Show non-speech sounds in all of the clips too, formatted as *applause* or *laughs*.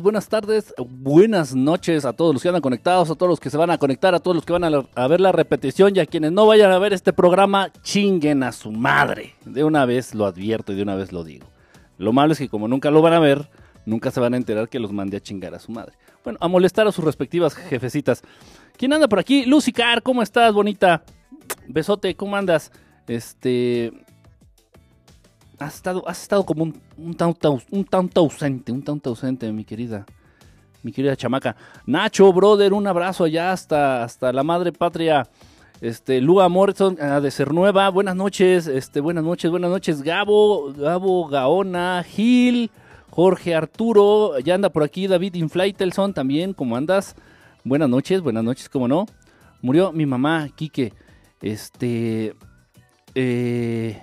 buenas tardes, buenas noches a todos los que andan conectados, a todos los que se van a conectar, a todos los que van a, ver la repetición y a quienes no vayan a ver este programa, chinguen a su madre. De una vez lo advierto y de una vez lo digo. Lo malo es que como nunca lo van a ver, nunca se van a enterar que los mandé a chingar a su madre. Bueno, a molestar a sus respectivas jefecitas. ¿Quién anda por aquí? Lucy Car, ¿cómo estás, bonita? Besote, ¿cómo andas? Este, has estado, has estado como un, un, tanto, un tanto ausente, un tanto ausente, mi querida, mi querida chamaca. Nacho, brother, un abrazo allá hasta, hasta la madre patria. Este, Lua Morrison ah, de Ser Nueva, buenas noches, este, buenas noches, buenas noches, Gabo, Gabo Gaona, Gil, Jorge Arturo, ya anda por aquí David Inflaitelson también, ¿cómo andas? Buenas noches, buenas noches, ¿cómo no? Murió mi mamá, Quique, este, eh,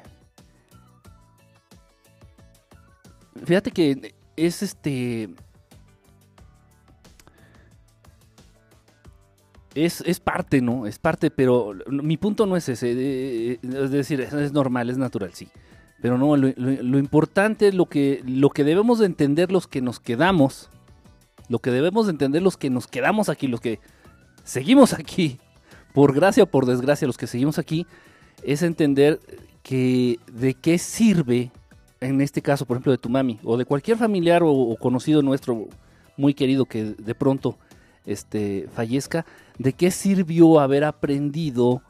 Fíjate que es este. Es, parte, ¿no? Es parte, pero mi punto no es ese. Es decir, es normal, es natural, sí. Pero no, lo, importante es lo que, lo que debemos de entender los que nos quedamos. Lo que debemos de entender los que nos quedamos aquí, los que seguimos aquí. Por gracia o por desgracia, los que seguimos aquí. Es entender que de qué sirve en este caso, por ejemplo, de tu mami, o de cualquier familiar o, conocido nuestro muy querido que de pronto este, fallezca, ¿de qué sirvió haber aprendido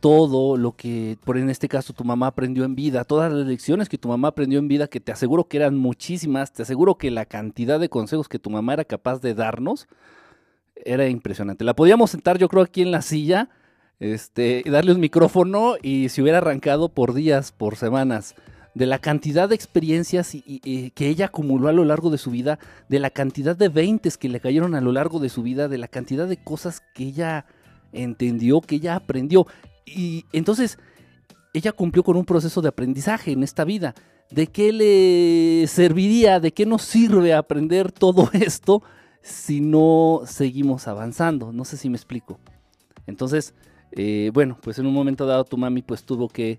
todo lo que, por en este caso, tu mamá aprendió en vida, todas las lecciones que tu mamá aprendió en vida, que te aseguro que eran muchísimas, te aseguro que la cantidad de consejos que tu mamá era capaz de darnos era impresionante. La podíamos sentar, yo creo, aquí en la silla, este, darle un micrófono y se hubiera arrancado por días, por semanas de la cantidad de experiencias que ella acumuló a lo largo de su vida, de la cantidad de veintes que le cayeron a lo largo de su vida, de la cantidad de cosas que ella entendió, que ella aprendió. Y entonces ella cumplió con un proceso de aprendizaje en esta vida. ¿De qué le serviría, de qué nos sirve aprender todo *laughs* esto si no seguimos avanzando? No sé si me explico. Entonces, eh, bueno, pues en un momento dado tu mami pues tuvo que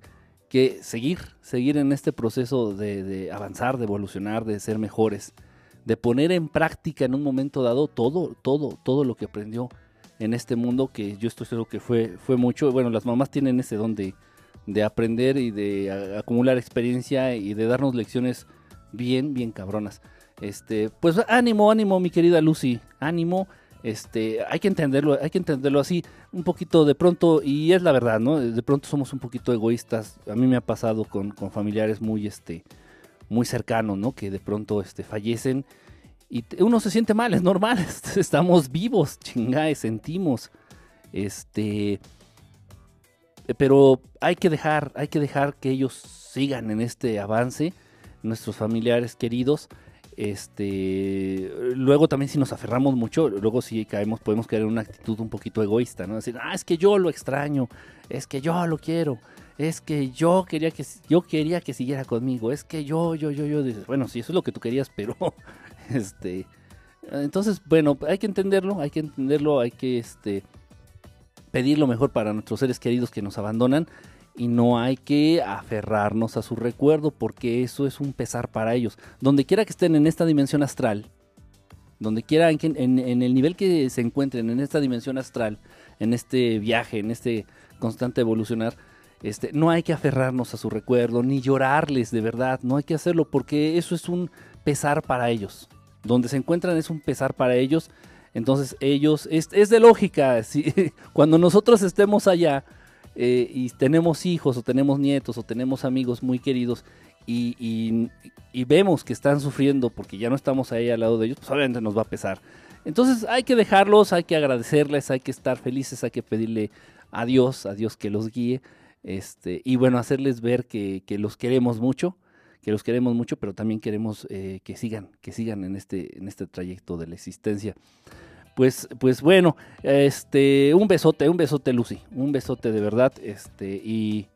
que seguir, seguir en este proceso de, avanzar, de evolucionar, de ser mejores, de poner en práctica en un momento dado todo, todo, todo lo que aprendió en este mundo, que yo estoy seguro que fue, fue mucho. Bueno, las mamás tienen ese don de, aprender y de acumular experiencia y de darnos lecciones bien, bien cabronas. Este, pues ánimo, ánimo, mi querida Lucy, ánimo. Este, hay que entenderlo, hay que entenderlo así, un poquito de pronto, y es la verdad, ¿no? De pronto somos un poquito egoístas. A mí me ha pasado con, familiares muy, este, muy cercanos, ¿no? Que de pronto, este, fallecen y uno se siente mal, es normal, *laughs* estamos vivos, chingae, sentimos, este, pero hay que dejar, hay que dejar que ellos sigan en este avance, nuestros familiares queridos, este, luego también si nos aferramos mucho, luego si caemos, podemos caer en una actitud un poquito egoísta, ¿no? Decir, ah, es que yo lo extraño, es que yo lo quiero, es que yo quería que yo quería que siguiera conmigo, es que yo, yo, yo, yo, bueno, si eso es lo que tú querías, pero *laughs* este, entonces, bueno, hay que entenderlo, hay que entenderlo, hay que este pedir lo mejor para nuestros seres queridos que nos abandonan y no hay que aferrarnos a su recuerdo porque eso es un pesar para ellos. Donde quiera que estén en esta dimensión astral, donde quiera en, el nivel que se encuentren en esta dimensión astral, en este viaje, en este constante evolucionar, este, no hay que aferrarnos a su recuerdo ni llorarles de verdad, no hay que hacerlo porque eso es un pesar para ellos. Donde se encuentran es un pesar para ellos. Entonces ellos, es, es de lógica, *laughs* si, cuando nosotros estemos allá eh, y tenemos hijos o tenemos nietos o tenemos amigos muy queridos y, vemos que están sufriendo porque ya no estamos ahí al lado de ellos, pues obviamente nos va a pesar. Entonces hay que dejarlos, hay que agradecerles, hay que estar felices, hay que pedirle a Dios, a Dios que los guíe, este, y bueno, hacerles ver que, que los queremos mucho, que los queremos mucho, pero también queremos eh, que sigan, que sigan en este, en este trayecto de la existencia. Pues, pues bueno, este, un besote, un besote, Lucy, un besote de verdad, este, y,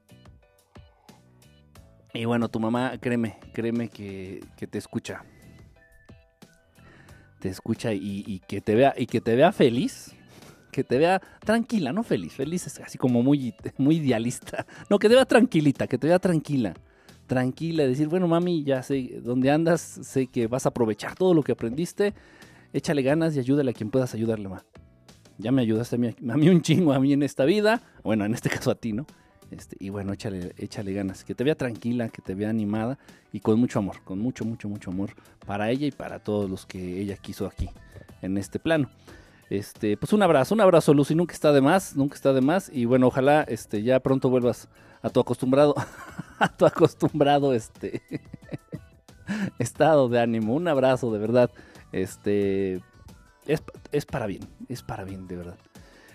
y bueno, tu mamá, créeme, créeme que, que te escucha, te escucha y, que te vea, y que te vea feliz, que te vea tranquila, no feliz, feliz es así como muy, muy idealista, no, que te vea tranquilita, que te vea tranquila, tranquila, decir, bueno, mami, ya sé dónde andas, sé que vas a aprovechar todo lo que aprendiste, échale ganas y ayúdale a quien puedas ayudarle, ma. Ya me ayudaste a mí, a mí un chingo, a mí en esta vida, bueno, en este *laughs* caso a ti, ¿no? Este, y bueno, échale, échale ganas, que te vea tranquila, que te vea animada y con mucho amor, con mucho, mucho, mucho amor para ella y para todos los que ella quiso aquí, en este plano. Este, pues un abrazo, un abrazo, Lucy, nunca está de más, nunca está de más. Y bueno, ojalá este, ya pronto vuelvas a tu acostumbrado, *laughs* a tu acostumbrado este, *laughs* estado de ánimo. Un abrazo, de verdad. Este, es, es para bien, es para bien, de verdad.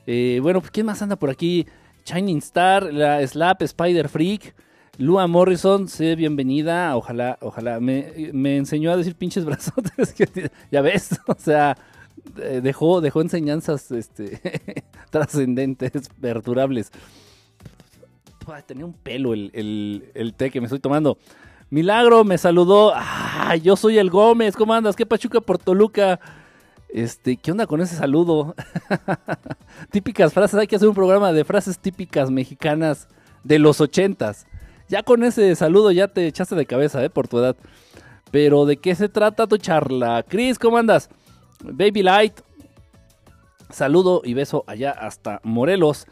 Eh, bueno, pues, ¿quién más anda por aquí? Shining Star, la Slap, Spider Freak, Lua Morrison, sé bienvenida. Ojalá, ojalá. Me, me enseñó a decir pinches *laughs* brazotes. que- ya ves, *laughs* o sea, dejó, dejó enseñanzas este, *laughs* trascendentes, perdurables. Tenía un pelo el, el- el té que me estoy tomando. Milagro me saludó. Ah, yo soy el Gómez. ¿Cómo andas? ¿Qué pachuca por Toluca? Este, ¿qué onda con ese saludo? *laughs* típicas frases, hay que hacer un programa de frases típicas mexicanas de los ochentas. Ya con ese saludo ya te echaste de cabeza, eh, por tu edad. Pero ¿de qué se trata tu charla? Chris, ¿cómo andas? Baby Light, saludo y beso allá hasta Morelos.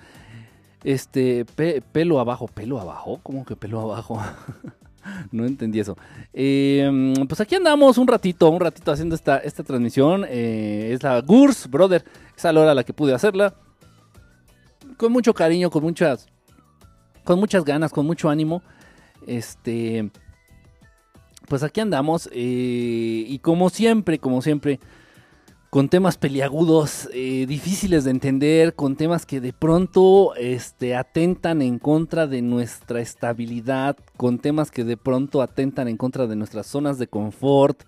Este, pe- pelo abajo, pelo abajo, ¿cómo que pelo abajo? *laughs* *laughs* no entendí eso. Eh, pues aquí andamos un ratito, un ratito haciendo esta, esta transmisión. Eh, es la Gurs, brother. Es a la hora a la que pude hacerla. Con mucho cariño, con muchas, con muchas ganas, con mucho ánimo. Este, pues aquí andamos. eh, y como siempre, como siempre, con temas peliagudos, eh, difíciles de entender, con temas que de pronto este, atentan en contra de nuestra estabilidad, con temas que de pronto atentan en contra de nuestras zonas de confort,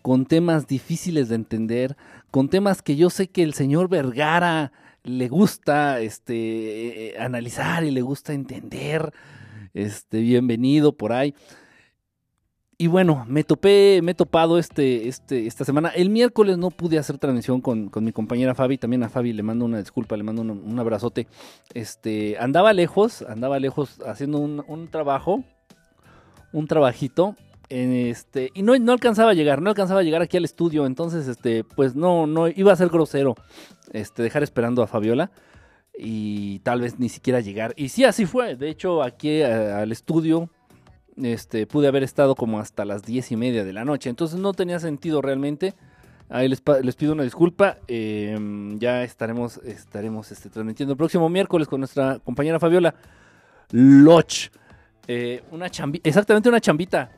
con temas difíciles de entender, con temas que yo sé que el señor Vergara le gusta este, eh, analizar y le gusta entender. Este, bienvenido por ahí. Y bueno, me topé, me he topado este, este, esta semana. El miércoles no pude hacer transmisión con, con mi compañera Fabi. También a Fabi le mando una disculpa, le mando un, abrazote. Este, andaba lejos, andaba lejos haciendo un, trabajo, un trabajito. este, y no, no alcanzaba a llegar, no alcanzaba a llegar aquí al estudio. Entonces, este, pues no, no, iba a ser grosero este, dejar esperando a Fabiola. Y tal vez ni siquiera llegar. Y sí, así fue. De hecho, aquí eh, al estudio este, pude haber estado como hasta las diez y media de la noche. Entonces no tenía sentido realmente. Ahí les, pido una disculpa. eh, ya estaremos, estaremos este, transmitiendo el próximo miércoles con nuestra compañera Fabiola Loch. Eh, una exactamente una chambita.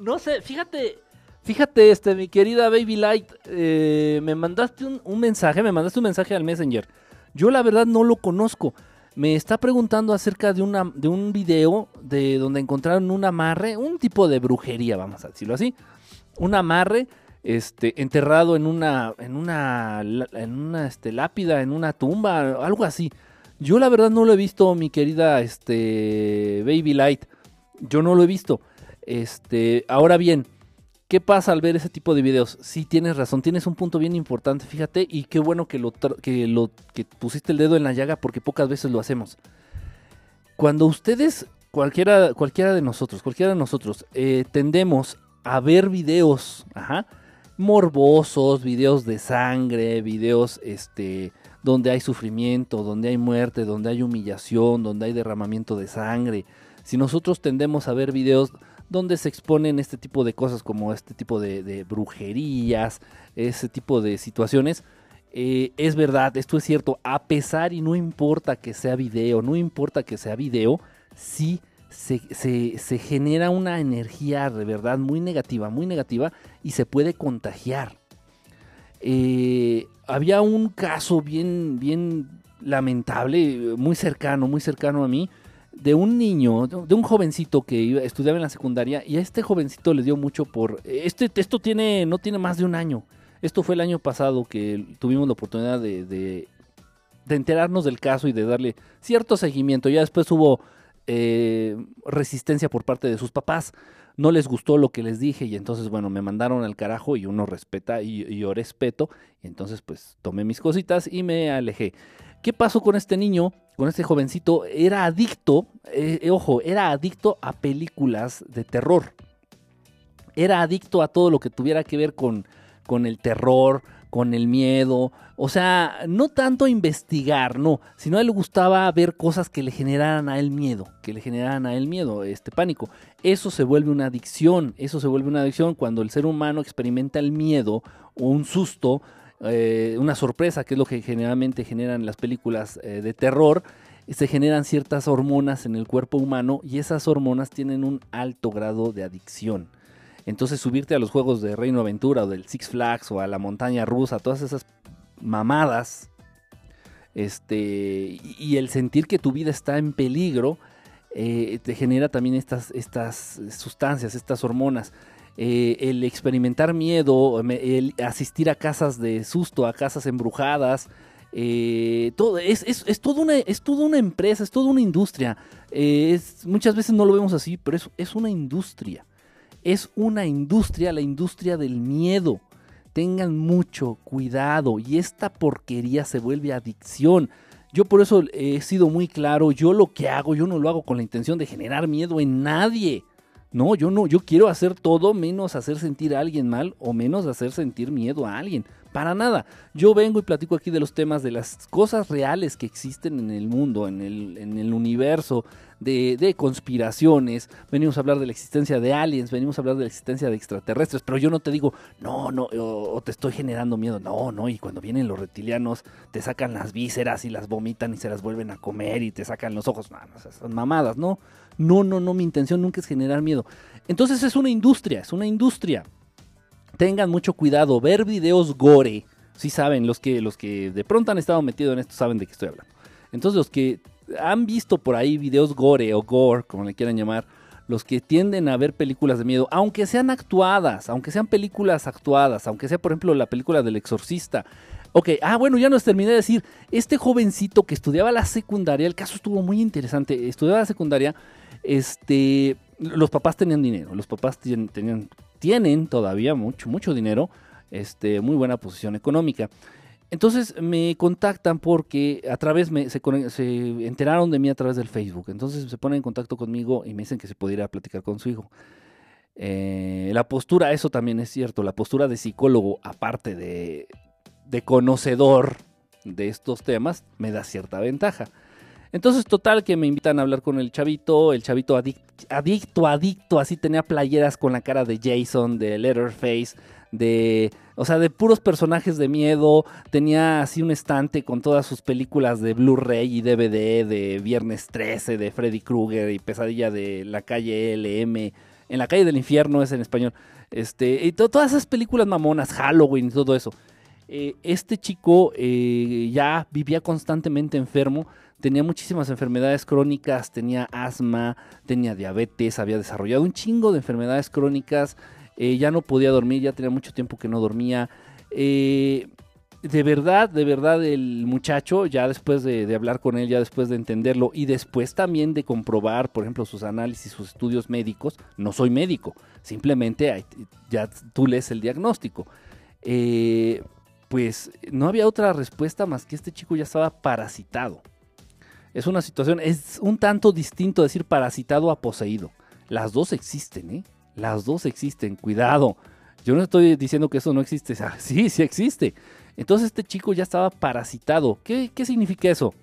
No sé, fíjate, fíjate, este, mi querida Baby Light, eh, me mandaste un, un mensaje, me mandaste un mensaje al Messenger. Yo la verdad no lo conozco. Me está preguntando acerca de, una, de un video de donde encontraron un amarre, un tipo de brujería, vamos a decirlo así. Un amarre este, enterrado en una, en una, en una este, lápida, en una tumba, algo así. Yo la verdad no lo he visto, mi querida este, Baby Light. Yo no lo he visto. Este, ahora bien, ¿qué pasa al ver ese tipo de videos? Sí, tienes razón, tienes un punto bien importante, fíjate, y qué bueno que lo, que pusiste el dedo en la llaga porque pocas veces lo hacemos. Cuando ustedes, cualquiera, cualquiera de nosotros, cualquiera de nosotros, eh, tendemos a ver videos, ajá, morbosos, videos de sangre, videos, este, donde hay sufrimiento, donde hay muerte, donde hay humillación, donde hay derramamiento de sangre. Si nosotros tendemos a ver videos donde se exponen este tipo de cosas como este tipo de, brujerías, ese tipo de situaciones. Eh, es verdad, esto es cierto, a pesar y no importa que sea video, no importa que sea video, sí se, se genera una energía de verdad muy negativa, muy negativa y se puede contagiar. Eh, había un caso bien, bien lamentable, muy cercano, muy cercano a mí, de un niño, de un jovencito que estudiaba en la secundaria y a este jovencito le dio mucho por... Este, esto tiene, no tiene más de un año. Esto fue el año pasado que tuvimos la oportunidad de, de, enterarnos del caso y de darle cierto seguimiento. Ya después hubo eh, resistencia por parte de sus papás no les gustó lo que les dije y entonces, bueno, me mandaron al carajo y uno respeta y, yo respeto. Y entonces, pues tomé mis cositas y me alejé. ¿Qué pasó con este niño? Con este jovencito, era adicto, eh, eh, ojo, era adicto a películas de terror. Era adicto a todo lo que tuviera que ver con, con el terror, con el miedo. O sea, no tanto investigar, no, sino a él le gustaba ver cosas que le generaran a él miedo, que le generaran a él miedo, este pánico. Eso se vuelve una adicción, eso se vuelve una adicción cuando el ser humano experimenta el miedo o un susto, eh, una sorpresa, que es lo que generalmente generan las películas eh, de terror se generan ciertas hormonas en el cuerpo humano y esas hormonas tienen un alto grado de adicción. Entonces subirte a los juegos de Reino Aventura o del Six Flags o a la montaña rusa, todas esas mamadas, este, y el sentir que tu vida está en peligro, eh, te genera también estas, estas sustancias, estas hormonas. Eh, el experimentar miedo, el asistir a casas de susto, a casas embrujadas, eh, todo, es, es, es, toda una, es una empresa, es toda una industria. muchas veces no lo vemos así, pero es, es una industria es una industria, la industria del miedo. Tengan mucho cuidado y esta porquería se vuelve adicción. Yo por eso he sido muy claro, yo lo que hago, yo no lo hago con la intención de generar miedo en nadie. No, yo no, yo quiero hacer todo menos hacer sentir a alguien mal o menos hacer sentir miedo a alguien. Para nada. Yo vengo y platico aquí de los temas de las cosas reales que existen en el mundo, en el, en el universo, de, conspiraciones, venimos a hablar de la existencia de aliens, venimos a hablar de la existencia de extraterrestres, pero yo no te digo, no, no, o, te estoy generando miedo, no, no, y cuando vienen los reptilianos te sacan las vísceras y las vomitan y se las vuelven a comer y te sacan los ojos, no, no son mamadas, no, no, no, no, mi intención nunca es generar miedo. Entonces es una industria, es una industria tengan mucho cuidado. Ver videos gore, si saben, los que, los que de pronto han estado metidos en esto saben de qué estoy hablando. Entonces los que han visto por ahí videos gore o gore, como le quieran llamar, los que tienden a ver películas de miedo, aunque sean actuadas, aunque sean películas actuadas, aunque sea por ejemplo la película del exorcista. Ok, ah bueno, ya nos terminé de decir, este jovencito que estudiaba la secundaria, el caso estuvo muy interesante, estudiaba la secundaria, este, los papás tenían dinero, los papás tienen todavía mucho, mucho dinero, este, muy buena posición económica. Entonces me contactan porque a través me, se, enteraron de mí a través del Facebook. Entonces se ponen en contacto conmigo y me dicen que se pudiera platicar con su hijo. Eh, la postura, eso también es cierto, la postura de psicólogo, aparte de, de conocedor de estos temas, me da cierta ventaja. Entonces, total, que me invitan a hablar con el chavito, el chavito adicto, adicto, así tenía playeras con la cara de Jason, de Letterface, de, o sea, de puros personajes de miedo, tenía así un estante con todas sus películas de Blu-ray y DVD, de Viernes 13, de Freddy Krueger y Pesadilla de la calle LM, en la calle del infierno es en español, este, y todas esas películas mamonas, Halloween y todo eso. Eh, este chico eh, ya vivía constantemente enfermo, tenía muchísimas enfermedades crónicas, tenía asma, tenía diabetes, había desarrollado un chingo de enfermedades crónicas, eh, ya no podía dormir, ya tenía mucho tiempo que no dormía. De verdad, de verdad, el muchacho, ya después de, hablar con él, ya después de entenderlo y después también de comprobar, por ejemplo, sus análisis, sus estudios médicos, no soy médico, simplemente ya tú lees el diagnóstico. Pues no había otra respuesta más que este chico ya estaba parasitado. Es una situación, es un tanto distinto decir parasitado a poseído. Las dos existen, ¿eh? Las dos existen, cuidado. Yo no estoy diciendo que eso no existe, *laughs* sí, sí existe. Entonces este chico ya estaba parasitado. ¿Qué, qué significa eso?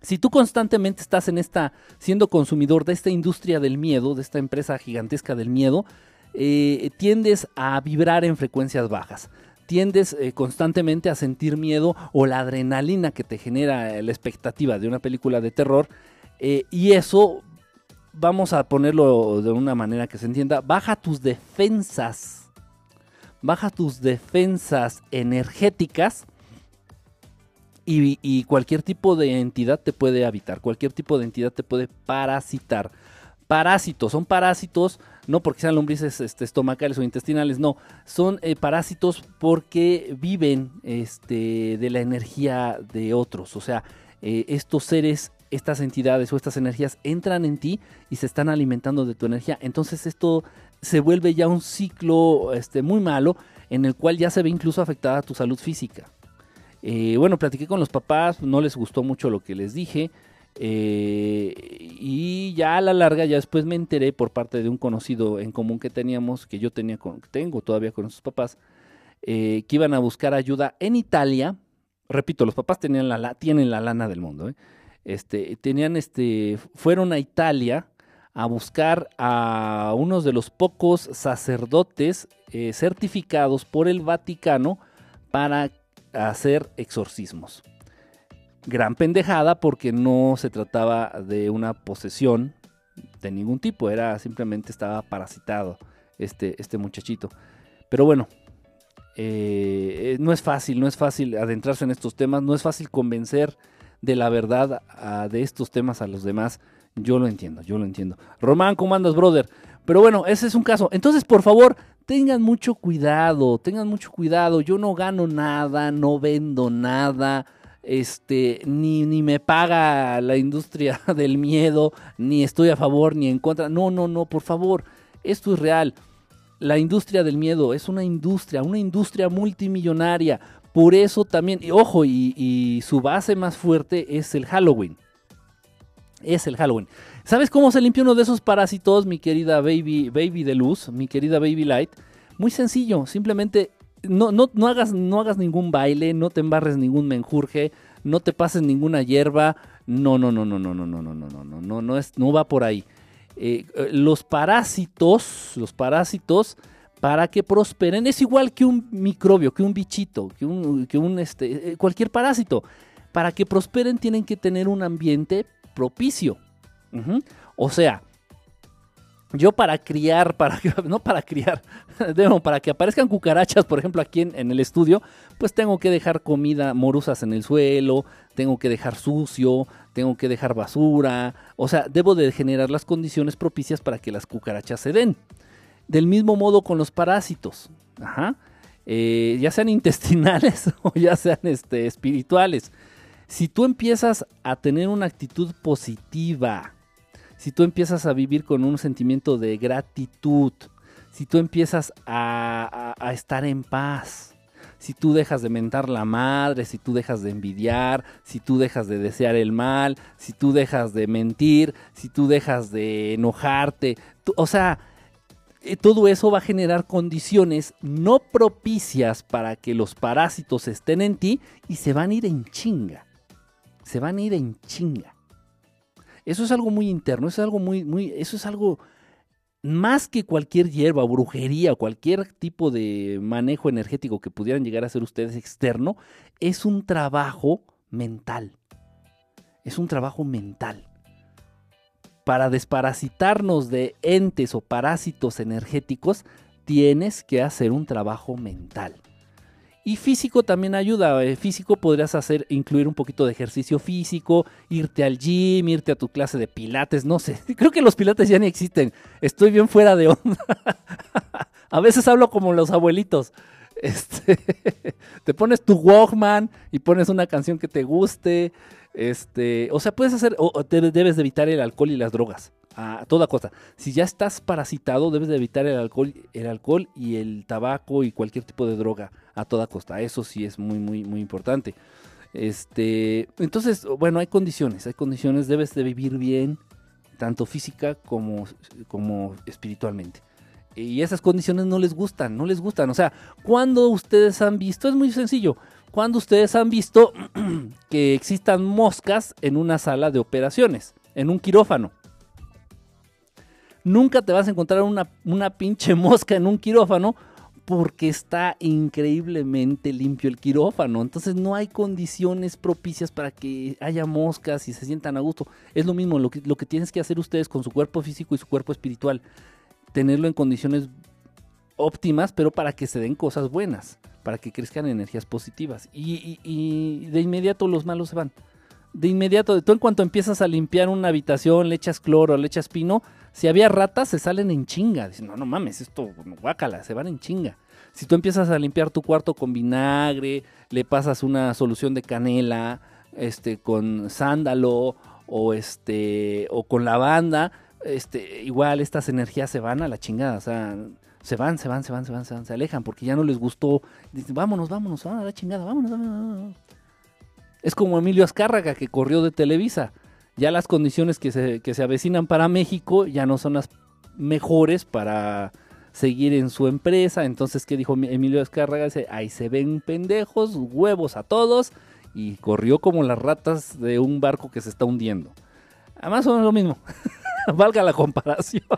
Si tú constantemente estás en esta, siendo consumidor de esta industria del miedo, de esta empresa gigantesca del miedo, eh, tiendes a vibrar en frecuencias bajas. Tiendes eh, constantemente a sentir miedo o la adrenalina que te genera la expectativa de una película de terror. eh, y eso, vamos a ponerlo de una manera que se entienda, baja tus defensas. Baja tus defensas energéticas y cualquier tipo de entidad te puede habitar, cualquier tipo de entidad te puede parasitar. Parásitos, son parásitos, no porque sean lombrices este, estomacales o intestinales, no, son eh, parásitos porque viven este, de la energía de otros. O sea, eh, estos seres, estas entidades o estas energías entran en ti y se están alimentando de tu energía. Entonces esto se vuelve ya un ciclo este, muy malo en el cual ya se ve incluso afectada tu salud física. Eh, bueno, platiqué con los papás, no les gustó mucho lo que les dije. Eh, y ya a la larga, ya después me enteré por parte de un conocido en común que teníamos, que yo tenía con, tengo todavía con sus papás, eh, que iban a buscar ayuda en Italia. Repito, los papás tenían la, tienen la lana del mundo. ¿eh? Este, tenían este, fueron a Italia a buscar a unos de los pocos sacerdotes certificados por el Vaticano para hacer exorcismos. Gran pendejada porque no se trataba de una posesión de ningún tipo, era simplemente estaba parasitado este, este muchachito. Pero bueno, eh, no es fácil, no es fácil adentrarse en estos temas, no es fácil convencer de la verdad a- de estos temas a los demás. Yo lo entiendo, yo lo entiendo. Román, ¿cómo andas, brother? Pero bueno, ese es un caso. Entonces, por favor, tengan mucho cuidado, tengan mucho cuidado. Yo no gano nada, no vendo nada, este, ni, ni me paga la industria *laughs* del miedo, ni estoy a favor ni en contra. No, no, no, por favor, esto es real. La industria del miedo es una industria, una industria multimillonaria. Por eso también, y ojo, y, y su base más fuerte es el Halloween. Es el Halloween. ¿Sabes cómo se limpia uno de esos parásitos, mi querida baby, baby de luz, mi querida baby light? Muy sencillo, simplemente no, no, no, hagas, no hagas ningún baile, no te embarres ningún menjurje, no te pases ninguna hierba. No, no, no, no, no, no, no, no, no, no, no, no, no, es, no va por ahí. Eh, eh, los parásitos, los parásitos, para que prosperen, es igual que un microbio, que un bichito, que un, que un este, eh, cualquier parásito. Para que prosperen tienen que tener un ambiente propicio. O sea, yo para criar, para *laughs* no para criar, *laughs* no, para que aparezcan cucarachas, por ejemplo, aquí en, en, el estudio, pues tengo que dejar comida morusas en el suelo, tengo que dejar sucio, tengo que dejar basura, o sea, debo de generar las condiciones propicias para que las cucarachas se den. Del mismo modo con los parásitos, Ajá. Eh, ya sean *laughs* intestinales o ya sean este, espirituales. Si tú empiezas a tener una actitud positiva, si tú empiezas a vivir con un sentimiento de gratitud, si tú empiezas a, estar en paz, si tú dejas de mentar la madre, si tú dejas de envidiar, si tú dejas de desear el mal, si tú dejas de mentir, si tú dejas de enojarte, o sea, eh, todo eso va a generar condiciones no propicias para que los parásitos estén en ti y se van a ir en chinga. Se van a ir en chinga. Eso es algo muy interno, eso es algo muy, eso es algo más que cualquier hierba, brujería, cualquier tipo de manejo energético que pudieran llegar a hacer ustedes externo, es un trabajo mental. Es un trabajo mental. Para desparasitarnos de entes o parásitos energéticos, tienes que hacer un trabajo mental. Y físico también ayuda. Eh, físico podrías hacer, incluir un poquito de ejercicio físico, irte al gym, irte a tu clase de pilates, no sé. *laughs* Creo que los pilates ya ni existen. Estoy bien fuera de onda. *laughs* a veces hablo como los abuelitos. *laughs* Este, te pones tu Walkman y pones una canción que te guste. Este, o sea, puedes hacer, o te debes de evitar el alcohol y las drogas a toda costa. Si ya estás parasitado, debes de evitar el alcohol, el alcohol y el tabaco y cualquier tipo de droga a toda costa. Eso sí es muy, muy, muy importante. Este, entonces, bueno, hay condiciones, hay condiciones, debes de vivir bien, tanto física como, como espiritualmente. Y esas condiciones no les gustan, no les gustan. O sea, cuando ustedes han visto, es muy sencillo. cuando ustedes han visto *clears throat* que existan moscas en una sala de operaciones, en un quirófano. Nunca te vas a encontrar una, una pinche *laughs* mosca en un quirófano porque está increíblemente limpio el quirófano. Entonces no hay condiciones propicias para que haya moscas y se sientan a gusto. Es lo mismo lo que, lo que tienes que hacer ustedes con su cuerpo físico y su cuerpo espiritual. Tenerlo en condiciones óptimas, pero para que se den cosas buenas, para que crezcan energías positivas. Y, y de inmediato los malos se van. De inmediato, tú en cuanto empiezas a limpiar una habitación, le echas cloro, le echas pino, si había ratas, se salen en chinga. Dicen, no, no mames, esto, guácala, se van en chinga. Si tú empiezas a limpiar tu cuarto con vinagre, le pasas una solución de canela, este, con sándalo o este, o con lavanda, este, igual estas energías se van a la chingada, o sea, se van, se van, se van, se van, se van, se alejan porque ya no les gustó. Dicen, vámonos, vámonos, van a la chingada, vámonos, vámonos. Es como Emilio Azcárraga que corrió de Televisa ya las condiciones que se, que se avecinan para México ya no son las mejores para seguir en su empresa. Entonces, ¿qué dijo Emilio Escárraga? Dice, ahí se ven pendejos, huevos a todos. Y corrió como las ratas de un barco que se está hundiendo. Además son lo mismo. *laughs* Valga la comparación. *laughs*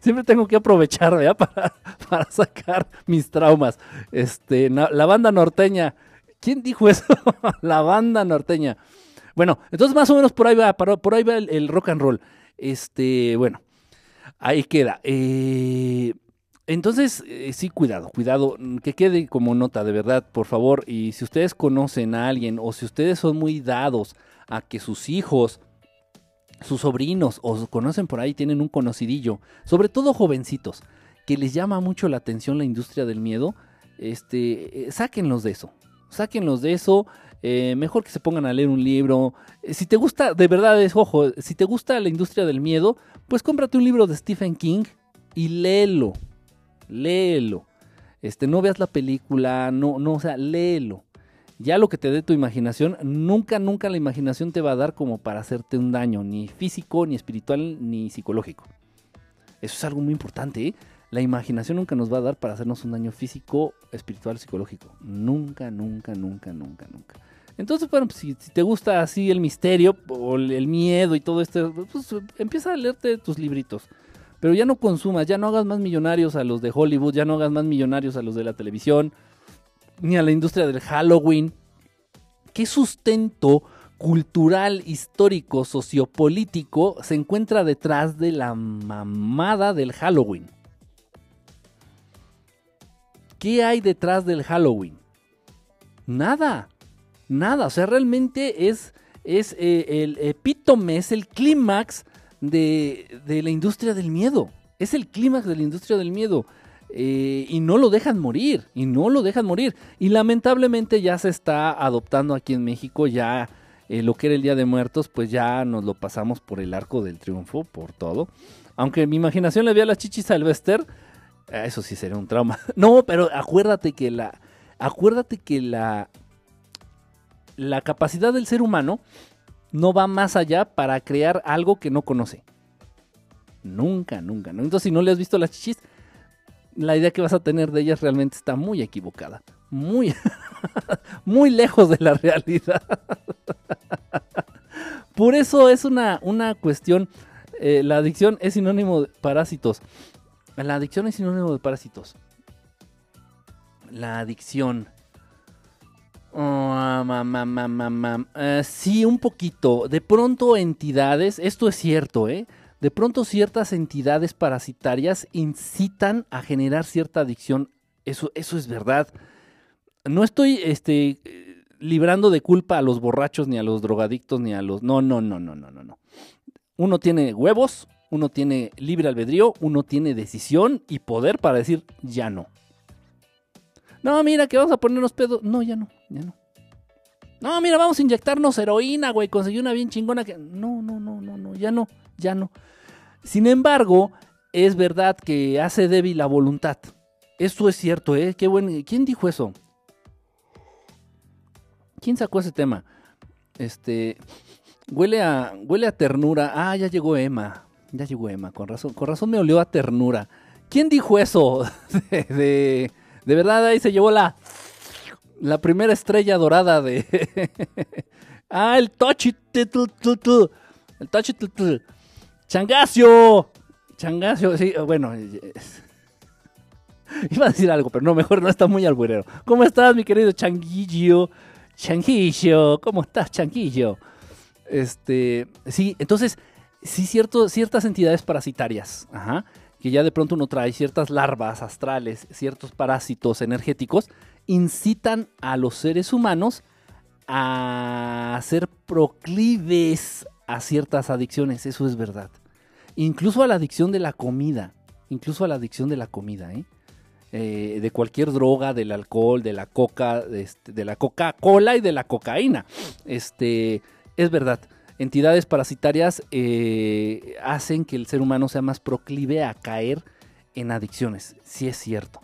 Siempre tengo que aprovechar *laughs* Para, para sacar mis traumas. Este, la banda norteña ¿Quién dijo eso? la banda norteña. Bueno, entonces más o menos por ahí va, por ahí va el, rock and roll. Este, bueno, ahí queda. Eh, entonces, eh, sí, cuidado, cuidado, que quede como nota, de verdad, por favor. Y si ustedes conocen a alguien o si ustedes son muy dados a que sus hijos, sus sobrinos o conocen por ahí, tienen un conocidillo, sobre todo jovencitos, que les llama mucho la atención la industria del miedo, este, eh, sáquenlos de eso, sáquenlos de eso. Eh, mejor que se pongan a leer un libro. Eh, si te gusta, de verdad es, ojo, si te gusta la industria del miedo, pues cómprate un libro de Stephen King y léelo. Léelo. Este, no veas la película, no, no, o sea, léelo. Ya lo que te dé tu imaginación, nunca, nunca la imaginación te va a dar como para hacerte un daño, ni físico, ni espiritual, ni psicológico. Eso es algo muy importante, ¿eh? La imaginación nunca nos va a dar para hacernos un daño físico, espiritual, psicológico. Nunca, nunca, nunca, nunca, nunca. Entonces, bueno, pues, si, te gusta así el misterio o el miedo y todo esto, pues empieza a leerte tus libritos. Pero ya no consumas, ya no hagas más millonarios a los de Hollywood, ya no hagas más millonarios a los de la televisión, ni a la industria del Halloween. ¿Qué sustento cultural, histórico, sociopolítico se encuentra detrás de la mamada del Halloween? ¿Qué hay detrás del Halloween? Nada, nada. O sea, realmente es, es eh, el epítome, es el clímax de, la industria del miedo. Es el clímax de la industria del miedo. Eh, y no lo dejan morir, y no lo dejan morir. Y lamentablemente ya se está adoptando aquí en México, ya eh, lo que era el Día de Muertos, pues ya nos lo pasamos por el arco del triunfo, por todo. Aunque mi imaginación le veía las chichis al Bester, Ah, eso sí sería un trauma. *laughs* No, pero acuérdate que la. Acuérdate que la. La capacidad del ser humano no va más allá para crear algo que no conoce. Nunca, nunca. ¿no? Entonces, si no le has visto las chichis, la idea que vas a tener de ellas realmente está muy equivocada. Muy, *laughs* muy lejos de la realidad. *laughs* Por eso es una, una cuestión. Eh, la adicción es sinónimo de parásitos. La adicción es sinónimo de parásitos. La adicción. Oh, eh, sí, un poquito. De pronto entidades, esto es cierto, ¿eh? De pronto ciertas entidades parasitarias incitan a generar cierta adicción. Eso, eso es verdad. No estoy este, librando de culpa a los borrachos, ni a los drogadictos, ni a los... No, no, no, no, no, no. Uno tiene huevos, uno tiene libre albedrío, uno tiene decisión y poder para decir ya no. No, mira, que vamos a ponernos pedos. No, ya no, ya no. No, mira, vamos a inyectarnos heroína, güey. Conseguí una bien chingona que. No, no, no, no, no, ya no, ya no. Sin embargo, es verdad que hace débil la voluntad. Eso es cierto, ¿eh? Qué buen. ¿Quién dijo eso? ¿Quién sacó ese tema? Este. Huele a. Huele a ternura. Ah, ya llegó Emma. Ya llegó Emma, con razón, con razón me olió a ternura. ¿Quién dijo eso *laughs* De verdad, ahí se llevó la, la primera estrella dorada de... *laughs* ah, el Tochi. El Tochi. Changasio. Changasio, sí, bueno. *laughs* Iba a decir algo, pero no, mejor no está muy alburero. ¿Cómo estás, mi querido Changuillo? Changuillo, ¿cómo estás, Changuillo? Este, sí, entonces, sí, cierto, ciertas entidades parasitarias, ajá, que ya de pronto uno trae ciertas larvas astrales, ciertos parásitos energéticos, incitan a los seres humanos a ser proclives a ciertas adicciones, eso es verdad. Incluso a la adicción de la comida, incluso a la adicción de la comida, ¿eh? Eh, de cualquier droga, del alcohol, de la coca, de, este, de la Coca-Cola y de la cocaína. Este, es verdad, entidades parasitarias eh, hacen que el ser humano sea más proclive a caer en adicciones, sí es cierto.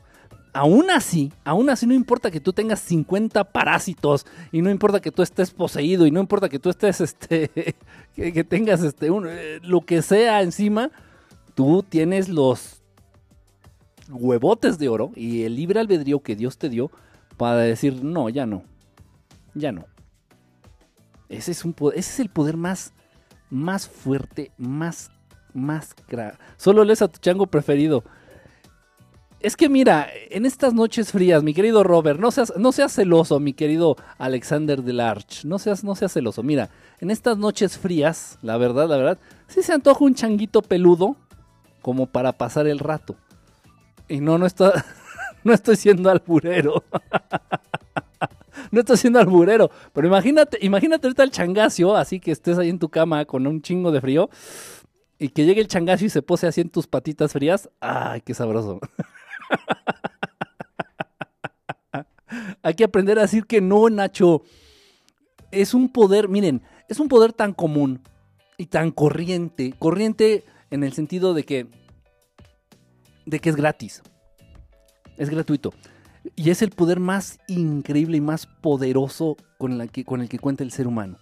Aún así, aún así no importa que tú tengas 50 parásitos y no importa que tú estés poseído y no importa que tú estés, este, *laughs* que, tengas, este, eh, lo que sea encima, tú tienes los huevotes de oro y el libre albedrío que Dios te dio para decir, no, ya no, ya no. Ese es, el poder más, más fuerte, más, más... Solo lees a tu chango preferido. Es que mira, en estas noches frías, mi querido Robert, no seas, no seas celoso, mi querido Alexander Delarch, no seas, no seas celoso. Mira, en estas noches frías, la verdad, la verdad, sí se antoja un changuito peludo como para pasar el rato. Y no, no, está, *laughs* no estoy siendo alburero. *laughs* no estoy siendo alburero. Pero imagínate, imagínate ahorita el changacio, así que estés ahí en tu cama con un chingo de frío. Y que llegue el changacio y se pose así en tus patitas frías. ¡Ay, qué sabroso! *laughs* Hay que aprender a decir que no, Nacho. Es un poder, miren, es un poder tan común y tan corriente. Corriente en el sentido de que de que es gratis. Es gratuito. Y es el poder más increíble y más poderoso con, el que, con el que cuenta el ser humano.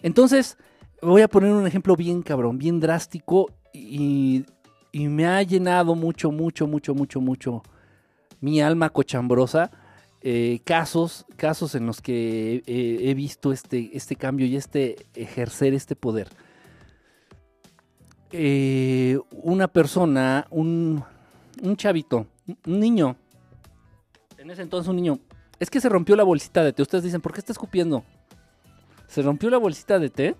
Entonces, voy a poner un ejemplo bien cabrón, bien drástico y, me ha llenado mucho, mucho, mucho, mucho, mucho mi alma cochambrosa. Eh, casos, casos en los que he visto este, este cambio y este ejercer este poder. Eh, una persona, un, un chavito, un niño, en ese entonces un niño, es que se rompió la bolsita de té. Ustedes dicen, ¿por qué está escupiendo? Se rompió la bolsita de té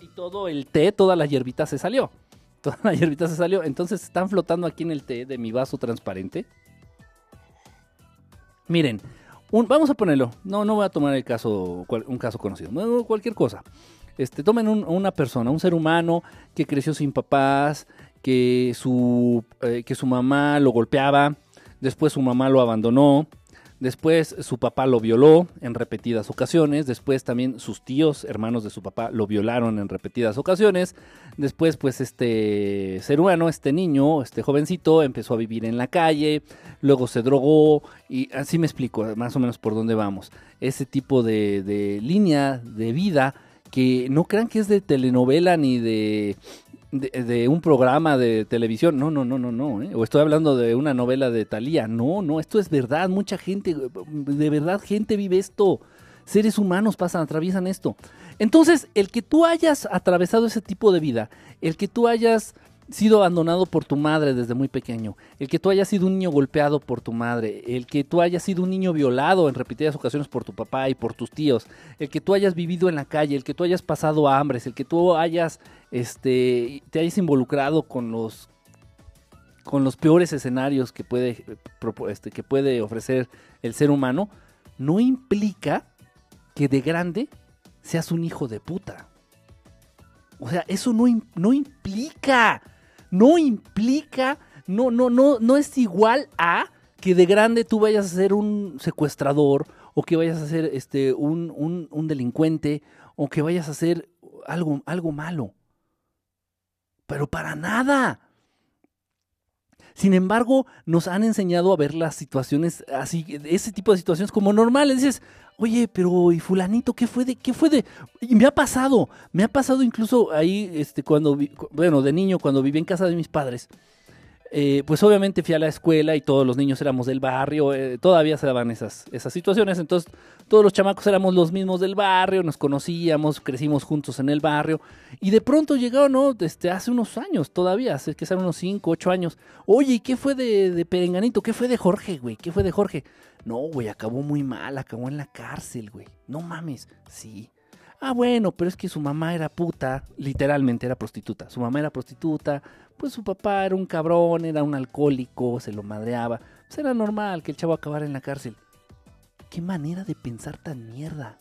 y todo el té, toda la hierbita se salió. *laughs* Toda la hierbita se salió. Entonces están flotando aquí en el té de mi vaso transparente. Miren, vamos a ponerlo. No, no voy a tomar el caso, un caso conocido. cualquier cosa. Este, tomen una persona, un ser humano que creció sin papás, que su, eh, que su mamá lo golpeaba, después su mamá lo abandonó, después su papá lo violó en repetidas ocasiones, después también sus tíos, hermanos de su papá, lo violaron en repetidas ocasiones, después pues este ser humano, este niño, este jovencito empezó a vivir en la calle, luego se drogó y así me explico más o menos por dónde vamos. Ese tipo de, de línea de vida que no crean que es de telenovela ni de de, un programa de televisión. No, no, no, no, no. ¿eh? O estoy hablando de una novela de Talía. No, no, esto es verdad. Mucha gente, de verdad, gente vive esto. Seres humanos pasan, atraviesan esto. Entonces, el que tú hayas atravesado ese tipo de vida, el que tú hayas sido abandonado por tu madre desde muy pequeño, el que tú hayas sido un niño golpeado por tu madre, el que tú hayas sido un niño violado en repetidas ocasiones por tu papá y por tus tíos, el que tú hayas vivido en la calle, el que tú hayas pasado hambres, el que tú hayas, este, te hayas involucrado con los, con los peores escenarios que puede, este, que puede ofrecer el ser humano, no implica que de grande seas un hijo de puta. O sea, eso no, no implica no implica, no, no, no, no es igual a que de grande tú vayas a ser un secuestrador o que vayas a ser este, un, un, delincuente o que vayas a hacer algo, algo malo. Pero para nada. Sin embargo, nos han enseñado a ver las situaciones así, ese tipo de situaciones como normales. Dices, oye, pero ¿y fulanito qué fue de qué fue de? Y me ha pasado, me ha pasado incluso ahí este cuando bueno, de niño cuando viví en casa de mis padres. Eh, pues obviamente fui a la escuela y todos los niños éramos del barrio, eh, todavía se daban esas, esas situaciones, entonces todos los chamacos éramos los mismos del barrio, nos conocíamos, crecimos juntos en el barrio y de pronto llegó, ¿no? Desde hace unos años todavía, hace que sean unos 5, 8 años. Oye, ¿y qué fue de, de Perenganito? ¿Qué fue de Jorge, güey? ¿Qué fue de Jorge? No, güey, acabó muy mal, acabó en la cárcel, güey. No mames, sí. Ah, bueno, pero es que su mamá era puta, literalmente era prostituta. Su mamá era prostituta, pues su papá era un cabrón, era un alcohólico, se lo madreaba. Pues era normal que el chavo acabara en la cárcel. ¿Qué manera de pensar tan mierda?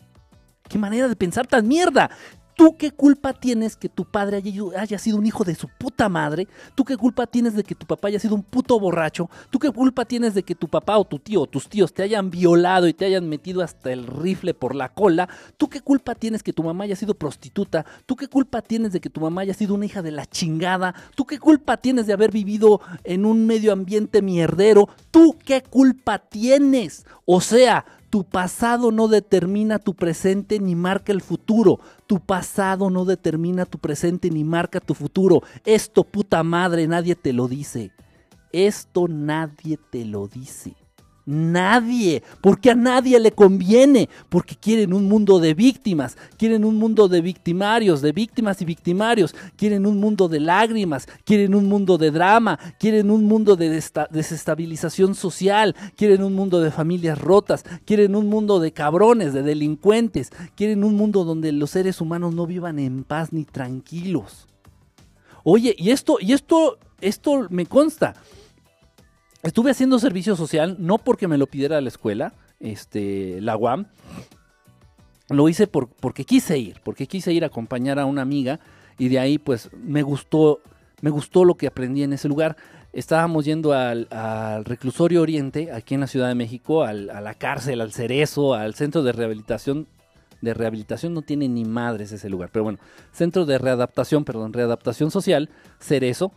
¿Qué manera de pensar tan mierda? ¿Tú qué culpa tienes que tu padre haya, sido un hijo de su puta madre? ¿Tú qué culpa tienes de que tu papá haya sido un puto borracho? ¿Tú qué culpa tienes de que tu papá o tu tío o tus tíos te hayan violado y te hayan metido hasta el rifle por la cola? ¿Tú qué culpa tienes que tu mamá haya sido prostituta? ¿Tú qué culpa tienes de que tu mamá haya sido una hija de la chingada? ¿Tú qué culpa tienes de haber vivido en un medio ambiente mierdero? ¿Tú qué culpa tienes? O sea, tu pasado no determina tu presente ni marca el futuro. Tu pasado no determina tu presente ni marca tu futuro. Esto, puta madre, nadie te lo dice. Esto nadie te lo dice. Nadie, porque a nadie le conviene, porque quieren un mundo de víctimas, quieren un mundo de victimarios, de víctimas y victimarios, quieren un mundo de lágrimas, quieren un mundo de drama, quieren un mundo de desestabilización social, quieren un mundo de familias rotas, quieren un mundo de cabrones, de delincuentes, quieren un mundo donde los seres humanos no vivan en paz ni tranquilos. Oye, y esto, y esto, esto me consta. Estuve haciendo servicio social, no porque me lo pidiera la escuela, este, la UAM. Lo hice por, porque quise ir, porque quise ir a acompañar a una amiga y de ahí pues me gustó, me gustó lo que aprendí en ese lugar. Estábamos yendo al, reclusorio oriente, aquí en la Ciudad de México, a la cárcel, al cerezo, al centro de rehabilitación. De rehabilitación no tiene ni madres ese lugar, pero bueno, centro de readaptación, perdón, readaptación social, cerezo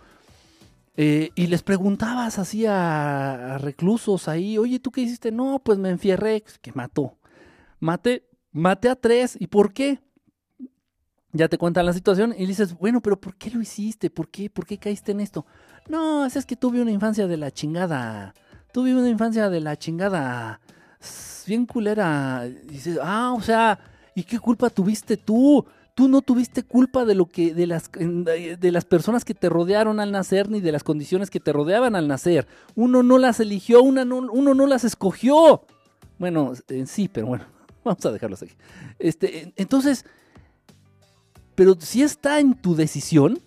eh, y les preguntabas así a, reclusos ahí, oye, ¿tú qué hiciste? No, pues me enfierré, que mató. Maté, maté a tres, ¿y por qué? Ya te cuentan la situación y dices, bueno, pero ¿por qué lo hiciste? ¿Por qué? ¿Por qué caíste en esto? No, es que tuve una infancia de la chingada. Tuve una infancia de la chingada. Bien culera. dices, ah, o sea, ¿y qué culpa tuviste tú? Tú no tuviste culpa de lo que de las de las personas que te rodearon al nacer ni de las condiciones que te rodeaban al nacer. Uno no las eligió, una uno no las escogió. Bueno, sí, pero bueno, *laughs* vamos a dejarlos aquí. Este, entonces, pero si está en tu decisión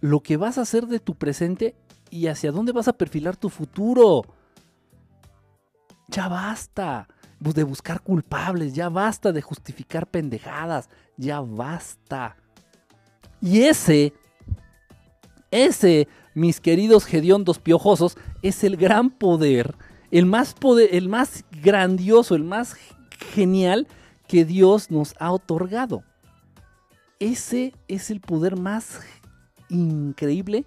lo que vas a hacer de tu presente y hacia dónde vas a perfilar tu futuro. Ya basta de buscar culpables, ya basta de justificar pendejadas, ya basta. Y ese, ese, mis queridos gediondos piojosos, es el gran poder, el más poder, el más grandioso, el más genial que Dios nos ha otorgado. Ese es el poder más increíble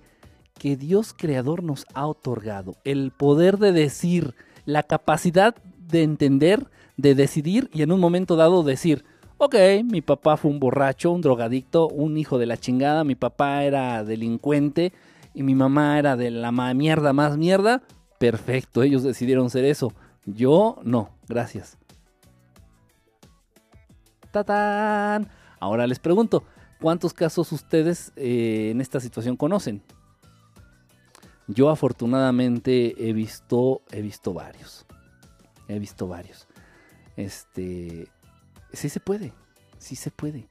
que Dios creador nos ha otorgado. El poder de decir, la capacidad de entender, de decidir y en un momento dado decir, ok, mi papá fue un borracho, un drogadicto, un hijo de la chingada, mi papá era delincuente y mi mamá era de la mierda más mierda, perfecto, ellos decidieron ser eso. Yo no, gracias. ¡Tatán! Ahora les pregunto, ¿cuántos casos ustedes eh, en esta situación conocen? Yo afortunadamente he visto, he visto varios. He visto varios. Este, sí se puede, sí se puede,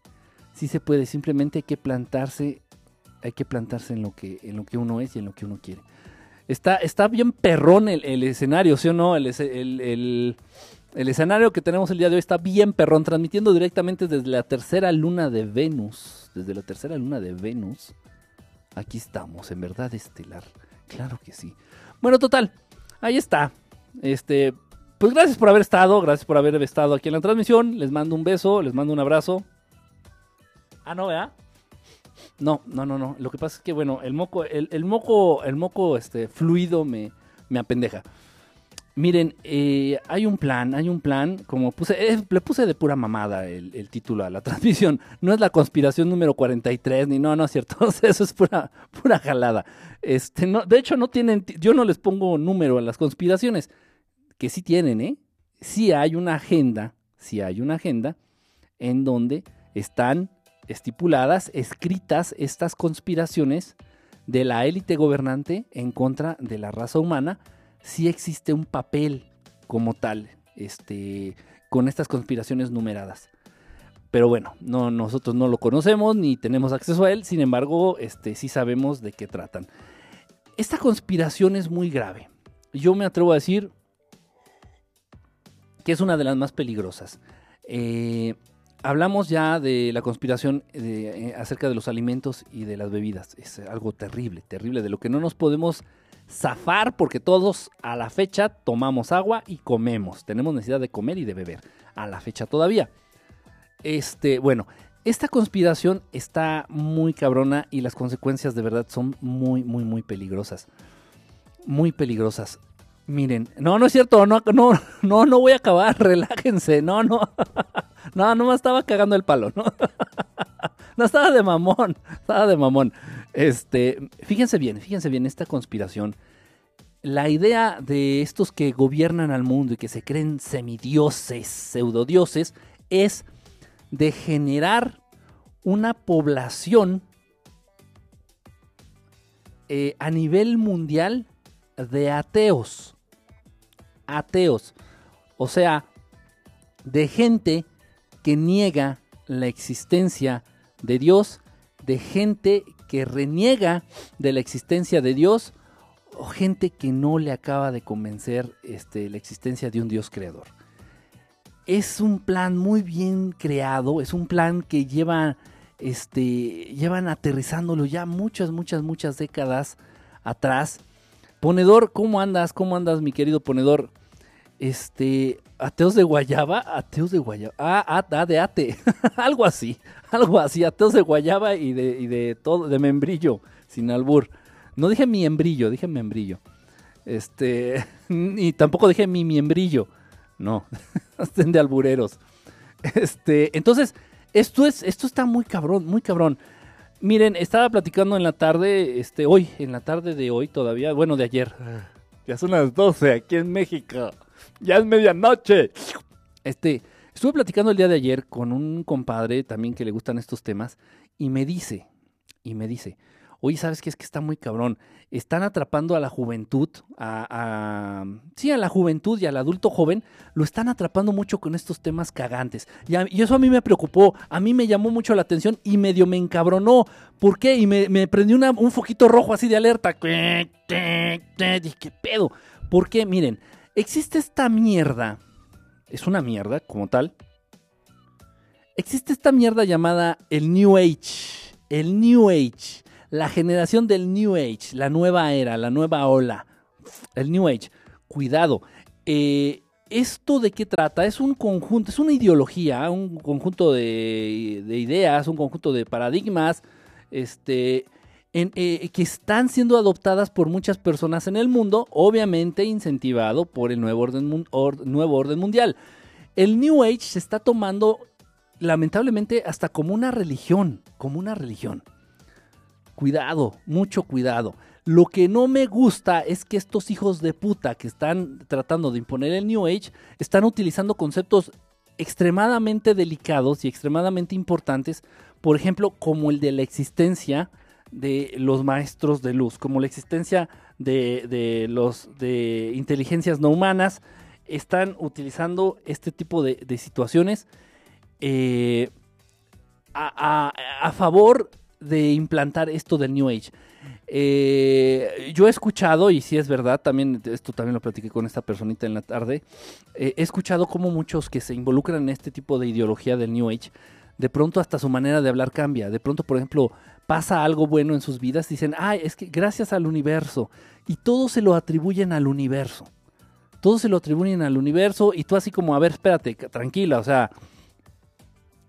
sí se puede. Simplemente hay que plantarse, hay que plantarse en lo que, en lo que uno es y en lo que uno quiere. Está, está bien perrón el, escenario, ¿sí o no? El, el, el, escenario que tenemos el día de hoy está bien perrón, transmitiendo directamente desde la tercera luna de Venus. Desde la tercera luna de Venus. Aquí estamos, en verdad estelar. Claro que sí. Bueno, total. Ahí está. Este, pues gracias por haber estado, gracias por haber estado aquí en la transmisión. Les mando un beso, les mando un abrazo. Ah, no, ¿verdad? No, no, no, no. Lo que pasa es que, bueno, el moco, el, moco, el moco este, fluido me, me apendeja. Miren, eh, hay un plan, hay un plan, como puse, eh, le puse de pura mamada el, el, título a la *laughs* transmisión. No es la conspiración número 43, ni no, no es cierto. *laughs* Eso es pura, pura jalada. Este, no, de hecho, no tienen, yo no les pongo número a las conspiraciones, que sí tienen, ¿eh? Sí hay una agenda, sí hay una agenda en donde están estipuladas, escritas estas conspiraciones de la élite gobernante en contra de la raza humana, sí existe un papel como tal, este, con estas conspiraciones numeradas. Pero bueno, no, nosotros no lo conocemos ni tenemos acceso a él, sin embargo, este, sí sabemos de qué tratan. Esta conspiración es muy grave. Yo me atrevo a decir que es una de las más peligrosas. Eh, hablamos ya de la conspiración eh, acerca de los alimentos y de las bebidas. Es algo terrible, terrible, de lo que no nos podemos zafar porque todos a la fecha tomamos agua y comemos. Tenemos necesidad de comer y de beber. A la fecha todavía. Este, bueno, esta conspiración está muy cabrona y las consecuencias de verdad son muy, muy, muy peligrosas. Muy peligrosas. Miren, no, no es cierto, no, no, no, no voy a acabar, *laughs* relájense, no, no. *laughs* No, no me estaba cagando el palo, ¿no? *laughs* No estaba de mamón, estaba de mamón. Este, fíjense bien, fíjense bien esta conspiración. La idea de estos que gobiernan al mundo y que se creen semidioses, pseudodioses, es de generar una población eh, a nivel mundial de ateos. Ateos. O sea, de gente que niega la existencia de Dios, de gente que reniega de la existencia de Dios o gente que no le acaba de convencer este, la existencia de un Dios creador. Es un plan muy bien creado, es un plan que lleva, este, llevan aterrizándolo ya muchas, muchas, muchas décadas atrás. Ponedor, ¿cómo andas? ¿Cómo andas, mi querido ponedor? Este, ateos de Guayaba, ateos de Guayaba, ah, ah, ah de ate, *laughs* algo así, algo así, ateos de Guayaba y de, y de todo, de membrillo, sin albur. No dije miembrillo, dije membrillo. Este, *laughs* y tampoco dije mi miembrillo. No, *laughs* estén de albureros. Este, entonces, esto es, esto está muy cabrón, muy cabrón. Miren, estaba platicando en la tarde, este, hoy, en la tarde de hoy todavía, bueno, de ayer. Ya son las 12 aquí en México. Ya es medianoche. Este, estuve platicando el día de ayer con un compadre también que le gustan estos temas y me dice, y me dice, oye, ¿sabes qué? Es que está muy cabrón. Están atrapando a la juventud, a, sí, a la juventud y al adulto joven, lo están atrapando mucho con estos temas cagantes. Y, eso a mí me preocupó, a mí me llamó mucho la atención y medio me encabronó. ¿Por qué? Y me, me prendió un foquito rojo así de alerta. Dije, ¿qué pedo? ¿Por qué? Miren, existe esta mierda, es una mierda como tal, existe esta mierda llamada el New Age, el New Age, la generación del New Age, la nueva era, la nueva ola, el New Age. Cuidado, eh, ¿esto de qué trata? Es un conjunto, es una ideología, un conjunto de, de ideas, un conjunto de paradigmas, este, eh, que están siendo adoptadas por muchas personas en el mundo, obviamente incentivado por el nuevo orden mundial. El New Age se está tomando, lamentablemente, hasta como una religión, como una religión. Cuidado, mucho cuidado. Lo que no me gusta es que estos hijos de puta que están tratando de imponer el New Age están utilizando conceptos extremadamente delicados y extremadamente importantes, por ejemplo, como el de la existencia de los maestros de luz, como la existencia de, los de inteligencias no humanas, están utilizando este tipo de, situaciones eh, a, favor de implantar esto del New Age. Eh, yo he escuchado, y si es verdad, también esto también lo platiqué con esta personita en la tarde, eh, he escuchado como muchos que se involucran en este tipo de ideología del New Age, de pronto hasta su manera de hablar cambia. De pronto, por ejemplo, pasa algo bueno en sus vidas, dicen, ay, es que gracias al universo. Y todo se lo atribuyen al universo. Todo se lo atribuyen al universo y tú así como, a ver, espérate, tranquila, o sea,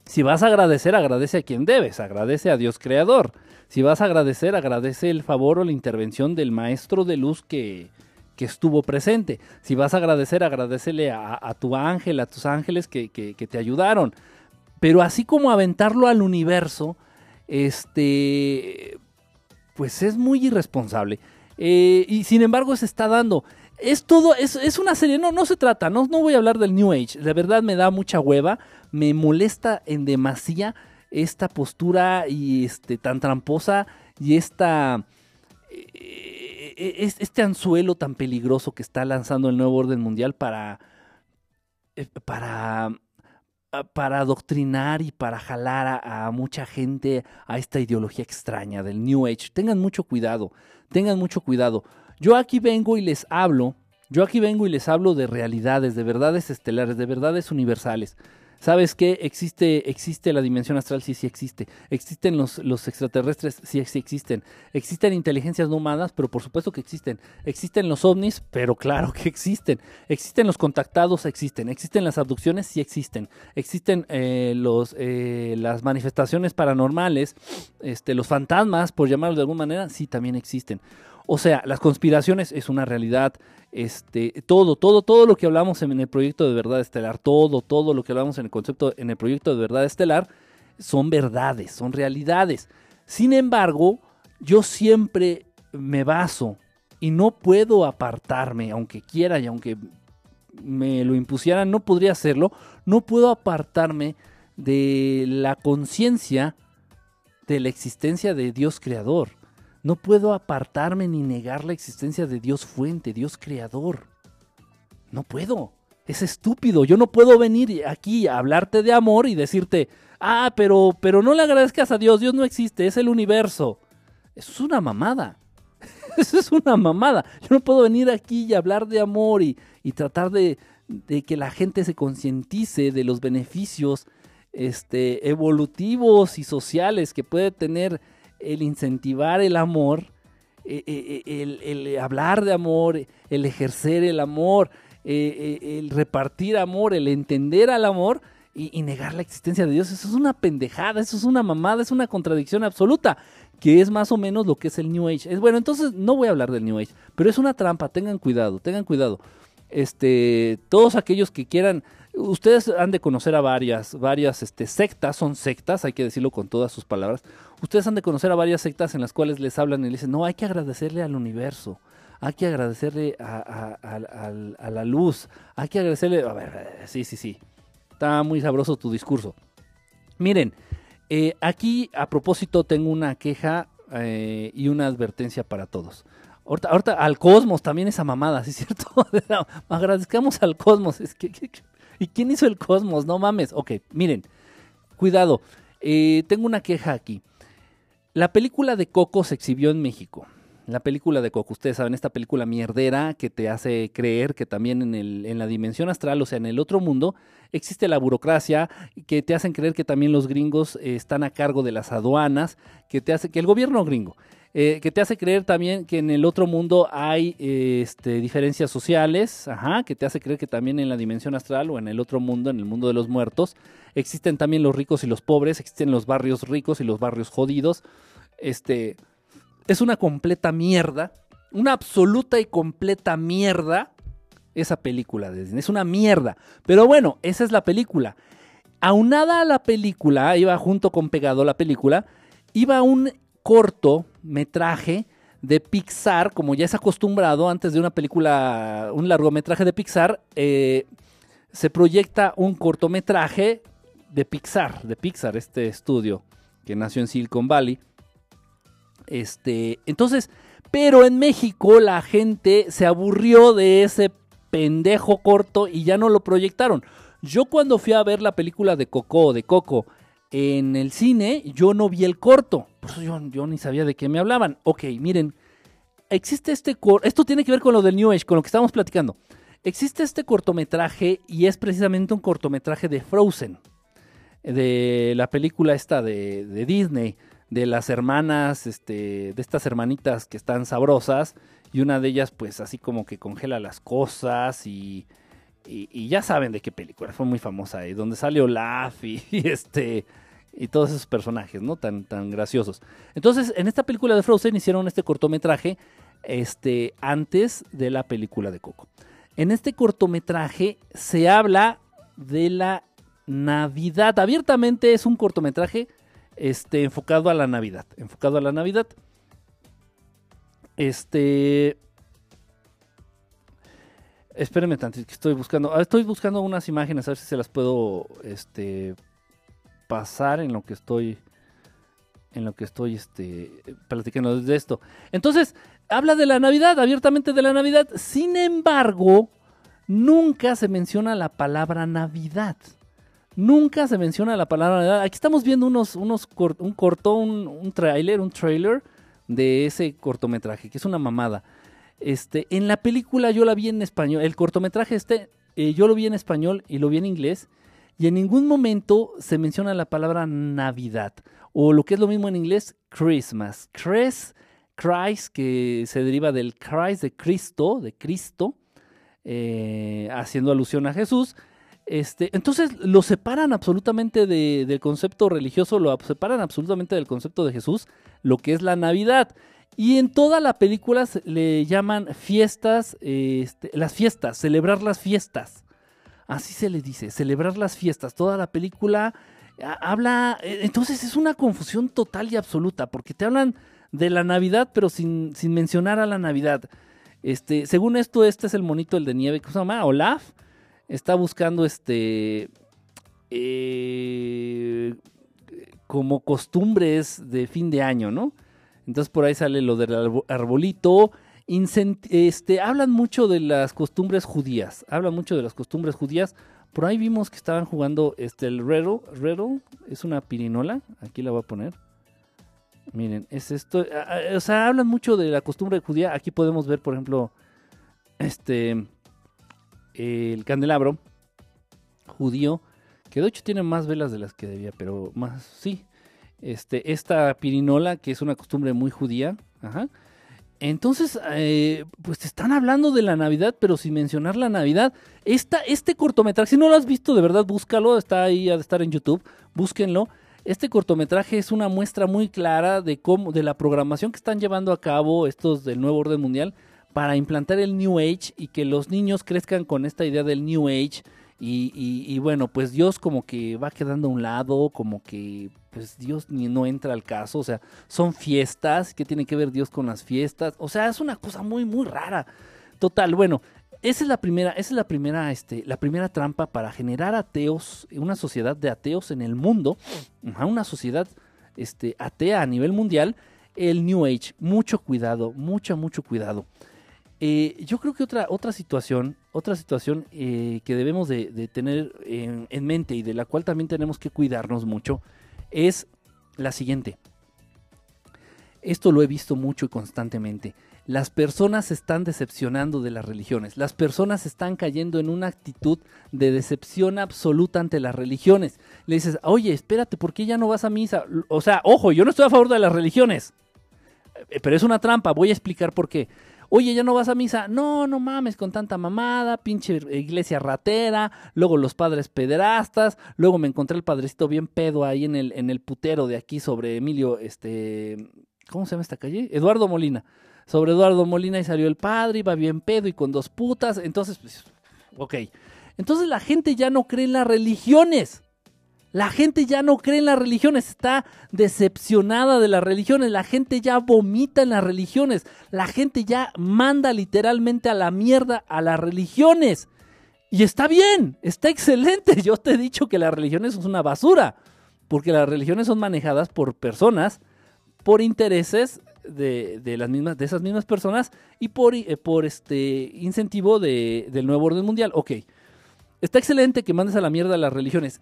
si vas a agradecer, agradece a quien debes, agradece a Dios creador. Si vas a agradecer, agradece el favor o la intervención del maestro de luz que, que estuvo presente. Si vas a agradecer, agradecele a, tu ángel, a tus ángeles que, te ayudaron. Pero así como aventarlo al universo, este, pues es muy irresponsable. Eh, y sin embargo se está dando. Es todo, es, es, una serie, no, no se trata, no, no voy a hablar del New Age. De verdad me da mucha hueva, me molesta en demasía esta postura y este tan tramposa y esta e, este anzuelo tan peligroso que está lanzando el nuevo orden mundial para, eh, para, ah, para adoctrinar y para jalar a, mucha gente a esta ideología extraña del New Age. Tengan mucho cuidado, tengan mucho cuidado. Yo aquí vengo y les hablo, yo aquí vengo y les hablo de realidades, de verdades estelares, de verdades universales. ¿Sabes qué? Existe, existe la dimensión astral, sí, sí existe. Existen los, los extraterrestres, sí, sí existen. Existen inteligencias no humanas, pero por supuesto que existen. Existen los ovnis, pero claro que existen. Existen los contactados, existen. Existen las abducciones, sí existen. Existen eh, los, eh, las manifestaciones paranormales, este, los fantasmas, por llamarlo de alguna manera, sí también existen. O sea, las conspiraciones es una realidad. Este, todo, todo, todo lo que hablamos en el proyecto de verdad estelar, todo, todo lo que hablamos en el concepto, en el proyecto de verdad estelar, son verdades, son realidades. Sin embargo, yo siempre me baso y no puedo apartarme, aunque quiera y aunque me lo impusieran, no podría hacerlo, no puedo apartarme de la conciencia de la existencia de Dios creador. No puedo apartarme ni negar la existencia de Dios fuente, Dios creador. No puedo. Es estúpido. Yo no puedo venir aquí a hablarte de amor y decirte, ah, pero, pero no le agradezcas a Dios, Dios no existe, es el universo. Eso es una mamada. *laughs* Eso es una mamada. Yo no puedo venir aquí y hablar de amor y, tratar de, de, que la gente se concientice de los beneficios este, evolutivos y sociales que puede tener el incentivar el amor, e, e, e, el, hablar de amor, el ejercer el amor, el repartir amor, el entender al amor y, negar la existencia de Dios. Eso es una pendejada, eso es una mamada, es una contradicción absoluta, que es más o menos lo que es el New Age. Es, bueno, entonces no voy a hablar del New Age, pero es una trampa, tengan cuidado, tengan cuidado. Este, todos aquellos que quieran ustedes han de conocer a varias, varias este, sectas, son sectas, hay que decirlo con todas sus palabras. Ustedes han de conocer a varias sectas en las cuales les hablan y les dicen, no, hay que agradecerle al universo, hay que agradecerle a, la luz, hay que agradecerle, a ver, sí, sí, sí, está muy sabroso tu discurso. Miren, eh, aquí a propósito tengo una queja eh, y una advertencia para todos. Ahorita, al cosmos también esa mamada, ¿sí es cierto? *laughs* Agradezcamos al cosmos. Es que, ¿Y quién hizo el cosmos? No mames. Ok, miren, cuidado. Eh, tengo una queja aquí. La película de Coco se exhibió en México. La película de Coco, ustedes saben, esta película mierdera que te hace creer que también en, el, en la dimensión astral, o sea, en el otro mundo, existe la burocracia, que te hacen creer que también los gringos eh, están a cargo de las aduanas, que te hace que el gobierno gringo eh, que te hace creer también que en el otro mundo hay este, diferencias sociales, ajá, que te hace creer que también en la dimensión astral o en el otro mundo, en el mundo de los muertos, existen también los ricos y los pobres, existen los barrios ricos y los barrios jodidos. Este, es una completa mierda, una absoluta y completa mierda esa película Disney. Es una mierda. Pero bueno, esa es la película. Aunada a la película, iba junto con pegado la película, iba un cortometraje de Pixar, como ya es acostumbrado antes de una película, un largometraje de Pixar, eh, se proyecta un cortometraje de Pixar, de Pixar, este estudio que nació en Silicon Valley. Este, entonces, pero en México la gente se aburrió de ese pendejo corto y ya no lo proyectaron. Yo cuando fui a ver la película de Coco, de Coco, en el cine, yo no vi el corto. Por eso yo, ni sabía de qué me hablaban. Ok, miren, existe este corto. Esto tiene que ver con lo del New Age, con lo que estamos platicando. Existe este cortometraje y es precisamente un cortometraje de Frozen. De la película esta de, Disney. De las hermanas, este, de estas hermanitas que están sabrosas. Y una de ellas, pues así como que congela las cosas y y, ya saben de qué película, fue muy famosa, y donde sale Olaf *laughs* y, este y todos esos personajes, ¿no? Tan, tan graciosos. Entonces, en esta película de Frozen hicieron este cortometraje este, antes de la película de Coco. En este cortometraje se habla de la Navidad. Abiertamente es un cortometraje este, enfocado a la Navidad. Enfocado a la Navidad. Este. Espérenme tantito que estoy buscando. ah, Estoy buscando unas imágenes, a ver si se las puedo este, pasar en lo que estoy. En lo que estoy este, platicando de esto. Entonces, habla de la Navidad, abiertamente de la Navidad. Sin embargo, nunca se menciona la palabra Navidad. Nunca se menciona la palabra Navidad. Aquí estamos viendo unos, unos un corto, un, un trailer, un trailer de ese cortometraje, que es una mamada. Este, en la película yo la vi en español. El cortometraje este, eh, yo lo vi en español y lo vi en inglés. Y en ningún momento se menciona la palabra Navidad. O lo que es lo mismo en inglés, Christmas. Chris, Christ, que se deriva del Christ de Cristo, de Cristo, eh, haciendo alusión a Jesús. Este, entonces lo separan absolutamente de- del concepto religioso, lo separan absolutamente del concepto de Jesús, lo que es la Navidad. Y en toda la película se- le llaman fiestas, este, las fiestas, celebrar las fiestas. Así se le dice, celebrar las fiestas. Toda la película ah, habla, eh, entonces es una confusión total y absoluta, porque te hablan de la Navidad, pero sin, sin mencionar a la Navidad. Este, según esto, este es el monito, el de nieve, ¿cómo se llama? Olaf. Está buscando este. eh, como costumbres de fin de año, ¿no? Entonces por ahí sale lo del arbo- arbolito. Este, hablan mucho de las costumbres judías. Hablan mucho de las costumbres judías. Por ahí vimos que estaban jugando este, el Rero. Rero es una pirinola. Aquí la voy a poner. Miren, es esto. O sea, hablan mucho de la costumbre judía. Aquí podemos ver, por ejemplo, este. El candelabro judío. Que de hecho tiene más velas de las que debía, pero más, sí. Este, esta pirinola, que es una costumbre muy judía. Entonces, eh, pues te están hablando de la Navidad, pero sin mencionar la Navidad. Esta, este cortometraje, si no lo has visto, de verdad, búscalo, está ahí, ha de estar en YouTube, búsquenlo. Este cortometraje es una muestra muy clara de cómo, de la programación que están llevando a cabo estos del nuevo orden mundial para implantar el New Age y que los niños crezcan con esta idea del New Age. Y- y bueno, pues Dios como que va quedando a un lado, como que pues Dios ni no entra al caso, o sea, son fiestas, ¿qué tiene que ver Dios con las fiestas? O sea, es una cosa muy, muy rara. Total, bueno, esa es la primera, esa es la primera, este, la primera trampa para generar ateos, una sociedad de ateos en el mundo, una sociedad este, atea a nivel mundial, el New Age. Mucho cuidado, mucho, mucho cuidado. Eh, yo creo que otra, otra situación, otra situación eh, que debemos de, tener en, en mente y de la cual también tenemos que cuidarnos mucho es la siguiente. Esto lo he visto mucho y constantemente. Las personas se están decepcionando de las religiones. Las personas están cayendo en una actitud de decepción absoluta ante las religiones. Le dices, oye, espérate, ¿por qué ya no vas a misa? O sea, ojo, yo no estoy a favor de las religiones. Eh, Pero es una trampa, voy a explicar por qué. Oye, ¿ya no vas a misa? No, no mames, con tanta mamada, pinche iglesia ratera, luego los padres pederastas, luego me encontré el padrecito bien pedo ahí en el, en el putero de aquí sobre Emilio, este, ¿cómo se llama esta calle? Eduardo Molina. Sobre Eduardo Molina y salió el padre, iba bien pedo y con dos putas, entonces, pues, ok. Entonces la gente ya no cree en las religiones. La gente ya no cree en las religiones, está decepcionada de las religiones, la gente ya vomita en las religiones, la gente ya manda literalmente a la mierda a las religiones. Y está bien, está excelente. *laughs* Yo te he dicho que las religiones son una basura, porque las religiones son manejadas por personas, por intereses de, de las mismas, de esas mismas personas y por, eh, por este incentivo de- del nuevo orden mundial. Ok. Está excelente que mandes a la mierda a las religiones.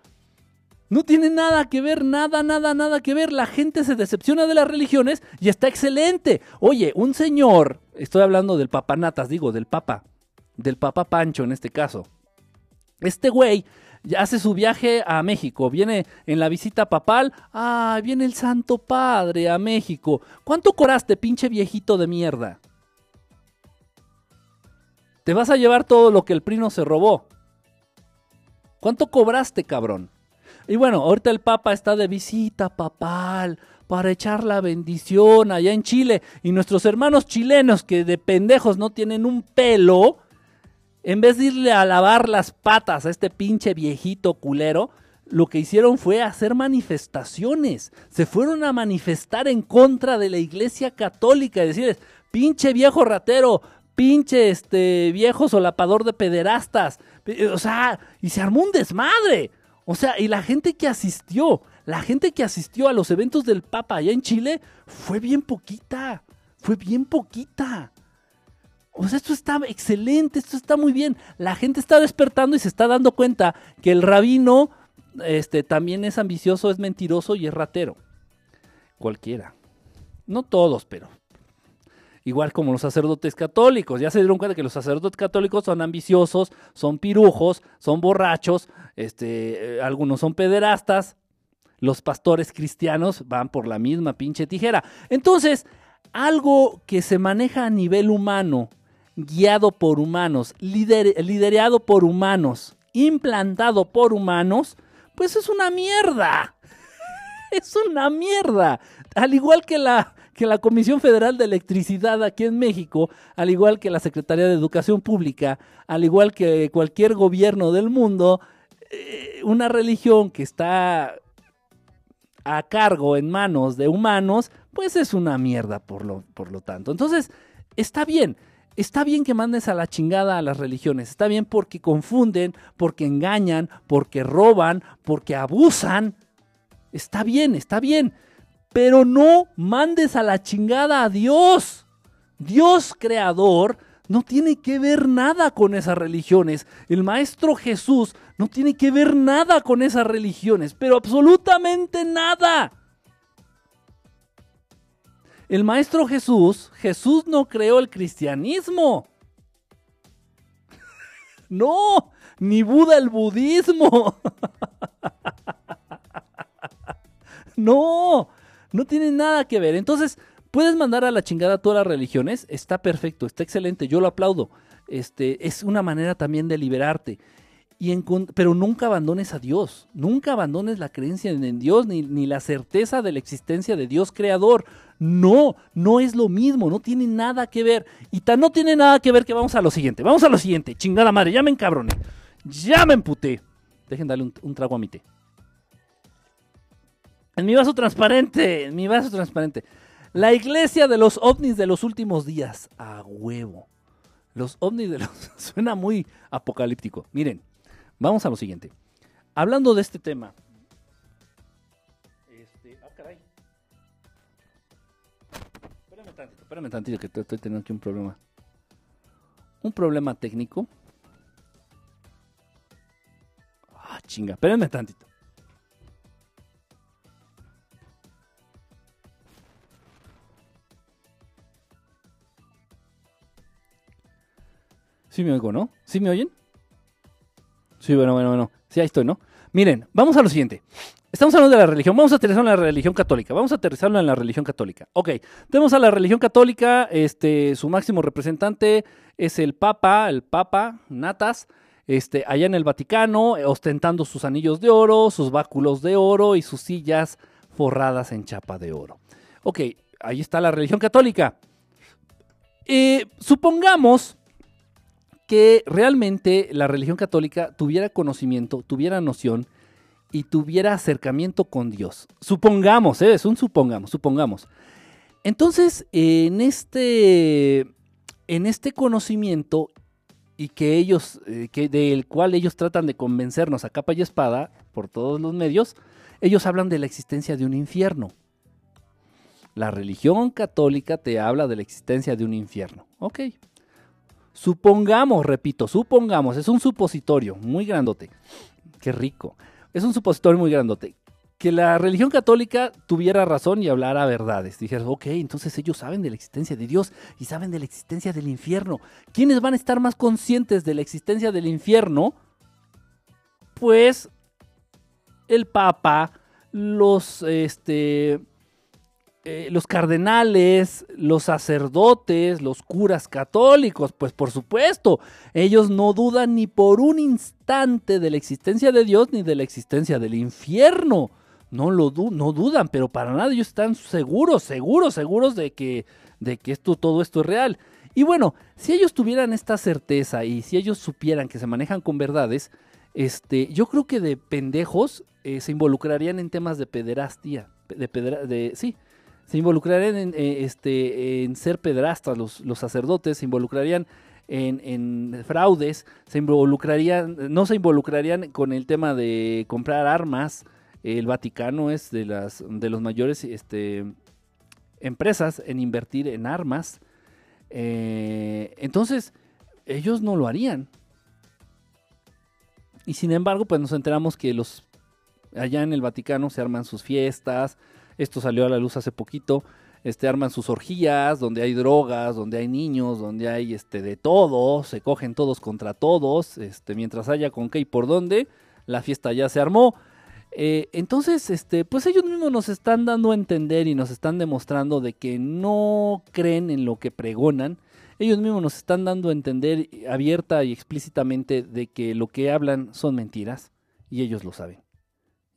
No tiene nada que ver, nada, nada, nada que ver. La gente se decepciona de las religiones y está excelente. Oye, un señor, estoy hablando del papanatas, digo, del papa, del papa Pancho en este caso. Este güey hace su viaje a México, viene en la visita papal, ah, viene el Santo Padre a México. ¿Cuánto coraste, pinche viejito de mierda? Te vas a llevar todo lo que el primo se robó. ¿Cuánto cobraste, cabrón? Y bueno, ahorita el Papa está de visita papal para echar la bendición allá en Chile. Y nuestros hermanos chilenos que de pendejos no tienen un pelo, en vez de irle a lavar las patas a este pinche viejito culero, lo que hicieron fue hacer manifestaciones. Se fueron a manifestar en contra de la iglesia católica y decirles, pinche viejo ratero, pinche este viejo solapador de pederastas. O sea, y se armó un desmadre. O sea, y la gente que asistió, la gente que asistió a los eventos del Papa allá en Chile fue bien poquita. Fue bien poquita. O sea, esto está excelente, esto está muy bien. La gente está despertando y se está dando cuenta que el rabino este, también es ambicioso, es mentiroso y es ratero. Cualquiera. No todos, pero igual como los sacerdotes católicos. Ya se dieron cuenta que los sacerdotes católicos son ambiciosos, son pirujos, son borrachos, este, eh, algunos son pederastas. Los pastores cristianos van por la misma pinche tijera. Entonces, algo que se maneja a nivel humano, guiado por humanos, liderado por humanos, implantado por humanos, pues es una mierda. *laughs* es una mierda. Al igual que la que la Comisión Federal de Electricidad aquí en México, al igual que la Secretaría de Educación Pública, al igual que cualquier gobierno del mundo, eh, una religión que está a cargo en manos de humanos, pues es una mierda por lo, por lo tanto. Entonces, está bien. Está bien que mandes a la chingada a las religiones, está bien porque confunden, porque engañan, porque roban, porque abusan. Está bien, está bien. Pero no mandes a la chingada a Dios. Dios creador no tiene que ver nada con esas religiones. El Maestro Jesús no tiene que ver nada con esas religiones, pero absolutamente nada. El Maestro Jesús, Jesús no creó el cristianismo. *laughs* No, ni Buda el budismo. *laughs* No, no tiene nada que ver. Entonces, puedes mandar a la chingada todas las religiones, está perfecto, está excelente, yo lo aplaudo. Este, es una manera también de liberarte. Y pero nunca abandones a Dios, nunca abandones la creencia en Dios ni, ni la certeza de la existencia de Dios creador. No, no es lo mismo, no tiene nada que ver. Y tan no tiene nada que ver que vamos a lo siguiente, vamos a lo siguiente, chingada madre, ya me encabroné, ya me emputé. Dejen darle un trago a mi té. En mi vaso transparente, en mi vaso transparente. La iglesia de los ovnis de los últimos días. A huevo. Los ovnis de los... *laughs* Suena muy apocalíptico. Miren, vamos a lo siguiente. Hablando de este tema. Este... Ah, caray. Espérame tantito, espérame tantito que estoy teniendo aquí un problema. Un problema técnico. Ah, chinga, espérenme tantito. Sí me oigo, ¿no? ¿Sí me oyen? Sí, bueno, bueno, bueno. Sí, ahí estoy, ¿no? Miren, vamos a lo siguiente. Estamos hablando de la religión. Vamos a aterrizarlo en la religión católica. Vamos a aterrizarlo en la religión católica. Ok, tenemos a la religión católica. Este, su máximo representante es el Papa, el Papa Natas, este, allá en el Vaticano, ostentando sus anillos de oro, sus báculos de oro y sus sillas forradas en chapa de oro. Ok, ahí está la religión católica. Eh, supongamos que realmente la religión católica tuviera conocimiento, tuviera noción y tuviera acercamiento con Dios. Supongamos, ¿eh? es un supongamos, supongamos. Entonces, en este, en este conocimiento y que ellos, eh, que del cual ellos tratan de convencernos a capa y espada por todos los medios, ellos hablan de la existencia de un infierno. La religión católica te habla de la existencia de un infierno. Ok, Supongamos, repito, supongamos, es un supositorio muy grandote. Qué rico. es un supositorio muy grandote. Que la religión católica tuviera razón y hablara verdades. Dijeras, ok, entonces ellos saben de la existencia de Dios y saben de la existencia del infierno. ¿Quiénes van a estar más conscientes de la existencia del infierno? Pues el Papa, los, este, eh, los cardenales, los sacerdotes, los curas católicos, pues por supuesto, ellos no dudan ni por un instante de la existencia de Dios ni de la existencia del infierno. No lo no dudan, pero para nada ellos están seguros, seguros, seguros de que, de que esto, todo esto es real. Y bueno, si ellos tuvieran esta certeza y si ellos supieran que se manejan con verdades, este, yo creo que de pendejos eh, se involucrarían en temas de pederastia, de, de sí, se involucrarían en, eh, este, ser pederastas los, los sacerdotes, se involucrarían en, fraudes, se involucrarían, no se involucrarían con el tema de comprar armas. El Vaticano es de las de los mayores este, empresas en invertir en armas. Eh, entonces, ellos no lo harían. Y sin embargo, pues nos enteramos que los allá en el Vaticano se arman sus fiestas, esto salió a la luz hace poquito. Este, arman sus orgías, donde hay drogas, donde hay niños, donde hay este, de todo, se cogen todos contra todos, este, mientras haya con qué y por dónde, la fiesta ya se armó. Eh, entonces, este, pues ellos mismos nos están dando a entender y nos están demostrando de que no creen en lo que pregonan. Ellos mismos nos están dando a entender abierta y explícitamente de que lo que hablan son mentiras y ellos lo saben.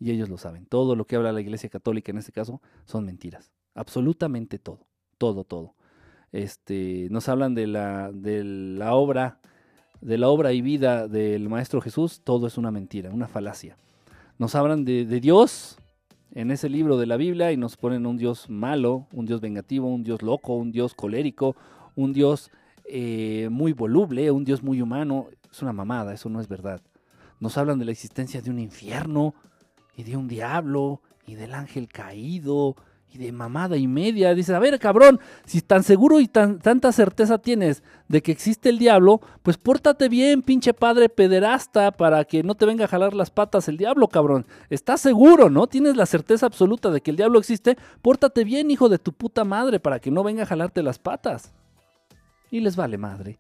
Y ellos lo saben. Todo lo que habla la Iglesia Católica en este caso son mentiras. Absolutamente todo. Todo, todo. Este, nos hablan de la, de la obra, de la obra y vida del Maestro Jesús. Todo es una mentira, una falacia. Nos hablan de, Dios en ese libro de la Biblia y nos ponen un Dios malo, un Dios vengativo, un Dios loco, un Dios colérico, un Dios eh, muy voluble, un Dios muy humano. Es una mamada, eso no es verdad. Nos hablan de la existencia de un infierno, y de un diablo y del ángel caído y de mamada y media. Dices, a ver, cabrón, si tan seguro y tan, tanta certeza tienes de que existe el diablo, pues pórtate bien, pinche padre pederasta, para que no te venga a jalar las patas el diablo, cabrón. Estás seguro, ¿no? Tienes la certeza absoluta de que el diablo existe. Pórtate bien, hijo de tu puta madre, para que no venga a jalarte las patas. Y les vale madre.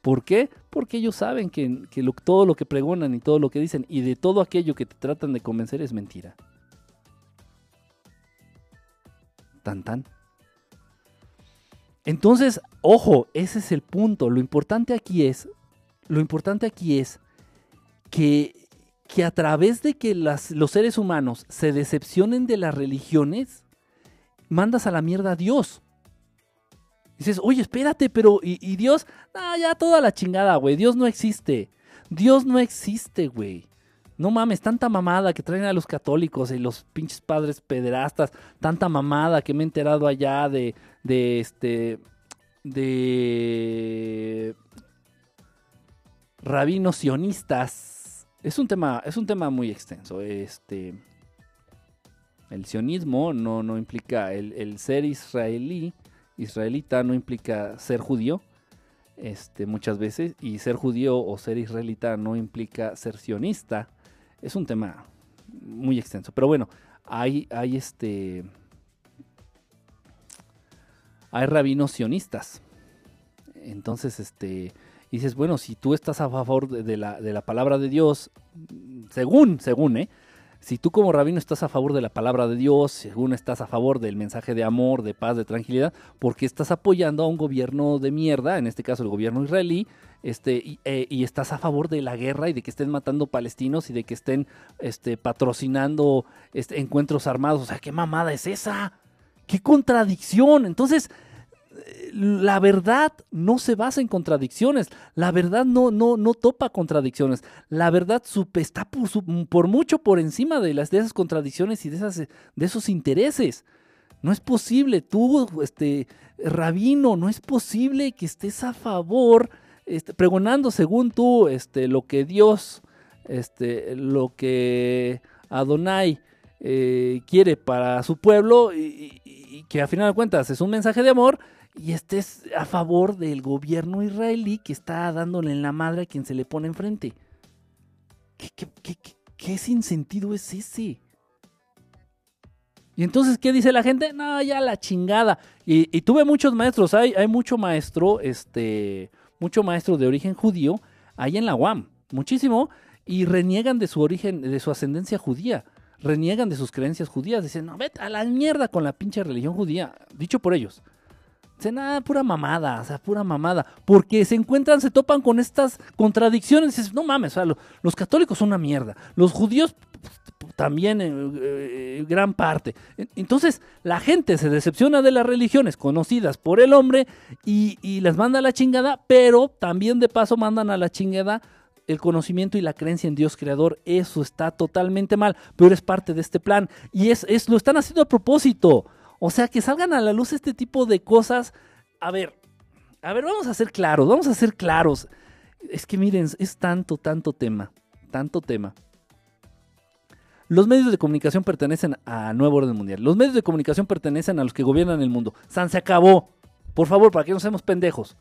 ¿Por qué? Porque ellos saben que, todo lo que pregonan y todo lo que dicen y de todo aquello que te tratan de convencer es mentira. Tan tan. Entonces, ojo, ese es el punto. Lo importante aquí es, lo importante aquí es que, que a través de que los seres humanos se decepcionen de las religiones, mandas a la mierda a Dios dices, oye, espérate, pero ¿y, Dios? Ah, ya toda la chingada, güey. Dios no existe. Dios no existe, güey. No mames, tanta mamada que traen a los católicos y los pinches padres pederastas, tanta mamada que me he enterado allá de, de este, de rabinos sionistas. Es un tema, es un tema muy extenso. Este, el sionismo no, no implica el, el ser israelí, israelita no implica ser judío, este, muchas veces, y ser judío o ser israelita no implica ser sionista. Es un tema muy extenso. Pero bueno, hay, hay este. Hay rabinos sionistas. Entonces, este. dices, bueno, si tú estás a favor de, la, de la palabra de Dios, según, según, ¿eh? Si tú como rabino estás a favor de la palabra de Dios, según estás a favor del mensaje de amor, de paz, de tranquilidad, porque estás apoyando a un gobierno de mierda, en este caso el gobierno israelí, este, eh, y, estás a favor de la guerra y de que estén matando palestinos y de que estén este, patrocinando este, encuentros armados. O sea, ¿qué mamada es esa? ¿Qué contradicción? Entonces, la verdad no se basa en contradicciones, la verdad no, no, no topa contradicciones, la verdad está por, por, mucho por encima de, las, de esas contradicciones y de, esas, de esos intereses. No es posible, tú, este, rabino, no es posible que estés a favor, este, pregonando según tú este, lo que Dios, este, lo que Adonai eh, quiere para su pueblo y, y que a final de cuentas es un mensaje de amor y estés a favor del gobierno israelí que está dándole en la madre a quien se le pone enfrente. ¿Qué, ¿Qué sinsentido es ese? Y entonces, ¿qué dice la gente? No, ya la chingada. Y, tuve muchos maestros, hay, hay mucho maestro, este, mucho maestro de origen judío ahí en la UAM, muchísimo, y reniegan de su origen, de su ascendencia judía, reniegan de sus creencias judías, dicen, no, vete a la mierda con la pinche religión judía, dicho por ellos. Ah, pura mamada, o sea, pura mamada, porque se encuentran, se topan con estas contradicciones, no mames, o sea, los católicos son una mierda, los judíos también en eh, gran parte. Entonces, la gente se decepciona de las religiones conocidas por el hombre y, y, las manda a la chingada, pero también de paso mandan a la chingada el conocimiento y la creencia en Dios creador. Eso está totalmente mal, pero es parte de este plan. Y es, es lo están haciendo a propósito. O sea, que salgan a la luz este tipo de cosas. A ver, a ver, vamos a ser claros, vamos a ser claros. Es que miren, es tanto, tanto tema, tanto tema. Los medios de comunicación pertenecen a Nuevo Orden Mundial. Los medios de comunicación pertenecen a los que gobiernan el mundo. San se acabó. Por favor, para que no seamos pendejos.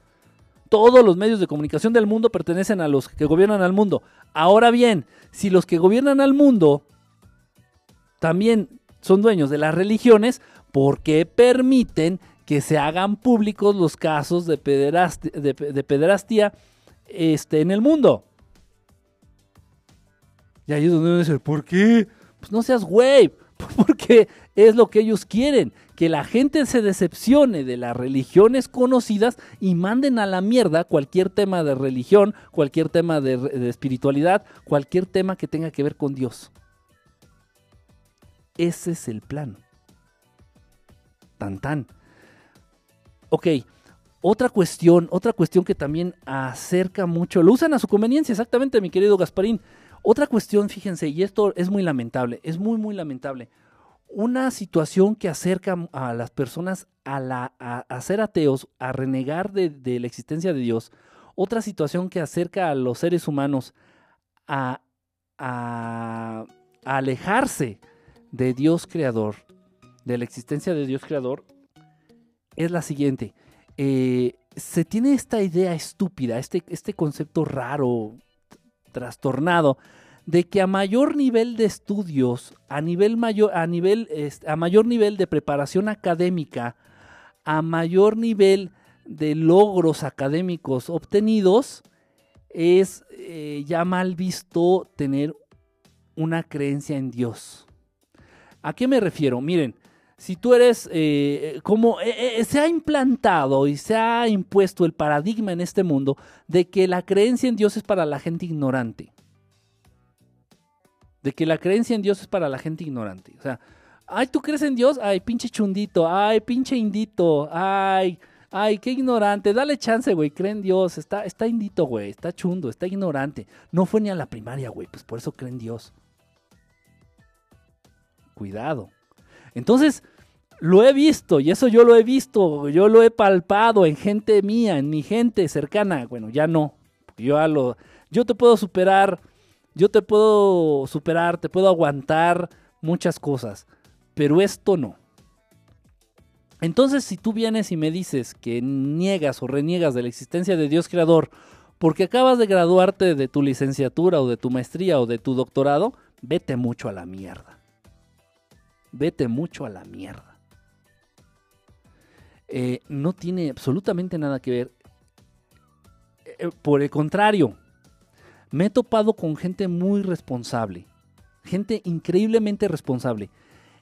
Todos los medios de comunicación del mundo pertenecen a los que gobiernan al mundo. Ahora bien, si los que gobiernan al mundo también son dueños de las religiones, ¿por qué permiten que se hagan públicos los casos de, pederastía, este, en el mundo? Y ahí es donde uno dice, ¿por qué? Pues no seas güey, *laughs* porque es lo que ellos quieren, que la gente se decepcione de las religiones conocidas y manden a la mierda cualquier tema de religión, cualquier tema de, espiritualidad, cualquier tema que tenga que ver con Dios. Ese es el plan. Tan tan. Ok, otra cuestión, otra cuestión que también acerca mucho, lo usan a su conveniencia, exactamente, mi querido Gasparín. Otra cuestión, fíjense, y esto es muy lamentable, es muy, muy lamentable. Una situación que acerca a las personas a, ser ateos, a renegar de, la existencia de Dios. Otra situación que acerca a los seres humanos a alejarse de Dios creador, de la existencia de Dios creador, es la siguiente. Eh, se tiene esta idea estúpida, este, este concepto raro, trastornado de que a mayor nivel de estudios, a nivel mayor, a nivel, a mayor nivel de preparación académica, a mayor nivel de logros académicos obtenidos, es eh, ya mal visto tener una creencia en Dios. ¿A qué me refiero? Miren, si tú eres eh, como eh, se ha implantado y se ha impuesto el paradigma en este mundo de que la creencia en Dios es para la gente ignorante de que la creencia en Dios es para la gente ignorante. O sea, ay, ¿tú crees en Dios? Ay, pinche chundito, ay, pinche indito, ay, ay, qué ignorante, dale chance, güey, cree en Dios, está, está indito, güey, está chundo, está ignorante. No fue ni a la primaria, güey, pues por eso cree en Dios. Cuidado. Entonces, lo he visto, y eso yo lo he visto, yo lo he palpado en gente mía, en mi gente cercana. Bueno, ya no. Yo, a lo, yo te puedo superar yo te puedo superar, te puedo aguantar muchas cosas, pero esto no. Entonces, si tú vienes y me dices que niegas o reniegas de la existencia de Dios creador porque acabas de graduarte de tu licenciatura o de tu maestría o de tu doctorado, vete mucho a la mierda. Vete mucho a la mierda. Eh, no tiene absolutamente nada que ver. Eh, por el contrario, me he topado con gente muy responsable, gente increíblemente responsable,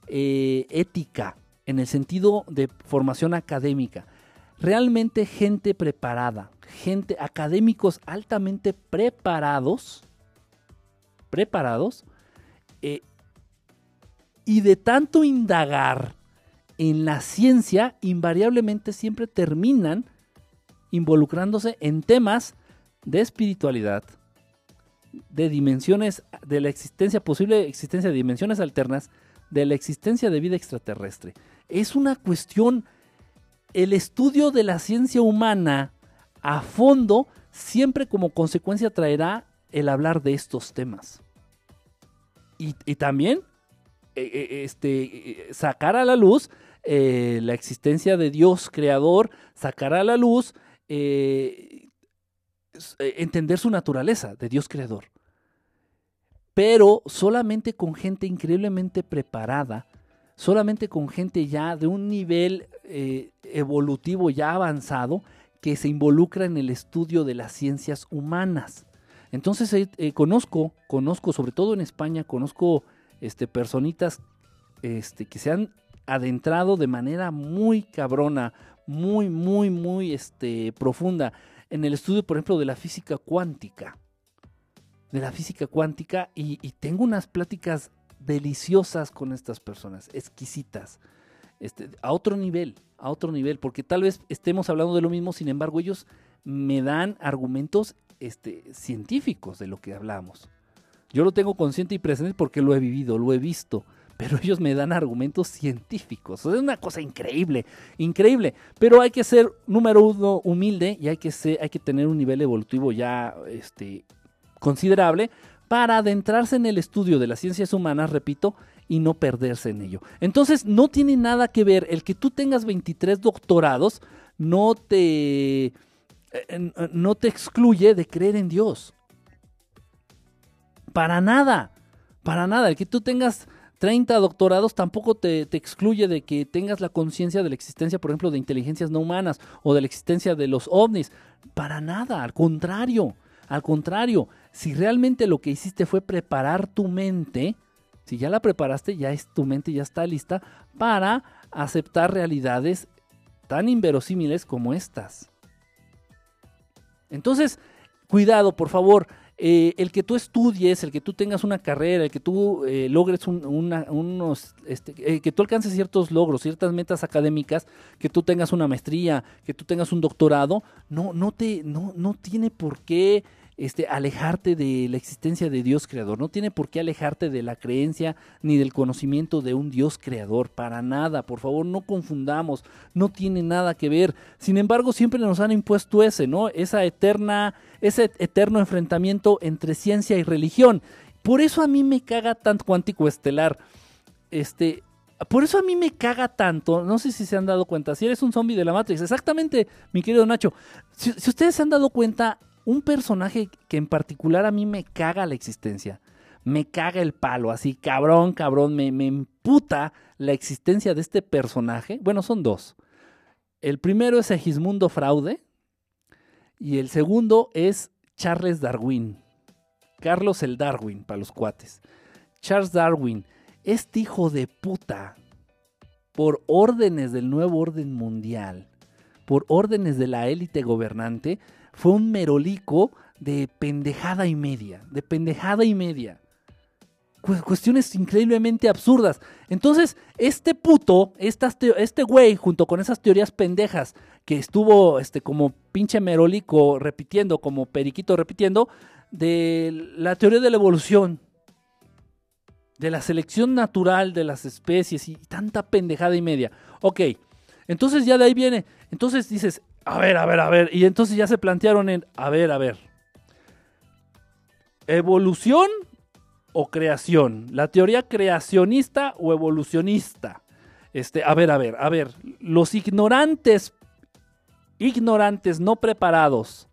eh, ética, en el sentido de formación académica, realmente gente preparada, gente, académicos altamente preparados, preparados, eh, y de tanto indagar en la ciencia, invariablemente siempre terminan involucrándose en temas de espiritualidad, de dimensiones, de la existencia, posible existencia de dimensiones alternas, de la existencia de vida extraterrestre. Es una cuestión, el estudio de la ciencia humana a fondo siempre como consecuencia traerá el hablar de estos temas. Y, también eh, eh, este, sacar a la luz eh, la existencia de Dios creador, sacar a la luz eh, entender su naturaleza de Dios creador. pero solamente con gente increíblemente preparada, solamente con gente ya de un nivel eh, evolutivo ya avanzado que se involucra en el estudio de las ciencias humanas. Entonces eh, eh, conozco, conozco, sobre todo en España, conozco este, personitas este, que se han adentrado de manera muy cabrona, muy, muy, muy este, profunda en el estudio, por ejemplo, de la física cuántica. De la física cuántica y, tengo unas pláticas deliciosas con estas personas, exquisitas, este, a otro nivel, a otro nivel, porque tal vez estemos hablando de lo mismo, sin embargo ellos me dan argumentos este, científicos de lo que hablamos. Yo lo tengo consciente y presente porque lo he vivido, lo he visto, pero ellos me dan argumentos científicos. Es una cosa increíble, increíble. Pero hay que ser, número uno, humilde y hay que, tener un nivel evolutivo ya este, considerable para adentrarse en el estudio de las ciencias humanas, repito, y no perderse en ello. Entonces, no tiene nada que ver el que tú tengas 23 doctorados, no te eh, no te excluye de creer en Dios. Para nada, para nada. El que tú tengas 30 doctorados tampoco te, excluye de que tengas la conciencia de la existencia, por ejemplo, de inteligencias no humanas o de la existencia de los ovnis. Para nada, al contrario, al contrario. Si realmente lo que hiciste fue preparar tu mente, si ya la preparaste, ya es tu mente ya está lista para aceptar realidades tan inverosímiles como estas. Entonces, cuidado, por favor. Eh, el que tú estudies, el que tú tengas una carrera, el que tú eh, logres unos, este, eh, que tú alcances ciertos logros, ciertas metas académicas, que tú tengas una maestría, que tú tengas un doctorado, no, no te, no, no tiene por qué este, alejarte de la existencia de Dios creador. No tiene por qué alejarte de la creencia ni del conocimiento de un Dios creador. Para nada. Por favor, no confundamos. No tiene nada que ver. Sin embargo, siempre nos han impuesto ese, ¿no? Esa eterna, ese eterno enfrentamiento entre ciencia y religión. Por eso a mí me caga tanto cuántico estelar. Este, por eso a mí me caga tanto, no sé si se han dado cuenta, si eres un zombie de la Matrix, exactamente, mi querido Nacho, si, si ustedes se han dado cuenta, un personaje que en particular a mí me caga la existencia. Me caga el palo, así, cabrón, cabrón, me, me emputa la existencia de este personaje. Bueno, son dos. El primero es Segismundo Fraude y el segundo es Charles Darwin. Carlos el Darwin, para los cuates. Charles Darwin, este hijo de puta, por órdenes del nuevo orden mundial, por órdenes de la élite gobernante, fue un merolico de pendejada y media, de pendejada y media. cuestiones increíblemente absurdas. Entonces, este puto, este güey, junto con esas teorías pendejas que estuvo este, como pinche merolico repitiendo, como periquito repitiendo, de la teoría de la evolución, de la selección natural de las especies y tanta pendejada y media. Ok, entonces ya de ahí viene. Entonces dices, a ver, a ver, a ver. Y entonces ya se plantearon en, a ver, a ver. ¿Evolución o creación? ¿La teoría creacionista o evolucionista? Este, a ver, a ver, a ver. Los ignorantes, ignorantes no preparados,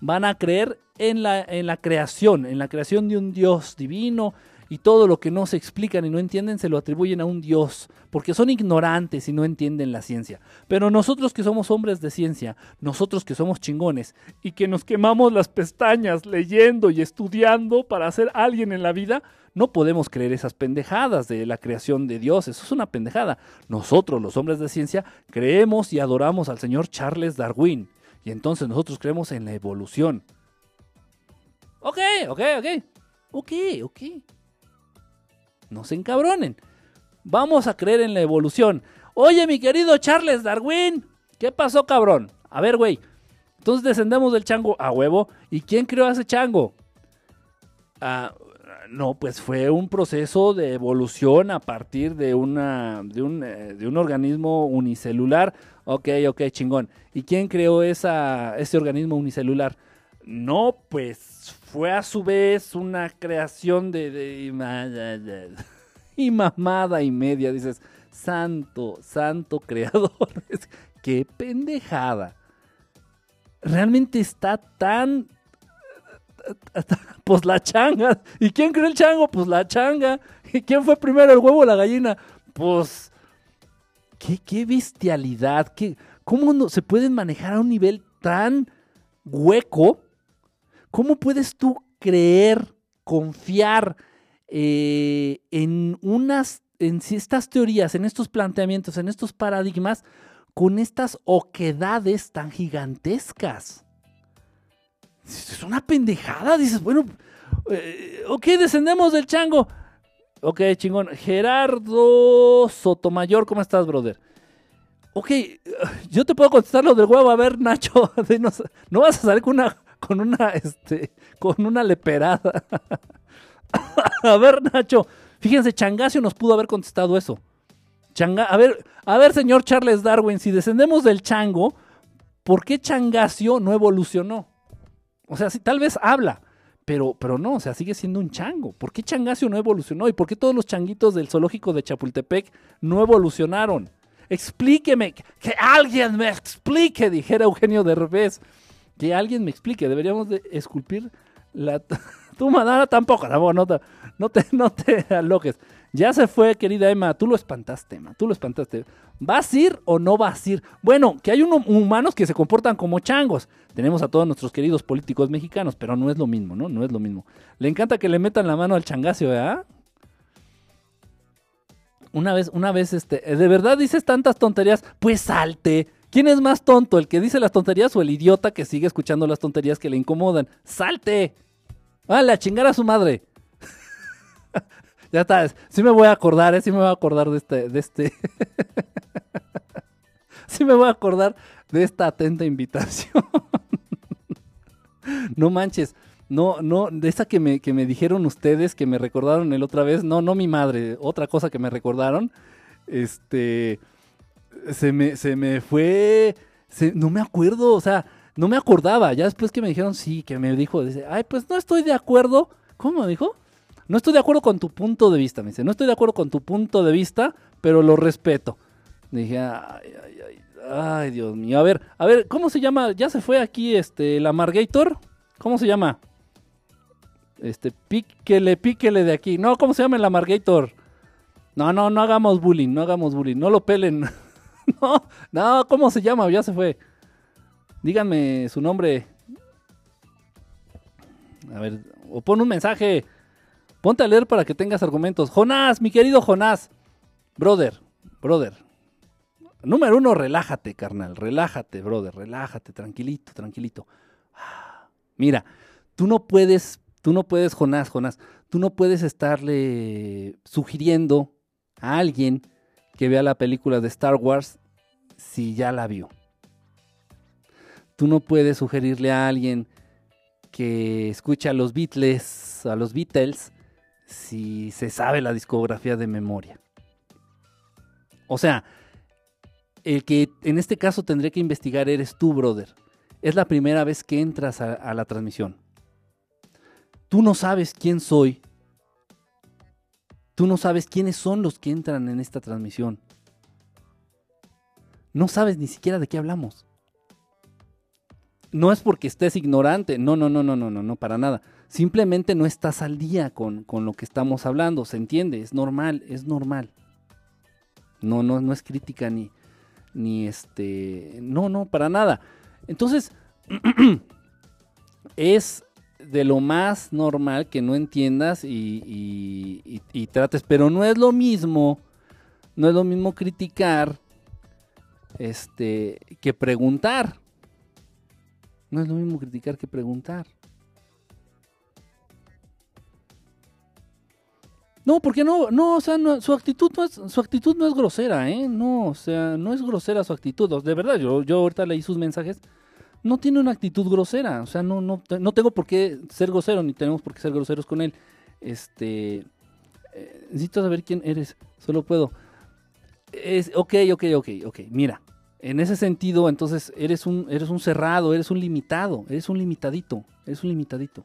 van a creer en la, en la creación, en la creación de un Dios divino, y todo lo que no se explican y no entienden se lo atribuyen a un Dios, porque son ignorantes y no entienden la ciencia. Pero nosotros que somos hombres de ciencia, nosotros que somos chingones y que nos quemamos las pestañas leyendo y estudiando para ser alguien en la vida, no podemos creer esas pendejadas de la creación de Dios. Eso es una pendejada. Nosotros, los hombres de ciencia, creemos y adoramos al señor Charles Darwin. Y entonces nosotros creemos en la evolución. Ok, ok, ok. Ok, ok no se encabronen. Vamos a creer en la evolución. Oye, mi querido Charles Darwin, ¿qué pasó, cabrón? A ver, güey. Entonces descendemos del chango a huevo. ¿Y quién creó a ese chango? Ah, no, pues fue un proceso de evolución a partir de, una, de, un, eh, de un organismo unicelular. Ok, ok, chingón. ¿Y quién creó esa, ese organismo unicelular? No, pues fue a su vez una creación de, *laughs* y mamada y media. Dices, santo, santo creador. *laughs* Qué pendejada. Realmente está tan *laughs* Pues la changa. ¿Y quién creó el chango? Pues la changa. ¿Y quién fue primero, el huevo o la gallina? Pues. Qué, qué bestialidad. Qué, ¿Cómo no, se pueden manejar a un nivel tan hueco? ¿Cómo puedes tú creer, confiar eh, en unas, en estas teorías, en estos planteamientos, en estos paradigmas, con estas oquedades tan gigantescas? Es una pendejada, dices, bueno, eh, ok, descendemos del chango. Ok, chingón. Gerardo Sotomayor, ¿cómo estás, brother? Ok, yo te puedo contestar lo del huevo. A ver, Nacho, *laughs* no, vas a salir con una, con una, este, con una leperada. *laughs* a ver, Nacho, fíjense, Changasio nos pudo haber contestado eso. Changa, a ver, a ver, señor Charles Darwin, si descendemos del chango, ¿por qué Changasio no evolucionó? O sea, sí, tal vez habla, pero, pero no, o sea, sigue siendo un chango. ¿Por qué Changasio no evolucionó? ¿Y por qué todos los changuitos del zoológico de Chapultepec no evolucionaron? Explíqueme, que alguien me explique, dijera Eugenio Derbez. Que alguien me explique, deberíamos de esculpir la... *laughs* Tú, Madara, tampoco, no, no, no, te, no aloques. Ya se fue, querida Emma. Tú lo espantaste, Emma. Tú lo espantaste. ¿Vas a ir o no vas a ir? Bueno, que hay unos humanos que se comportan como changos. Tenemos a todos nuestros queridos políticos mexicanos, pero no es lo mismo, ¿no? No es lo mismo. Le encanta que le metan la mano al changacio, ¿verdad? Una vez, una vez, este, ¿de verdad dices tantas tonterías? Pues salte. ¿Quién es más tonto, el que dice las tonterías o el idiota que sigue escuchando las tonterías que le incomodan? ¡Salte! ¡Ah, la chingar a su madre! *laughs* ya está, sí me voy a acordar, ¿eh? sí me voy a acordar de este, de este. *laughs* sí me voy a acordar de esta atenta invitación. *laughs* no manches, no, no, de esa que me, que me dijeron ustedes, que me recordaron el otra vez, no, no mi madre, otra cosa que me recordaron, este, se me, se me fue, no me acuerdo, o sea, no me acordaba, ya después que me dijeron sí, que me dijo, dice, ay, pues no estoy de acuerdo, ¿cómo dijo? No estoy de acuerdo con tu punto de vista, me dice. No estoy de acuerdo con tu punto de vista, pero lo respeto. Dije, ay, ay, ay, ay, Dios mío. A ver, a ver, ¿cómo se llama? Ya se fue aquí este, la Margator. ¿Cómo se llama? Este, píquele, píquele de aquí. No, ¿cómo se llama el Amargator? No, no, no hagamos bullying, no hagamos bullying. No lo pelen. *laughs* *laughs* no, no, ¿cómo se llama? Ya se fue. Díganme su nombre. A ver, o pon un mensaje. Ponte a leer para que tengas argumentos. Jonás, mi querido Jonás. Brother, brother. Número uno, relájate, carnal. Relájate, brother. Relájate, tranquilito, tranquilito. Mira, tú no puedes Tú no puedes, Jonás, Jonás, tú no puedes estarle sugiriendo a alguien que vea la película de Star Wars si ya la vio. Tú no puedes sugerirle a alguien que escuche a los Beatles, a los Beatles, si se sabe la discografía de memoria. O sea, el que en este caso tendré que investigar eres tú, brother. Es la primera vez que entras a, a la transmisión. Tú no sabes quién soy. Tú no sabes quiénes son los que entran en esta transmisión. No sabes ni siquiera de qué hablamos. No es porque estés ignorante, no, no, no, no, no, no, no, para nada. Simplemente no estás al día con, con lo que estamos hablando, se entiende, es normal, es normal. No, no, no es crítica ni, ni este, no, no, para nada. Entonces, *clears throat* es de lo más normal que no entiendas y, trates, pero no es lo mismo, no es lo mismo criticar este, que preguntar. No es lo mismo criticar que preguntar. No, porque no, no, o sea, su actitud no es, su actitud no es grosera, ¿eh? No, o sea, no es grosera su actitud. De verdad, yo, yo ahorita leí sus mensajes no tiene una actitud grosera. O sea, no, no, no tengo por qué ser grosero, ni tenemos por qué ser groseros con él. Este. Eh, necesito saber quién eres. Solo puedo. Es, ok, ok, ok, ok. Mira, en ese sentido, entonces eres un, eres un cerrado, eres un limitado, eres un limitadito, eres un limitadito.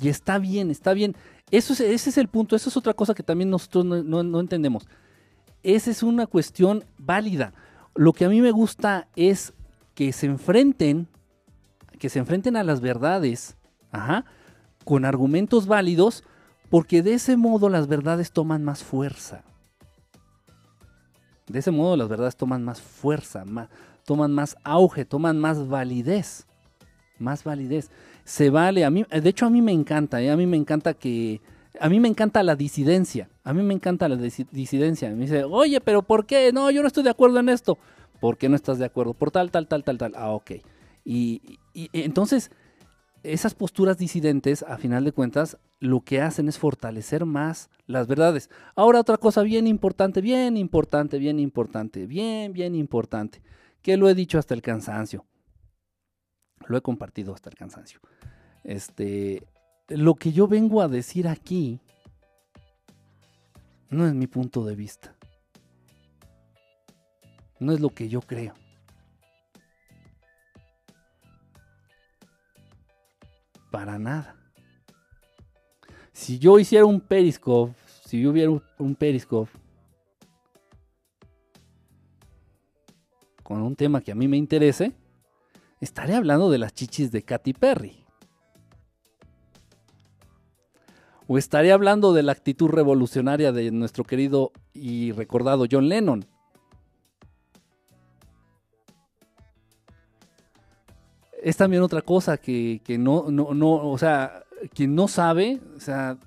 Y está bien, está bien. Eso es, ese es el punto, eso es otra cosa que también nosotros no, no entendemos. Esa es una cuestión válida. Lo que a mí me gusta es que se enfrenten, que se enfrenten a las verdades, ajá, con argumentos válidos, porque de ese modo las verdades toman más fuerza. De ese modo las verdades toman más fuerza, toman más auge, toman más validez. Más validez. Se vale, a mí, de hecho a mí me encanta, ¿eh? a mí me encanta que, a mí me encanta la disidencia, a mí me encanta la disidencia. Me dice, oye, pero ¿por qué? No, yo no estoy de acuerdo en esto. ¿Por qué no estás de acuerdo? Por tal, tal, tal, tal, tal. Ah, ok. Y, y entonces, esas posturas disidentes, a final de cuentas, lo que hacen es fortalecer más las verdades. Ahora otra cosa bien importante, bien importante, bien importante, bien, bien importante, que lo he dicho hasta el cansancio. Lo he compartido hasta el cansancio. Este, lo que yo vengo a decir aquí no es mi punto de vista. No es lo que yo creo. Para nada. Si yo hiciera un Periscope, si yo hubiera un Periscope con un tema que a mí me interese, estaré hablando de las chichis de Katy Perry. O estaré hablando de la actitud revolucionaria de nuestro querido y recordado John Lennon. Es también otra cosa que, no, no, no, o sea, quien no sabe, o sea,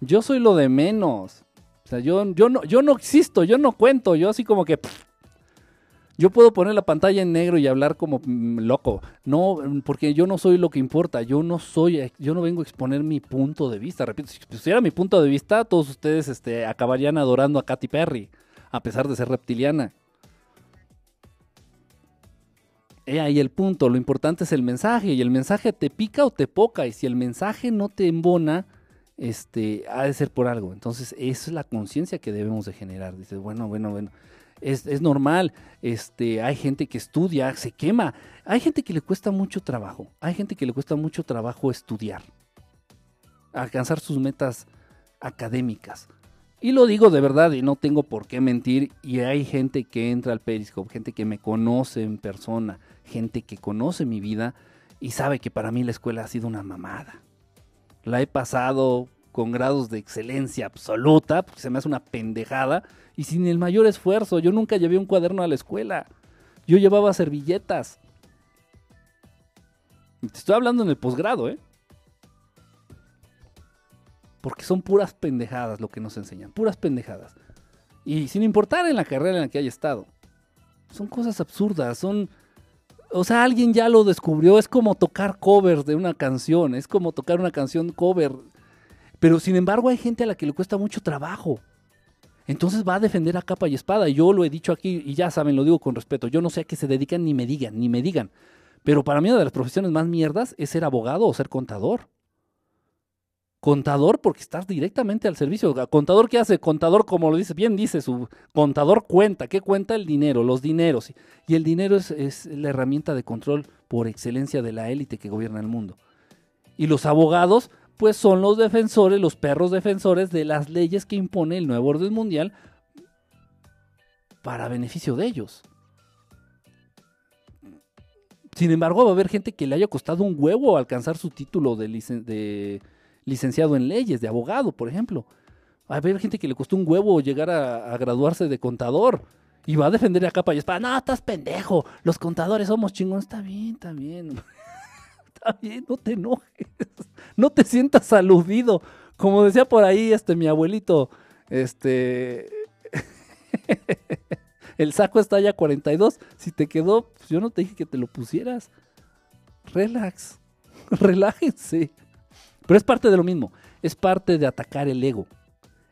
yo soy lo de menos. O sea, yo, yo, no, yo no existo, yo no cuento, yo así como que... yo puedo poner la pantalla en negro y hablar como mm, loco. No, porque yo no soy lo que importa. Yo no soy, yo no vengo a exponer mi punto de vista. Repito, si pusiera mi punto de vista, todos ustedes este, acabarían adorando a Katy Perry, a pesar de ser reptiliana. He ahí el punto, lo importante es el mensaje y el mensaje te pica o te poca y si el mensaje no te embona, este, ha de ser por algo. Entonces, esa es la conciencia que debemos de generar. Dices, bueno, bueno, bueno, es, es, normal, este, hay gente que estudia, se quema, hay gente que le cuesta mucho trabajo, hay gente que le cuesta mucho trabajo estudiar, alcanzar sus metas académicas. Y lo digo de verdad y no tengo por qué mentir. Y hay gente que entra al Periscope, gente que me conoce en persona, gente que conoce mi vida y sabe que para mí la escuela ha sido una mamada. La he pasado con grados de excelencia absoluta, porque se me hace una pendejada, y sin el mayor esfuerzo. Yo nunca llevé un cuaderno a la escuela. Yo llevaba servilletas. Te estoy hablando en el posgrado, ¿eh? Porque son puras pendejadas lo que nos enseñan, puras pendejadas. Y sin importar en la carrera en la que haya estado. Son cosas absurdas, son... O sea, alguien ya lo descubrió, es como tocar covers de una canción, es como tocar una canción cover. Pero sin embargo hay gente a la que le cuesta mucho trabajo. Entonces va a defender a capa y espada. Yo lo he dicho aquí y ya saben, lo digo con respeto. Yo no sé a qué se dedican ni me digan, ni me digan. Pero para mí una de las profesiones más mierdas es ser abogado o ser contador. Contador porque estás directamente al servicio. Contador qué hace? Contador como lo dice, bien dice su contador cuenta. ¿Qué cuenta el dinero? Los dineros. Y el dinero es, la herramienta de control por excelencia de la élite que gobierna el mundo. Y los abogados pues son los defensores, los perros defensores de las leyes que impone el nuevo orden mundial para beneficio de ellos. Sin embargo, va a haber gente que le haya costado un huevo alcanzar su título de, de licenciado en leyes, de abogado, por ejemplo. Va a haber gente que le costó un huevo llegar a, graduarse de contador. Y va a defender a capa y espada. No, estás pendejo. Los contadores somos chingones. Está bien, está bien. *laughs* está bien, no te enojes. No te sientas aludido. Como decía por ahí este mi abuelito, este *laughs* el saco está ya 42. Si te quedó, pues yo no te dije que te lo pusieras. Relax. *laughs* Relájense. Pero es parte de lo mismo, es parte de atacar el ego.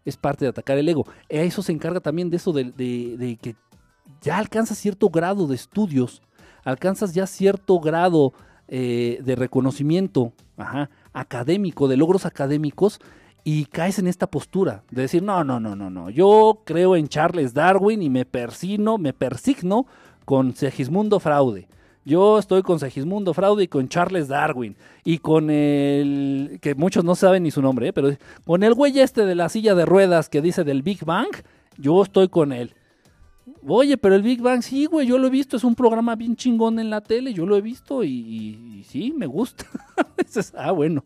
Es parte de atacar el ego. Eso se encarga también de eso de, que ya alcanzas cierto grado de estudios, alcanzas ya cierto grado eh, de reconocimiento académico, de logros académicos, y caes en esta postura de decir, no, no, no, no, no, yo creo en Charles Darwin y me persino, me persigno con Segismundo Fraude. Yo estoy con Segismundo Fraude y con Charles Darwin. Y con el. que muchos no saben ni su nombre, ¿eh? pero con el güey este de la silla de ruedas que dice del Big Bang, yo estoy con él. Oye, pero el Big Bang, sí, güey, yo lo he visto, es un programa bien chingón en la tele, yo lo he visto y, sí, me gusta. *laughs* Ah, bueno.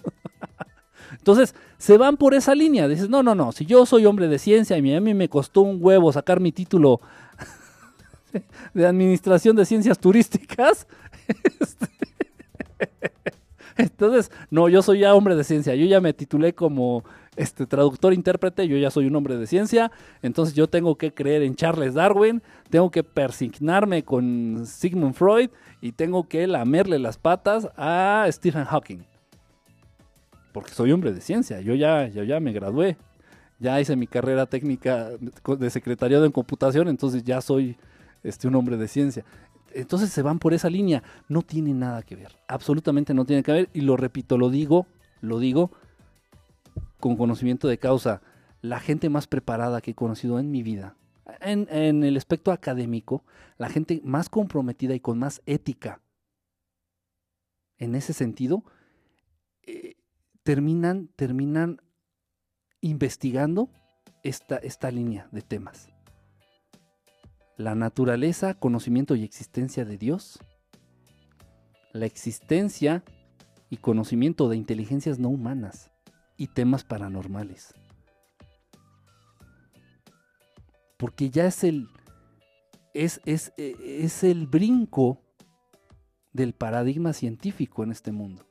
*laughs* Entonces, se van por esa línea. Dices, no, no, no, si yo soy hombre de ciencia y a mí me costó un huevo sacar mi título de administración de ciencias turísticas, *laughs* este, entonces, no, yo soy ya hombre de ciencia, yo ya me titulé como este traductor intérprete, yo ya soy un hombre de ciencia, entonces yo tengo que creer en Charles Darwin, tengo que persignarme con Sigmund Freud. Y tengo que lamerle las patas a Stephen Hawking. Porque soy hombre de ciencia, yo ya, yo ya me gradué, ya hice mi carrera técnica de secretariado en computación, entonces ya soy este, un hombre de ciencia. Entonces se van por esa línea. No tiene nada que ver. Absolutamente no tiene que ver. Y lo repito, lo digo, lo digo con conocimiento de causa. La gente más preparada que he conocido en mi vida, en, el aspecto académico, la gente más comprometida y con más ética, en ese sentido, eh, terminan, terminan investigando esta, esta línea de temas la naturaleza, conocimiento y existencia de Dios, la existencia y conocimiento de inteligencias no humanas y temas paranormales. Porque ya es el, es, es, es el brinco del paradigma científico en este mundo.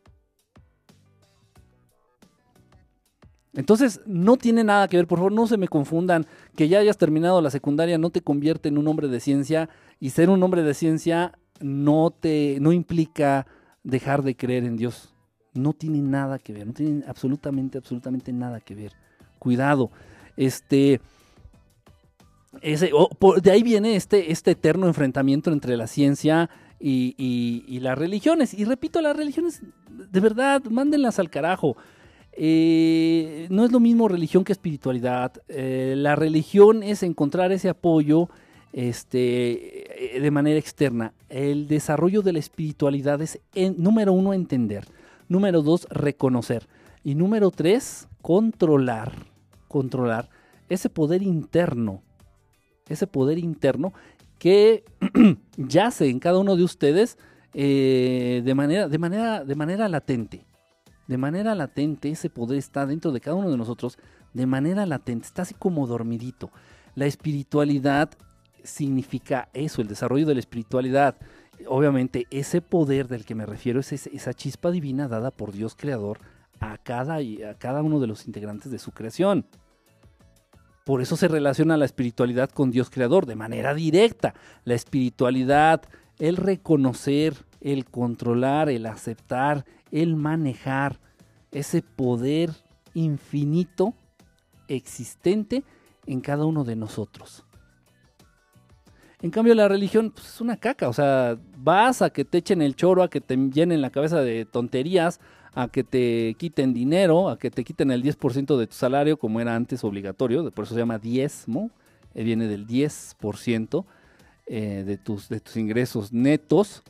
Entonces, no tiene nada que ver, por favor, no se me confundan, que ya hayas terminado la secundaria no te convierte en un hombre de ciencia y ser un hombre de ciencia no te no implica dejar de creer en Dios. No tiene nada que ver, no tiene absolutamente absolutamente nada que ver. Cuidado. Este ese, de ahí viene este, este eterno enfrentamiento entre la ciencia y, y las religiones. Y repito, las religiones, de verdad, mándenlas al carajo. Eh, no es lo mismo religión que espiritualidad. Eh, la religión es encontrar ese apoyo este, eh, de manera externa. El desarrollo de la espiritualidad es, número uno, entender. Número dos, reconocer. Y número tres, controlar. Controlar ese poder interno. Ese poder interno que *clears throat* yace en cada uno de ustedes de, manera, de, manera, de manera latente de manera latente, ese poder está dentro de cada uno de nosotros, de manera latente, está así como dormidito. La espiritualidad significa eso, el desarrollo de la espiritualidad. Obviamente ese poder del que me refiero es esa chispa divina dada por Dios creador a cada, a cada uno de los integrantes de su creación. Por eso se relaciona la espiritualidad con Dios creador de manera directa. La espiritualidad, el reconocer, el controlar, el aceptar, el manejar ese poder infinito existente en cada uno de nosotros. En cambio, la religión pues, es una caca. O sea, vas a que te echen el choro, a que te llenen la cabeza de tonterías, a que te quiten dinero, a que te quiten el 10% de tu salario, como era antes obligatorio. Por eso se llama diezmo. Eh, viene del 10% eh, de, tus, de tus ingresos netos.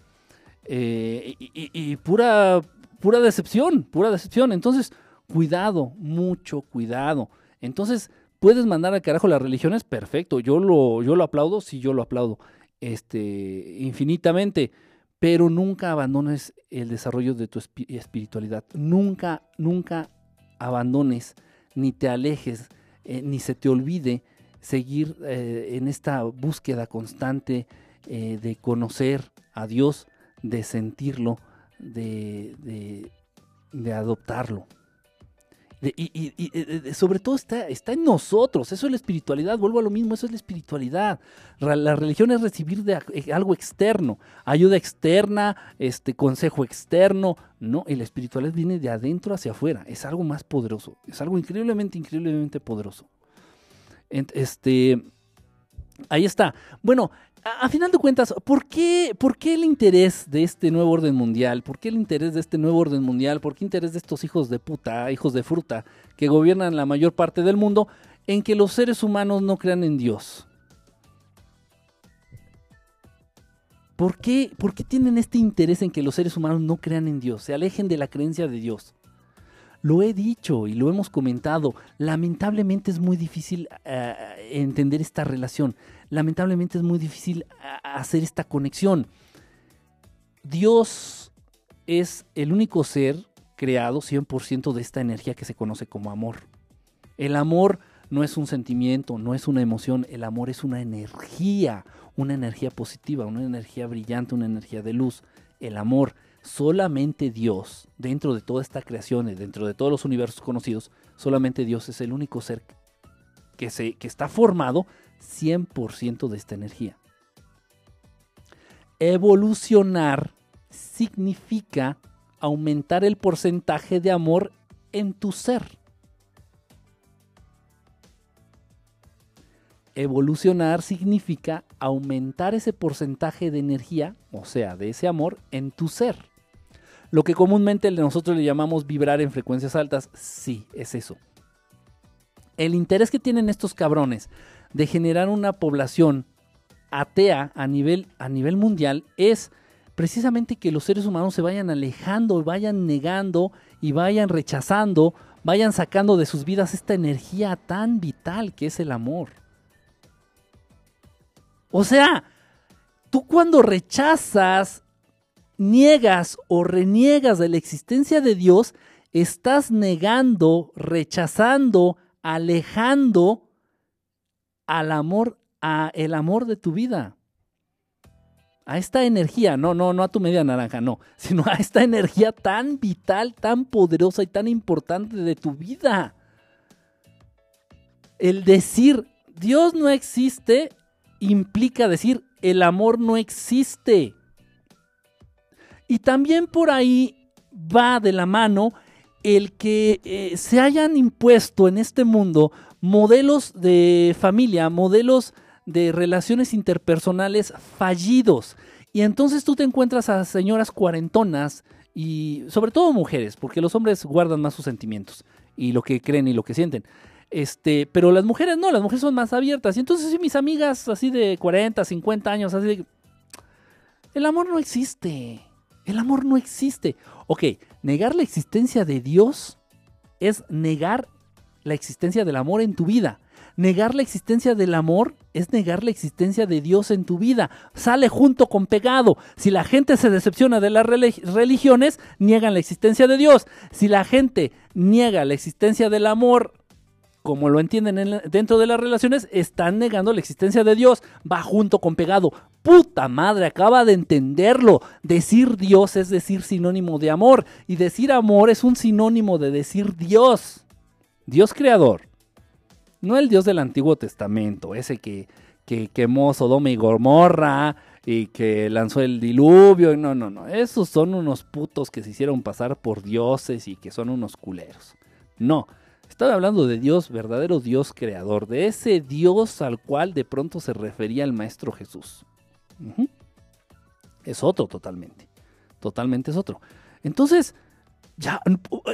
Eh, y, pura, pura decepción, pura decepción. Entonces, cuidado, mucho cuidado. Entonces, puedes mandar al carajo las religiones, perfecto. Yo lo, yo lo aplaudo, sí, yo lo aplaudo. Este, infinitamente. Pero nunca abandones el desarrollo de tu espiritualidad. Nunca, nunca abandones, ni te alejes, eh, ni se te olvide seguir eh, en esta búsqueda constante de conocer a Dios, de sentirlo, de, de, adoptarlo. y, sobre todo está, está en nosotros, eso es la espiritualidad, vuelvo a lo mismo, eso es la espiritualidad. La religión es recibir de eh, algo externo, ayuda externa, este consejo externo, no, y la espiritualidad viene de adentro hacia afuera, es algo más poderoso, es algo increíblemente, increíblemente poderoso. Este, ahí está. Bueno, a, final de cuentas, ¿por qué, ¿por qué el interés de este nuevo orden mundial? ¿Por qué el interés de este nuevo orden mundial? ¿Por qué interés de estos hijos de puta, hijos de fruta, que gobiernan la mayor parte del mundo, en que los seres humanos no crean en Dios? ¿Por qué, ¿Por qué tienen este interés en que los seres humanos no crean en Dios, se alejen de la creencia de Dios? Lo he dicho y lo hemos comentado. Lamentablemente es muy difícil eh, entender esta relación. Lamentablemente es muy difícil hacer esta conexión. Dios es el único ser creado 100% de esta energía que se conoce como amor. El amor no es un sentimiento, no es una emoción, el amor es una energía, una energía positiva, una energía brillante, una energía de luz. El amor, solamente Dios, dentro de toda esta creación dentro de todos los universos conocidos, solamente Dios es el único ser que, se, que está formado 100% de esta energía. Evolucionar significa aumentar el porcentaje de amor en tu ser. Evolucionar significa aumentar ese porcentaje de energía, o sea, de ese amor, en tu ser. Lo que comúnmente nosotros le llamamos vibrar en frecuencias altas, sí, es eso. El interés que tienen estos cabrones de generar una población atea a nivel, a nivel mundial es precisamente que los seres humanos se vayan alejando, vayan negando y vayan rechazando, vayan sacando de sus vidas esta energía tan vital que es el amor. O sea, tú cuando rechazas, niegas o reniegas de la existencia de Dios, estás negando, rechazando, alejando al amor, a el amor de tu vida a esta energía, no, no, no a tu media naranja, no, *laughs* sino a esta energía tan vital, tan poderosa y tan importante de tu vida. El decir Dios no existe implica decir el amor no existe. Y también por ahí va de la mano el que eh, se hayan impuesto en este mundo modelos de familia, modelos de relaciones interpersonales fallidos. Y entonces tú te encuentras a señoras cuarentonas y sobre todo mujeres, porque los hombres guardan más sus sentimientos y lo que creen y lo que sienten. Este, pero las mujeres no, las mujeres son más abiertas. Y entonces sí, mis amigas así de 40, 50 años, así de... El amor no existe. El amor no existe. Ok, negar la existencia de Dios es negar la existencia del amor en tu vida. Negar la existencia del amor es negar la existencia de Dios en tu vida. Sale junto con pegado. Si la gente se decepciona de las religiones, niegan la existencia de Dios. Si la gente niega la existencia del amor, como lo entienden dentro de las relaciones, están negando la existencia de Dios. Va junto con pegado. Puta madre, acaba de entenderlo. Decir Dios es decir sinónimo de amor. Y decir amor es un sinónimo de decir Dios. Dios creador no el Dios del Antiguo Testamento, ese que, que quemó Sodoma y Gomorra y que lanzó el diluvio. No, no, no. Esos son unos putos que se hicieron pasar por dioses y que son unos culeros. No. Estaba hablando de Dios, verdadero Dios creador, de ese Dios al cual de pronto se refería el Maestro Jesús. Es otro totalmente. Totalmente es otro. Entonces, ya,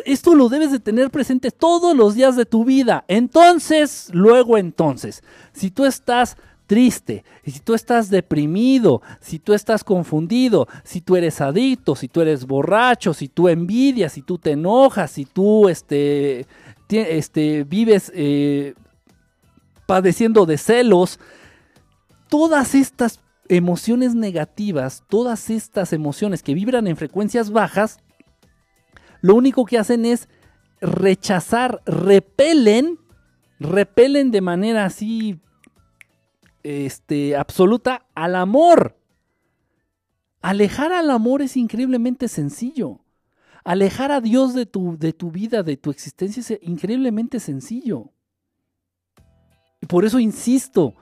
esto lo debes de tener presente todos los días de tu vida. Entonces, luego entonces, si tú estás triste, si tú estás deprimido, si tú estás confundido, si tú eres adicto, si tú eres borracho, si tú envidias, si tú te enojas, si tú este, este, vives eh, padeciendo de celos, todas estas emociones negativas, todas estas emociones que vibran en frecuencias bajas, lo único que hacen es rechazar, repelen, repelen de manera así este, absoluta al amor. Alejar al amor es increíblemente sencillo. Alejar a Dios de tu, de tu vida, de tu existencia, es increíblemente sencillo. Por eso insisto,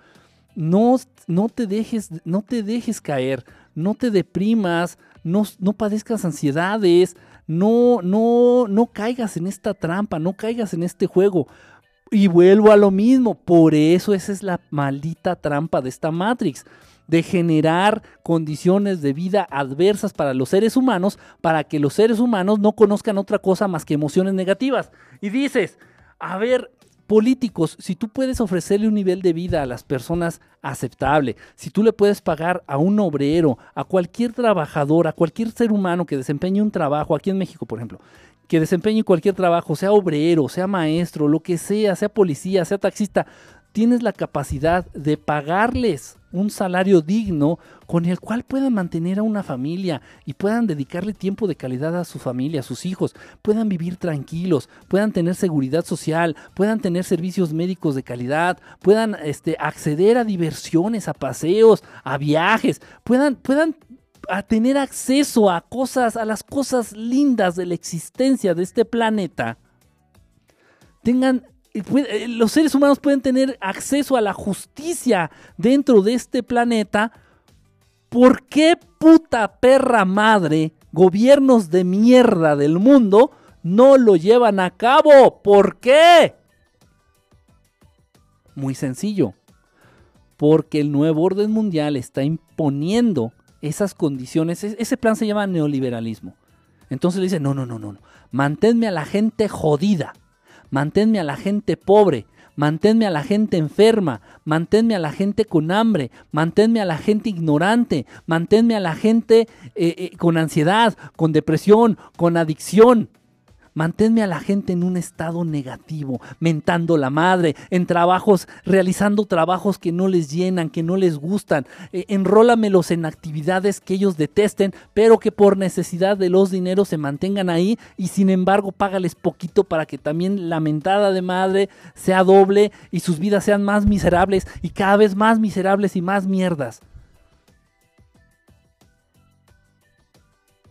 no, no, te dejes, no te dejes caer, no te deprimas, no, no padezcas ansiedades, no, no, no caigas en esta trampa, no caigas en este juego. Y vuelvo a lo mismo, por eso esa es la maldita trampa de esta Matrix, de generar condiciones de vida adversas para los seres humanos, para que los seres humanos no conozcan otra cosa más que emociones negativas. Y dices, a ver, políticos, si tú puedes ofrecerle un nivel de vida a las personas aceptable, si tú le puedes pagar a un obrero, a cualquier trabajador, a cualquier ser humano que desempeñe un trabajo, aquí en México, por ejemplo, que desempeñe cualquier trabajo, sea obrero, sea maestro, lo que sea, sea policía, sea taxista, tienes la capacidad de pagarles un salario digno con el cual puedan mantener a una familia y puedan dedicarle tiempo de calidad a su familia, a sus hijos, puedan vivir tranquilos, puedan tener seguridad social, puedan tener servicios médicos de calidad, puedan este, acceder a diversiones, a paseos, a viajes, puedan, puedan a tener acceso a cosas, a las cosas lindas de la existencia de este planeta, tengan los seres humanos pueden tener acceso a la justicia dentro de este planeta, ¿por qué puta perra madre gobiernos de mierda del mundo no lo llevan a cabo? ¿Por qué? Muy sencillo. Porque el nuevo orden mundial está imponiendo esas condiciones. Ese plan se llama neoliberalismo. Entonces le dice, no, no, no, no. Manténme a la gente jodida manténme a la gente pobre, manténme a la gente enferma, manténme a la gente con hambre, manténme a la gente ignorante, manténme a la gente eh, eh, con ansiedad, con depresión, con adicción. Manténme a la gente en un estado negativo, mentando la madre, en trabajos, realizando trabajos que no les llenan, que no les gustan. Eh, enrólamelos en actividades que ellos detesten, pero que por necesidad de los dineros se mantengan ahí y sin embargo págales poquito para que también la mentada de madre sea doble y sus vidas sean más miserables y cada vez más miserables y más mierdas.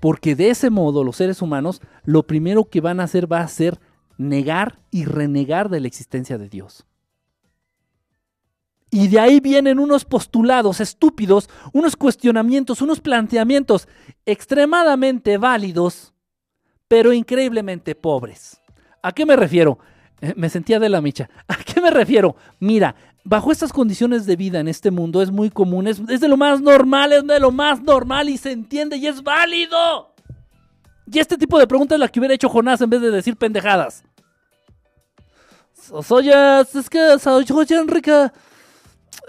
Porque de ese modo los seres humanos lo primero que van a hacer va a ser negar y renegar de la existencia de Dios. Y de ahí vienen unos postulados estúpidos, unos cuestionamientos, unos planteamientos extremadamente válidos, pero increíblemente pobres. ¿A qué me refiero? Eh, me sentía de la micha. *laughs* ¿A qué me refiero? Mira, bajo estas condiciones de vida en este mundo es muy común, es, de lo más normal, es de lo más normal y se entiende y es válido. Y este tipo de preguntas es la que hubiera hecho Jonás en vez de decir pendejadas. Oye, es que, oye, Enrique,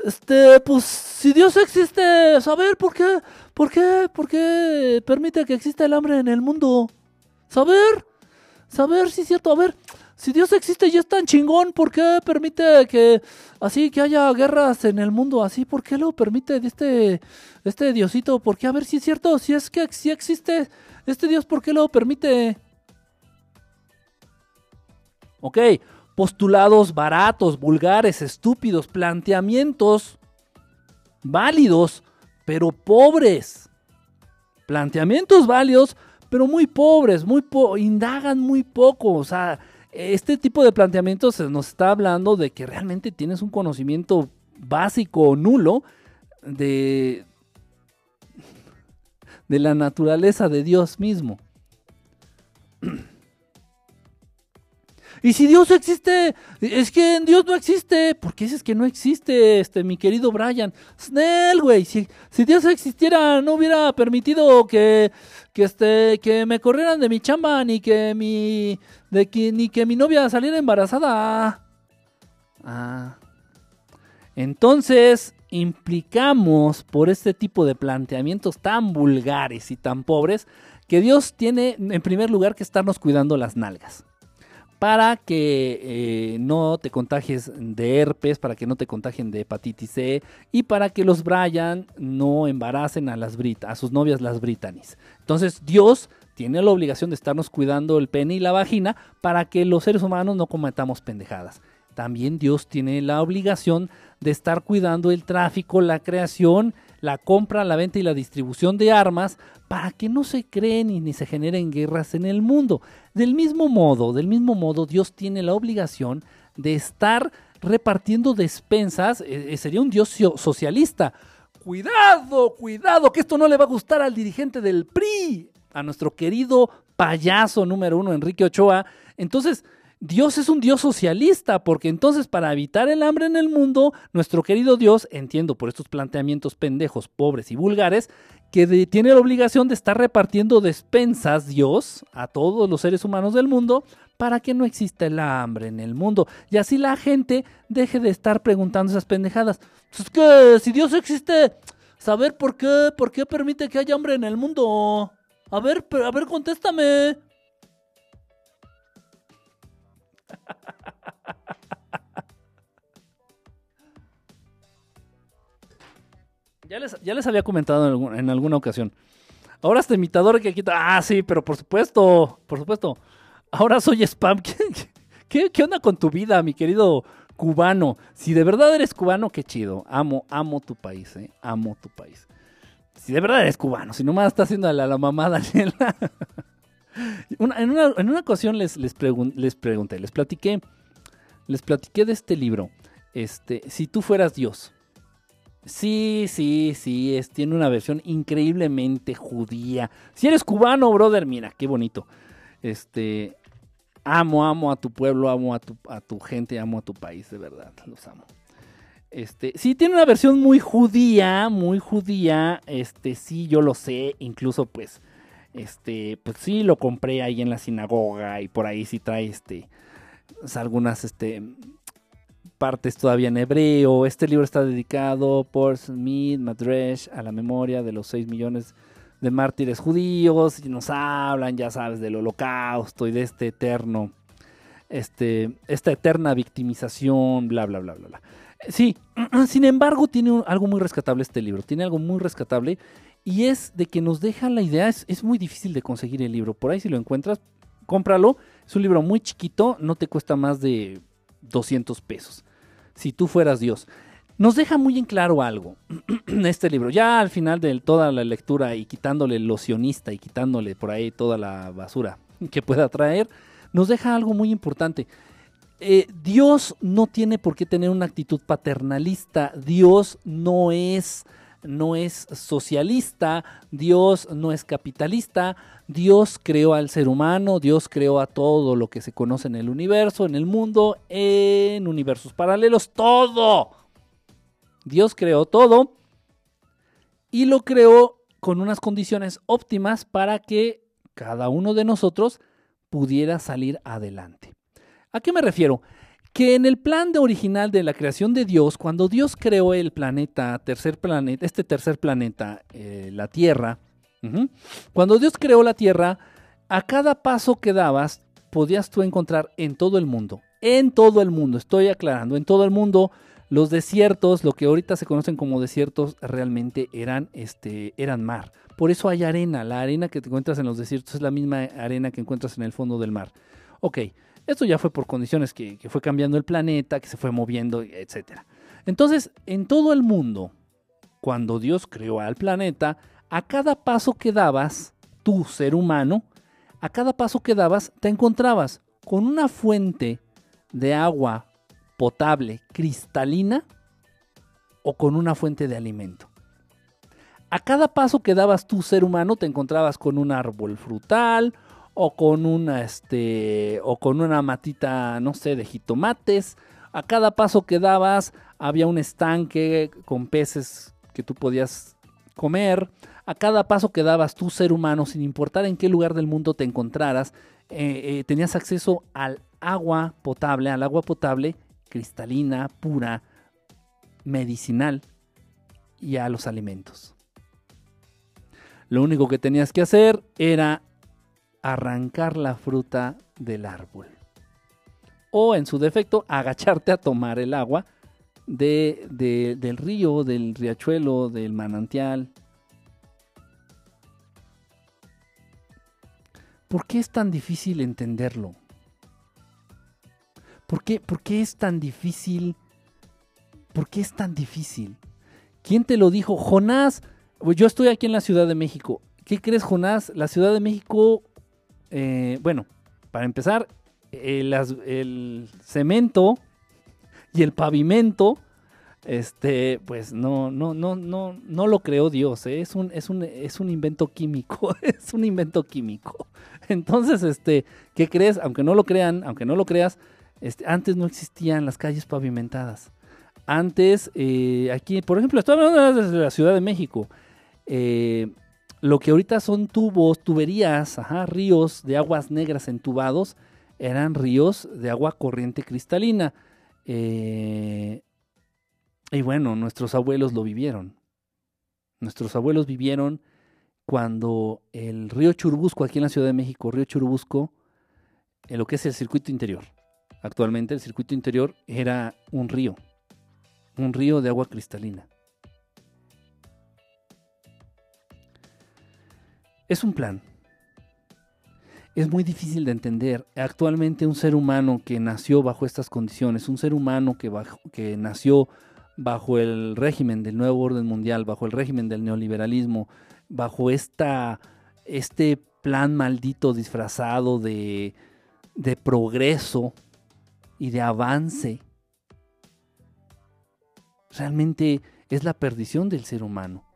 este, pues, si Dios existe, saber por qué, por qué, por qué permite que exista el hambre en el mundo. Saber, saber si es cierto, a ver, si Dios existe y es tan chingón, ¿por qué permite que así que haya guerras en el mundo así? ¿Por qué lo permite este este Diosito? ¿Por qué? A ver si es cierto, si es que si existe este Dios, ¿por qué lo permite? Ok, postulados baratos, vulgares, estúpidos, planteamientos válidos, pero pobres. Planteamientos válidos, pero muy pobres, muy indagan muy poco, o sea, este tipo de planteamientos nos está hablando de que realmente tienes un conocimiento básico o nulo de, de la naturaleza de Dios mismo. *clears throat* Y si Dios existe, es que Dios no existe. ¿Por qué dices que no existe, este, mi querido Brian? Snell, güey. Si, Dios existiera, no hubiera permitido que, que, este, que me corrieran de mi chamba, ni que mi, de que, ni que mi novia saliera embarazada. Ah. Entonces, implicamos por este tipo de planteamientos tan vulgares y tan pobres que Dios tiene en primer lugar que estarnos cuidando las nalgas para que eh, no te contagies de herpes, para que no te contagien de hepatitis C y para que los Brian no embaracen a, las a sus novias las Britannies. Entonces Dios tiene la obligación de estarnos cuidando el pene y la vagina para que los seres humanos no cometamos pendejadas. También Dios tiene la obligación de estar cuidando el tráfico, la creación la compra, la venta y la distribución de armas para que no se creen ni se generen guerras en el mundo. Del mismo modo, del mismo modo, Dios tiene la obligación de estar repartiendo despensas, eh, eh, sería un Dios socialista. Cuidado, cuidado, que esto no le va a gustar al dirigente del PRI, a nuestro querido payaso número uno, Enrique Ochoa. Entonces, Dios es un Dios socialista, porque entonces para evitar el hambre en el mundo, nuestro querido Dios, entiendo por estos planteamientos pendejos, pobres y vulgares, que tiene la obligación de estar repartiendo despensas, Dios, a todos los seres humanos del mundo, para que no exista el hambre en el mundo. Y así la gente deje de estar preguntando esas pendejadas. Pues es que si Dios existe, saber por qué, por qué permite que haya hambre en el mundo. A ver, a ver, contéstame. Ya les, ya les había comentado en, alguna ocasión. Ahora este imitador que quita. Ah, sí, pero por supuesto, por supuesto. Ahora soy spam. *laughs* ¿Qué, qué, onda con tu vida, mi querido cubano? Si de verdad eres cubano, qué chido. Amo, amo tu país, eh. Amo tu país. Si de verdad eres cubano, si nomás estás haciendo la, la mamá Daniela. *laughs* en, una, ocasión les, les, les pregunté, les platiqué, les platiqué de este libro. Este, si tú fueras Dios. Sí, sí, sí, es, tiene una versión increíblemente judía. Si eres cubano, brother, mira, qué bonito. Este, amo, amo a tu pueblo, amo a tu, a tu gente, amo a tu país, de verdad, los amo. Este, sí, tiene una versión muy judía, muy judía. Este, sí, yo lo sé. Incluso, pues, este, pues sí, lo compré ahí en la sinagoga y por ahí sí trae, este, algunas, este, partes todavía en hebreo. Este libro está dedicado por Smith Madresh a la memoria de los 6 millones de mártires judíos y nos hablan, ya sabes, del holocausto y de este eterno, este, esta eterna victimización, bla, bla, bla, bla, bla. Sí, *clears throat* sin embargo, tiene algo muy rescatable este libro, tiene algo muy rescatable y es de que nos deja la idea, es, es muy difícil de conseguir el libro, por ahí si lo encuentras, cómpralo, es un libro muy chiquito, no te cuesta más de 200 pesos si tú fueras Dios. Nos deja muy en claro algo *clears throat* este libro. Ya al final de toda la lectura y quitándole lo sionista y quitándole por ahí toda la basura *laughs* que pueda traer, nos deja algo muy importante. Eh, Dios no tiene por qué tener una actitud paternalista. Dios no es, no es socialista. Dios no es capitalista. Dios creó al ser humano, Dios creó a todo lo que se conoce en el universo, en el mundo, en universos paralelos, todo. Dios creó todo y lo creó con unas condiciones óptimas para que cada uno de nosotros pudiera salir adelante. ¿A qué me refiero? Que en el plan de original de la creación de Dios, cuando Dios creó el planeta, tercer planeta, este tercer planeta, eh, la Tierra, cuando Dios creó la tierra, a cada paso que dabas podías tú encontrar en todo el mundo, en todo el mundo, estoy aclarando, en todo el mundo, los desiertos, lo que ahorita se conocen como desiertos, realmente eran, este, eran mar. Por eso hay arena, la arena que te encuentras en los desiertos es la misma arena que encuentras en el fondo del mar. Ok, esto ya fue por condiciones que, fue cambiando el planeta, que se fue moviendo, etc. Entonces, en todo el mundo, cuando Dios creó al planeta, a cada paso que dabas, tú, ser humano, a cada paso que dabas, te encontrabas con una fuente de agua potable, cristalina, o con una fuente de alimento. A cada paso que dabas tú, ser humano, te encontrabas con un árbol frutal, o con una, este, o con una matita, no sé, de jitomates. A cada paso que dabas había un estanque con peces que tú podías comer a cada paso que dabas tú, ser humano, sin importar en qué lugar del mundo te encontraras, eh, eh, tenías acceso al agua potable, al agua potable cristalina, pura, medicinal y a los alimentos. Lo único que tenías que hacer era arrancar la fruta del árbol. O en su defecto, agacharte a tomar el agua del río, del riachuelo, del manantial, ¿Por qué es tan difícil entenderlo? ¿Por qué, ¿Por qué es tan difícil? ¿Por qué es tan difícil? ¿Quién te lo dijo? Jonás, pues yo estoy aquí en la Ciudad de México. ¿Qué crees, Jonás? La Ciudad de México, eh, bueno, para empezar, el, cemento y el pavimento este, pues no, no, no, no, no lo creó Dios, ¿eh? es, un, es, un, es un invento químico, *laughs* es un invento químico. Entonces, este, ¿qué crees? Aunque no lo crean, aunque no lo creas, este, antes no existían las calles pavimentadas. Antes, eh, aquí, por ejemplo, estoy hablando desde la Ciudad de México. Lo que ahorita son tubos, tuberías, ajá, ríos de aguas negras entubados, eran ríos de agua corriente cristalina. Eh, y bueno, nuestros abuelos lo vivieron. Nuestros abuelos vivieron cuando el río Churubusco, aquí en la Ciudad de México, río Churubusco, en lo que es el circuito interior, actualmente el circuito interior era un río, un río de agua cristalina. Es un plan. Es muy difícil de entender. Actualmente un ser humano que nació bajo estas condiciones, un ser humano que, nació bajo el régimen del nuevo orden mundial, bajo el régimen del neoliberalismo, bajo esta, este plan maldito disfrazado de, de progreso y de avance, realmente es la perdición del ser humano.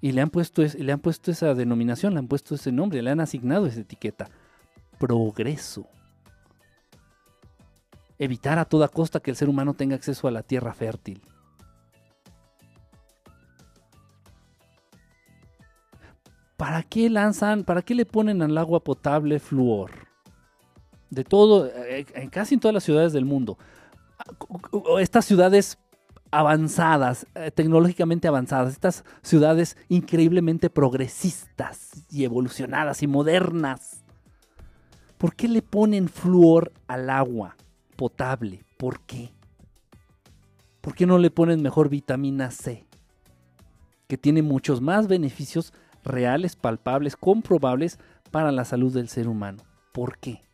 Y le han, puesto le han puesto esa denominación, le han puesto ese nombre, le han asignado esa etiqueta. Progreso. Evitar a toda costa que el ser humano tenga acceso a la tierra fértil. ¿Para qué lanzan, para qué le ponen al agua potable flúor? De todo, eh, en casi en todas las ciudades del mundo. Estas ciudades avanzadas, eh, tecnológicamente avanzadas, estas ciudades increíblemente progresistas y evolucionadas y modernas. ¿Por qué le ponen flúor al agua potable? ¿Por qué? ¿Por qué no le ponen mejor vitamina C? Que tiene muchos más beneficios reales, palpables, comprobables para la salud del ser humano. ¿Por qué?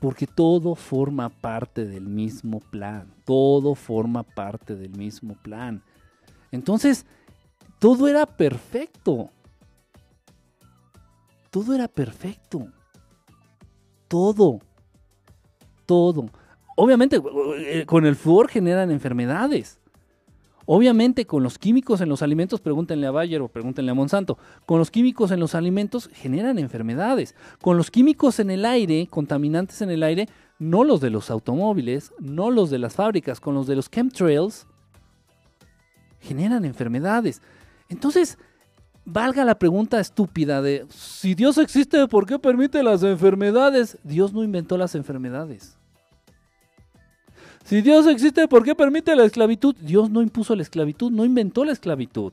Porque todo forma parte del mismo plan. Todo forma parte del mismo plan. Entonces, todo era perfecto. Todo era perfecto. Todo. Todo. Obviamente, eh, con el flúor generan enfermedades. Obviamente con los químicos en los alimentos, pregúntenle a Bayer o pregúntenle a Monsanto, con los químicos en los alimentos generan enfermedades. Con los químicos en el aire, contaminantes en el aire, no los de los automóviles, no los de las fábricas, con los de los chemtrails, generan enfermedades. Entonces, valga la pregunta estúpida de, si Dios existe, ¿por qué permite las enfermedades? Dios no inventó las enfermedades. Si Dios existe, ¿por qué permite la esclavitud? Dios no impuso la esclavitud, no inventó la esclavitud.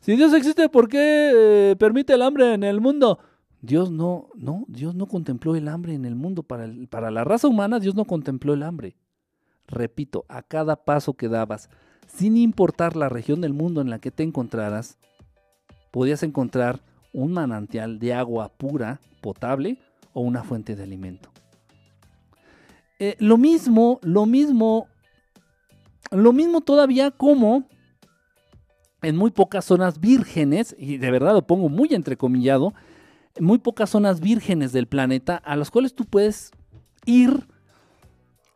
Si Dios existe, ¿por qué eh, permite el hambre en el mundo? Dios no, no, Dios no contempló el hambre en el mundo. Para, para la raza humana, Dios no contempló el hambre. Repito, a cada paso que dabas, sin importar la región del mundo en la que te encontraras, podías encontrar un manantial de agua pura, potable o una fuente de alimento. Eh, lo mismo, lo mismo, lo mismo todavía como en muy pocas zonas vírgenes, y de verdad lo pongo muy entrecomillado, muy pocas zonas vírgenes del planeta a las cuales tú puedes ir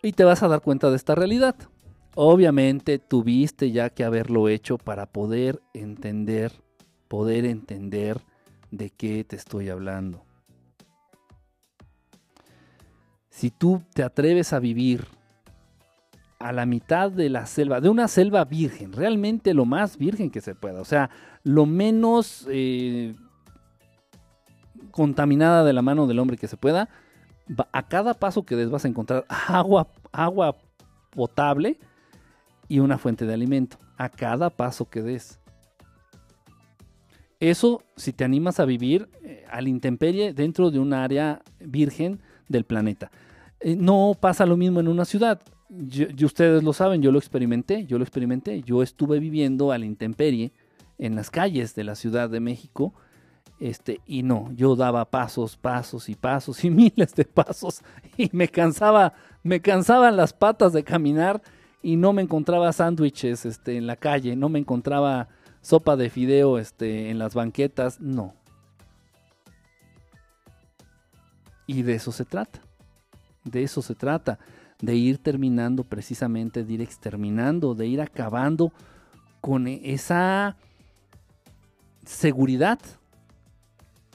y te vas a dar cuenta de esta realidad. Obviamente tuviste ya que haberlo hecho para poder entender, poder entender de qué te estoy hablando si tú te atreves a vivir a la mitad de la selva, de una selva virgen, realmente lo más virgen que se pueda, o sea, lo menos eh, contaminada de la mano del hombre que se pueda, a cada paso que des vas a encontrar agua, agua potable y una fuente de alimento, a cada paso que des. Eso si te animas a vivir eh, al intemperie dentro de un área virgen del planeta. Eh, no pasa lo mismo en una ciudad. Y ustedes lo saben, yo lo experimenté, yo lo experimenté. Yo estuve viviendo a la intemperie en las calles de la Ciudad de México. Este, y no, yo daba pasos, pasos y pasos y *laughs* miles de pasos y me cansaba, me cansaban las patas de caminar y no me encontraba sándwiches este, en la calle, no me encontraba sopa de fideo este, en las banquetas, no. Y de eso se trata. De eso se trata, de ir terminando precisamente, de ir exterminando, de ir acabando con esa seguridad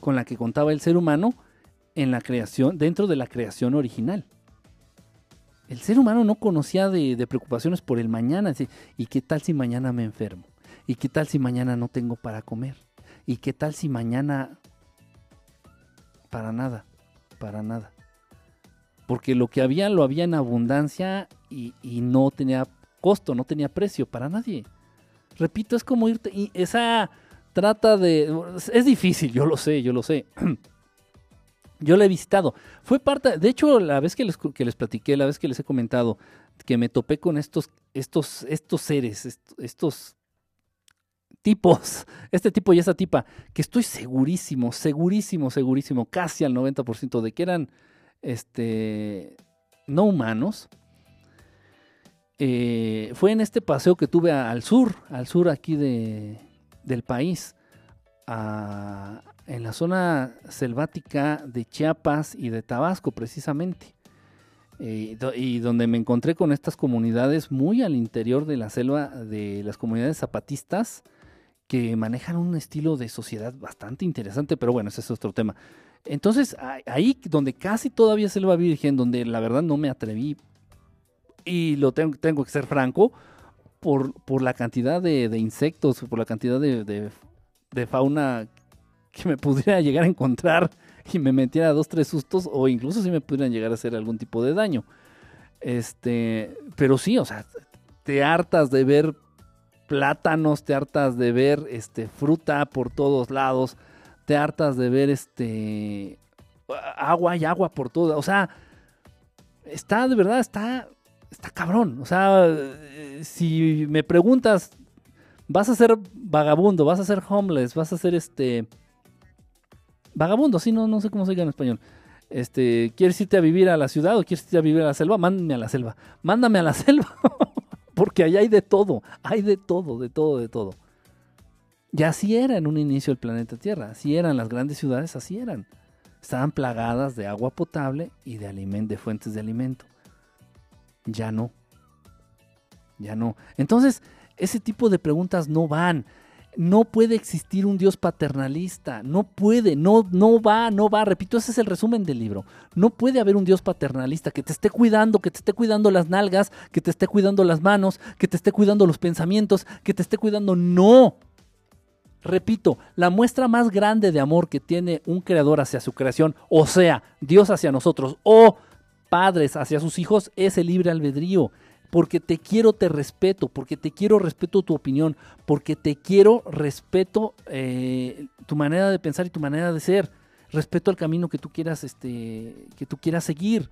con la que contaba el ser humano en la creación, dentro de la creación original. El ser humano no conocía de, preocupaciones por el mañana. ¿Y qué tal si mañana me enfermo? ¿Y qué tal si mañana no tengo para comer? ¿Y qué tal si mañana... Para nada, para nada porque lo que había lo había en abundancia y, no tenía costo, no tenía precio para nadie. Repito, es como irte, esa trata de... Es difícil, yo lo sé, yo lo sé. *clears throat* Yo la he visitado. Fue parte, de hecho, la vez que les, que les platiqué, la vez que les he comentado, que me topé con estos, estos, estos seres, estos tipos, *laughs* este tipo y esa tipa, que estoy segurísimo, segurísimo, segurísimo, casi al 90% de que eran este, no humanos. Eh, fue en este paseo que tuve al sur, al sur aquí de, del país, en la zona selvática de Chiapas y de Tabasco precisamente. Eh, y donde me encontré con estas comunidades muy al interior de la selva, de las comunidades zapatistas, que manejan un estilo de sociedad bastante interesante, pero bueno, ese es otro tema. Entonces, ahí donde casi todavía selva virgen, donde la verdad no me atreví, y lo tengo, tengo que ser franco, por, por la cantidad de, insectos, por la cantidad de, de fauna que me pudiera llegar a encontrar y me metiera dos, tres sustos o incluso si me pudieran llegar a hacer algún tipo de daño. Este, pero sí, o sea, te hartas de ver plátanos, te hartas de ver este fruta por todos lados, te hartas de ver este agua y agua por todo, o sea, está de verdad está está cabrón, o sea, si me preguntas vas a ser vagabundo, vas a ser homeless, vas a ser este Vagabundo, sí, no, no sé cómo se diga en español. Este, ¿quieres irte a vivir a la ciudad o quieres irte a vivir a la selva? Mándame a la selva. Mándame a la *laughs* selva. Porque ahí hay de todo, hay de todo, de todo, de todo. Y así era en un inicio el planeta Tierra, así eran las grandes ciudades, así eran. Estaban plagadas de agua potable y de, de fuentes de alimento. Ya no. Ya no. Entonces, ese tipo de preguntas no van no puede existir un Dios paternalista, no puede, no, no va, no va, repito, ese es el resumen del libro. No puede haber un Dios paternalista que te esté cuidando, que te esté cuidando las nalgas, que te esté cuidando las manos, que te esté cuidando los pensamientos, que te esté cuidando, no. Repito, la muestra más grande de amor que tiene un creador hacia su creación, o sea, Dios hacia nosotros, o padres hacia sus hijos, es el libre albedrío porque te quiero, te respeto, porque te quiero, respeto tu opinión, porque te quiero, respeto eh, tu manera de pensar y tu manera de ser, respeto el camino que tú quieras, este, que tú quieras seguir.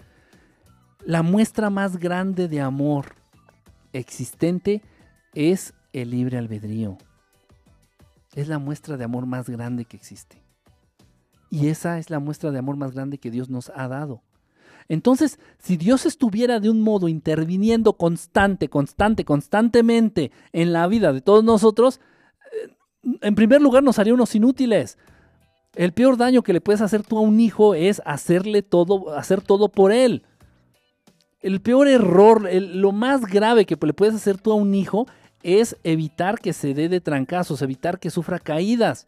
La muestra más grande de amor existente es el libre albedrío. Es la muestra de amor más grande que existe. Y esa es la muestra de amor más grande que Dios nos ha dado. Entonces, si Dios estuviera de un modo interviniendo constante, constante, constantemente en la vida de todos nosotros, eh, en primer lugar nos haría unos inútiles. El peor daño que le puedes hacer tú a un hijo es hacerle todo, hacer todo por él. El peor error, lo más grave que le puedes hacer tú a un hijo es evitar que se dé de trancazos, evitar que sufra caídas.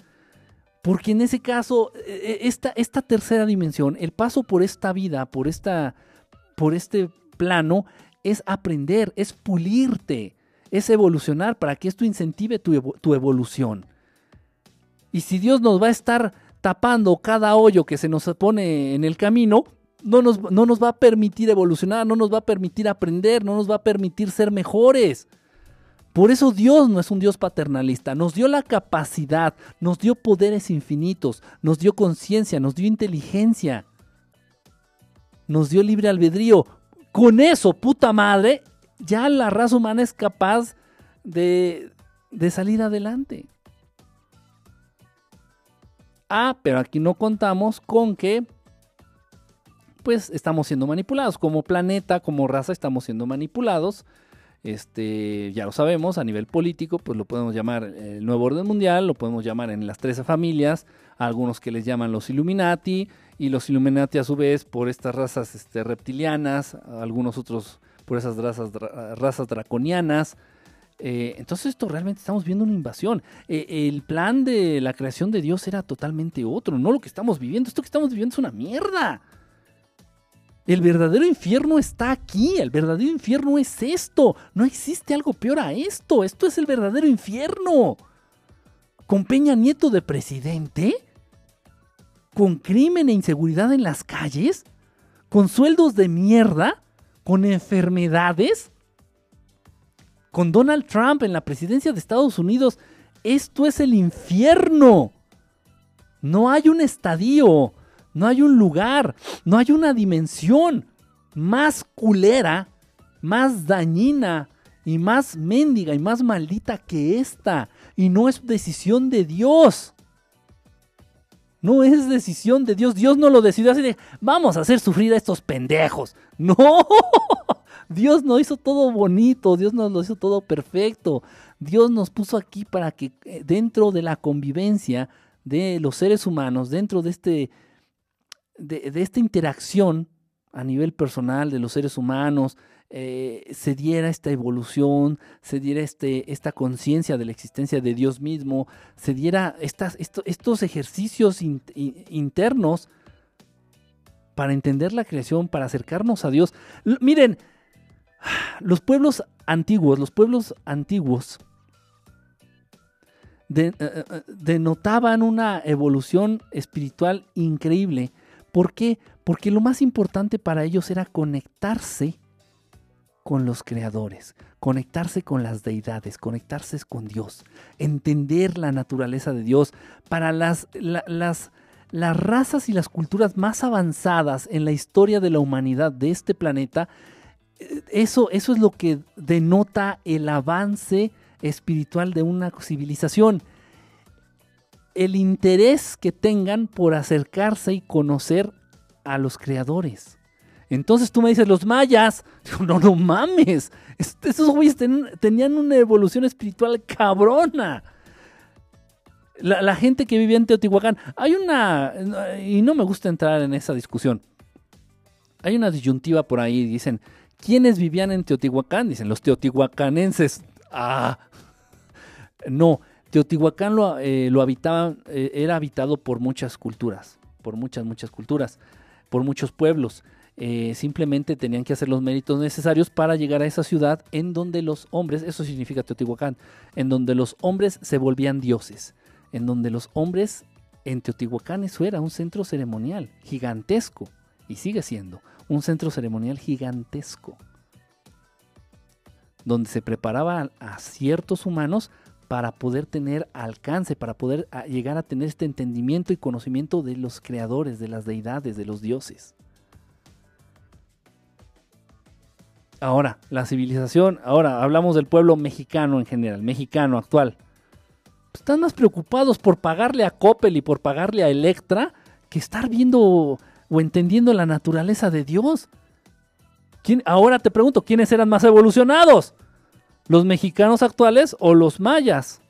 Porque en ese caso, e, e, esta, esta tercera dimensión, el paso por esta vida, por, esta, por este plano, es aprender, es pulirte, es evolucionar para que esto incentive tu, tu evolución. Y si Dios nos va a estar tapando cada hoyo que se nos pone en el camino, no nos, no nos va a permitir evolucionar, no nos va a permitir aprender, no nos va a permitir ser mejores. Por eso Dios no es un Dios paternalista, nos dio la capacidad, nos dio poderes infinitos, nos dio conciencia, nos dio inteligencia, nos dio libre albedrío. Con eso, puta madre, ya la raza humana es capaz de, de salir adelante. Ah, pero aquí no contamos con que pues estamos siendo manipulados. Como planeta, como raza, estamos siendo manipulados este, ya lo sabemos, a nivel político, pues lo podemos llamar el nuevo orden mundial, lo podemos llamar en las 13 familias, algunos que les llaman los Illuminati, y los Illuminati a su vez por estas razas este, reptilianas, algunos otros por esas razas, razas draconianas. Eh, entonces esto realmente estamos viendo una invasión. Eh, el plan de la creación de Dios era totalmente otro, no lo que estamos viviendo. Esto que estamos viviendo es una mierda. El verdadero infierno está aquí, el verdadero infierno es esto. No existe algo peor a esto, esto es el verdadero infierno. Con Peña Nieto de presidente, con crimen e inseguridad en las calles, con sueldos de mierda, con enfermedades, con Donald Trump en la presidencia de Estados Unidos esto es el infierno. No hay un estadio, no hay un lugar, no hay una dimensión más culera, más dañina y más mendiga y más maldita que esta. Y no es decisión de Dios. No es decisión de Dios. Dios no lo decidió así de, vamos a hacer sufrir a estos pendejos. *laughs* No. Dios no hizo todo bonito. Dios nos lo hizo todo perfecto. Dios nos puso aquí para que eh, dentro de la convivencia de los seres humanos, dentro de, este, de, esta interacción a nivel personal de los seres humanos, eh, se diera esta evolución, se diera este, esta conciencia de la existencia de Dios mismo, se diera estas, estos ejercicios internos para entender la creación, para acercarnos a Dios. miren, los pueblos antiguos, los pueblos antiguos eh, eh, denotaban una evolución espiritual increíble. ¿Por qué? Porque lo más importante para ellos era conectarse con los creadores, conectarse con las deidades, conectarse con Dios, entender la naturaleza de Dios. Para las, las, las razas y las culturas más avanzadas en la historia de la humanidad de este planeta, eso, eso es lo que denota el avance espiritual de una civilización. El interés que tengan por acercarse y conocer a los creadores. Entonces tú me dices, los mayas, *laughs* no, no mames, esos güeyes tenían una evolución espiritual cabrona. La, gente que vivía en Teotihuacán, hay una, y no me gusta entrar en esa discusión, hay una disyuntiva por ahí, dicen, ¿quiénes vivían en Teotihuacán? Dicen, los teotihuacanenses. Ah, *laughs* no, Teotihuacán lo, eh, habitaba, eh, era habitado por muchas culturas, por muchas, muchas culturas, por muchos pueblos. Eh, simplemente tenían que hacer los méritos necesarios para llegar a esa ciudad en donde los hombres, eso significa Teotihuacán, en donde los hombres se volvían dioses, en donde los hombres en Teotihuacán eso era un centro ceremonial gigantesco y sigue siendo un centro ceremonial gigantesco donde se preparaba a ciertos humanos para poder tener alcance, para poder ah, llegar a tener este entendimiento y conocimiento de los creadores, de las deidades, de los dioses. Ahora, la civilización, ahora hablamos del pueblo mexicano en general, mexicano actual. Están más preocupados por pagarle a Coppel y por pagarle a Electra que estar viendo o entendiendo la naturaleza de Dios. ¿Quién, ahora te pregunto, ¿quiénes eran más evolucionados? ¿Los mexicanos actuales o los mayas?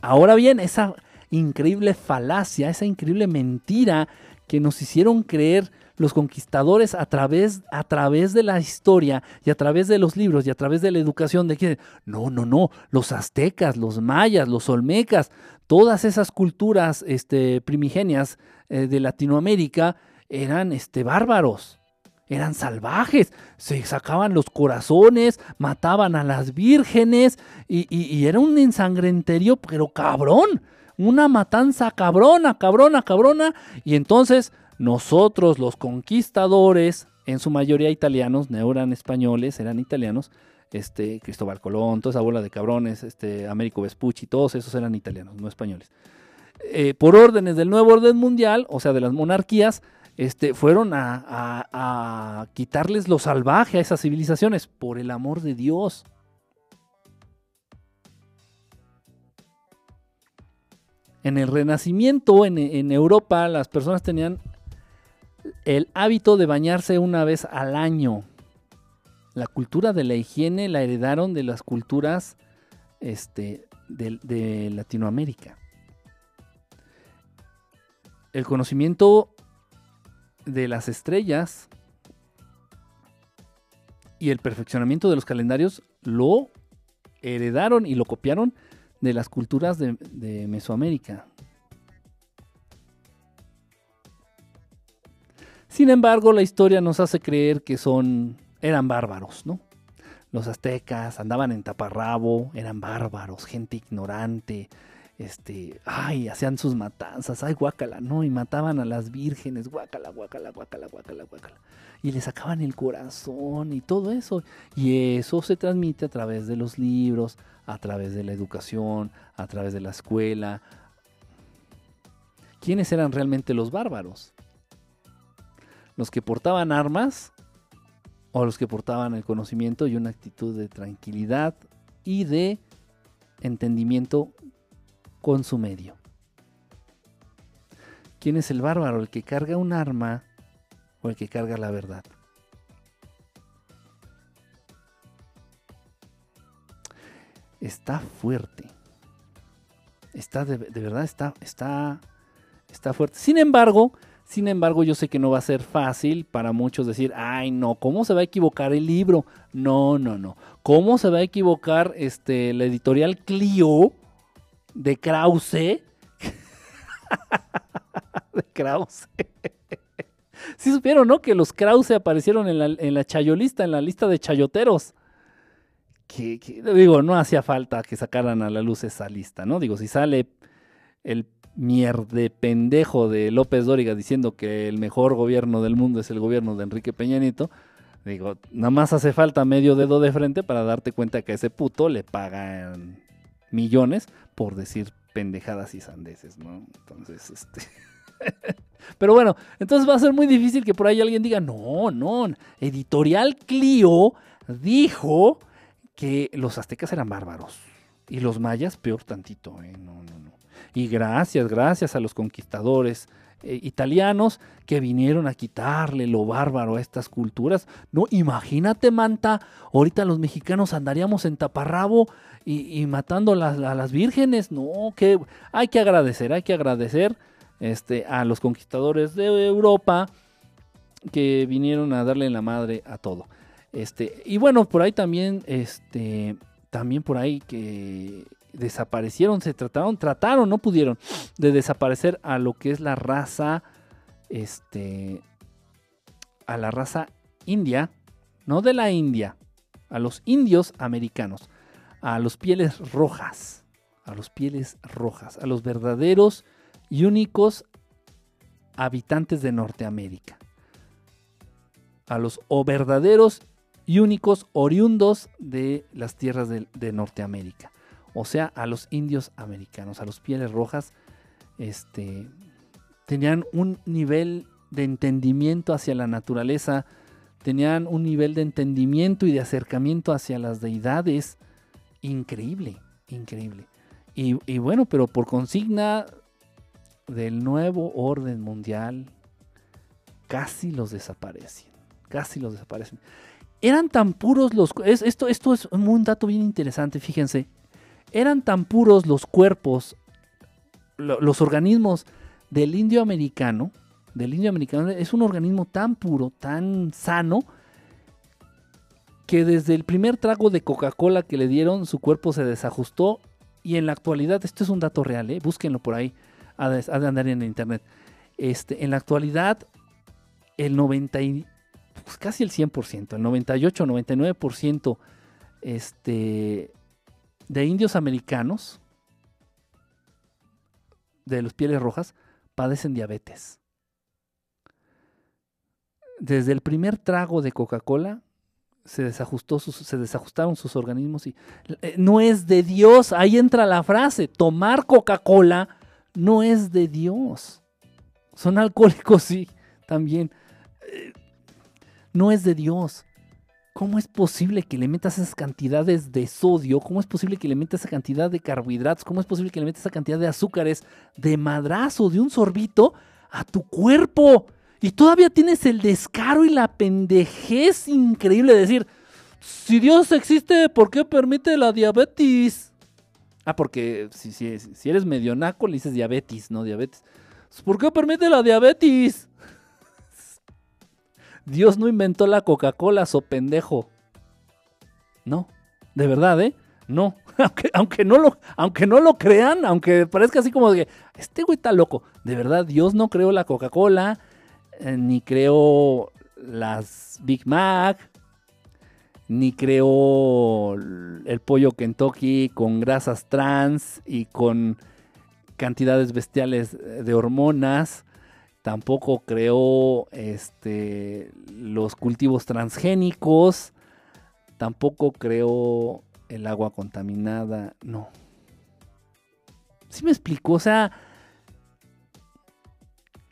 Ahora bien, esa increíble falacia, esa increíble mentira que nos hicieron creer los conquistadores a través, a través de la historia y a través de los libros y a través de la educación de que no, no, no, los aztecas, los mayas, los olmecas, todas esas culturas este, primigenias eh, de Latinoamérica eran este, bárbaros eran salvajes, se sacaban los corazones, mataban a las vírgenes y, era un ensangrenterio, pero cabrón, una matanza cabrona, cabrona, cabrona. Y entonces nosotros los conquistadores, en su mayoría italianos, no eran españoles, eran italianos, este, Cristóbal Colón, toda esa bola de cabrones, este, Américo Vespucci, todos esos eran italianos, no españoles. Eh, por órdenes del nuevo orden mundial, o sea, de las monarquías, este, fueron a, quitarles lo salvaje a esas civilizaciones, por el amor de Dios. En el Renacimiento, en, Europa, las personas tenían el hábito de bañarse una vez al año. La cultura de la higiene la heredaron de las culturas este, de Latinoamérica. El conocimiento de las estrellas y el perfeccionamiento de los calendarios lo heredaron y lo copiaron de las culturas de, Mesoamérica. Sin embargo, la historia nos hace creer que son eran bárbaros, ¿no? Los aztecas andaban en taparrabo, eran bárbaros, gente ignorante, este, ay, hacían sus matanzas, ay, guácala, no, y mataban a las vírgenes, guácala, guácala, guácala, guácala, guácala. Y le sacaban el corazón y todo eso. Y eso se transmite a través de los libros, a través de la educación, a través de la escuela. ¿Quiénes eran realmente los bárbaros? ¿Los que portaban armas o los que portaban el conocimiento y una actitud de tranquilidad y de entendimiento con su medio. ¿Quién es el bárbaro? ¿El que carga un arma o el que carga la verdad? Está fuerte. Está de, verdad, está, está, está fuerte. Sin embargo, sin embargo, yo sé que no va a ser fácil para muchos decir, ay no, ¿cómo se va a equivocar el libro? No, no, no. ¿Cómo se va a equivocar este, la editorial Clio de Krause. *laughs* de Krause. sí supieron, ¿no? Que los Krause aparecieron en la, en la chayolista, en la lista de chayoteros. Que, digo, no hacía falta que sacaran a la luz esa lista, ¿no? Digo, si sale el mierde pendejo de López Dóriga diciendo que el mejor gobierno del mundo es el gobierno de Enrique Peña Nieto, digo, nada más hace falta medio dedo de frente para darte cuenta que a ese puto le pagan millones por decir pendejadas y sandeces, ¿no? Entonces, este... *laughs* Pero bueno, entonces va a ser muy difícil que por ahí alguien diga, no, no, Editorial Clio dijo que los aztecas eran bárbaros y los mayas peor tantito, ¿eh? No, no, no. Y gracias, gracias a los conquistadores eh, italianos que vinieron a quitarle lo bárbaro a estas culturas. No, imagínate, Manta, ahorita los mexicanos andaríamos en taparrabo y, matando a las, vírgenes. No, que hay que agradecer, hay que agradecer este, a los conquistadores de Europa que vinieron a darle la madre a todo. Este, y bueno, por ahí también, este, también por ahí que desaparecieron, se trataron, trataron, no pudieron, de desaparecer a lo que es la raza, este, a la raza india, no de la India, a los indios americanos a los pieles rojas, a los pieles rojas, a los verdaderos y únicos habitantes de Norteamérica, a los o verdaderos y únicos oriundos de las tierras de, Norteamérica, o sea, a los indios americanos, a los pieles rojas, este, tenían un nivel de entendimiento hacia la naturaleza, tenían un nivel de entendimiento y de acercamiento hacia las deidades, increíble, increíble. Y, bueno, pero por consigna del nuevo orden mundial, casi los desaparecen. Casi los desaparecen. Eran tan puros los... esto, esto es un dato bien interesante, fíjense. Eran tan puros los cuerpos, los organismos del indio americano. Del indio americano es un organismo tan puro, tan sano, que desde el primer trago de Coca-Cola que le dieron, su cuerpo se desajustó y en la actualidad, esto es un dato real, ¿eh? búsquenlo por ahí, ha de, andar en internet. Este, en la actualidad, el 90 pues casi el 100%, el 98, 99% este, de indios americanos de los pieles rojas padecen diabetes. Desde el primer trago de Coca-Cola se se desajustaron sus organismos y eh, no es de Dios. Ahí entra la frase, tomar Coca-Cola no es de Dios. Son alcohólicos, sí, también. Eh, no es de Dios. ¿Cómo es posible que le metas esas cantidades de sodio? ¿Cómo es posible que le metas esa cantidad de carbohidratos? ¿Cómo es posible que le metas esa cantidad de azúcares de madrazo, de un sorbito, a tu cuerpo? Y todavía tienes el descaro y la pendejez increíble de decir, si Dios existe, ¿por qué permite la diabetes? Ah, porque si, si, eres medio naco le dices diabetes, no diabetes. ¿Por qué permite la diabetes? Dios no inventó la Coca-Cola, so pendejo. No, de verdad, ¿eh? No, *laughs* aunque, aunque, no lo, aunque no lo crean, aunque parezca así como de, este güey está loco. De verdad, Dios no creó la Coca-Cola, eh, ni creo las Big Mac, ni creo el pollo Kentucky con grasas trans y con cantidades bestiales de hormonas, tampoco creó este, los cultivos transgénicos, tampoco creó el agua contaminada, no. ¿Sí me explico? O sea,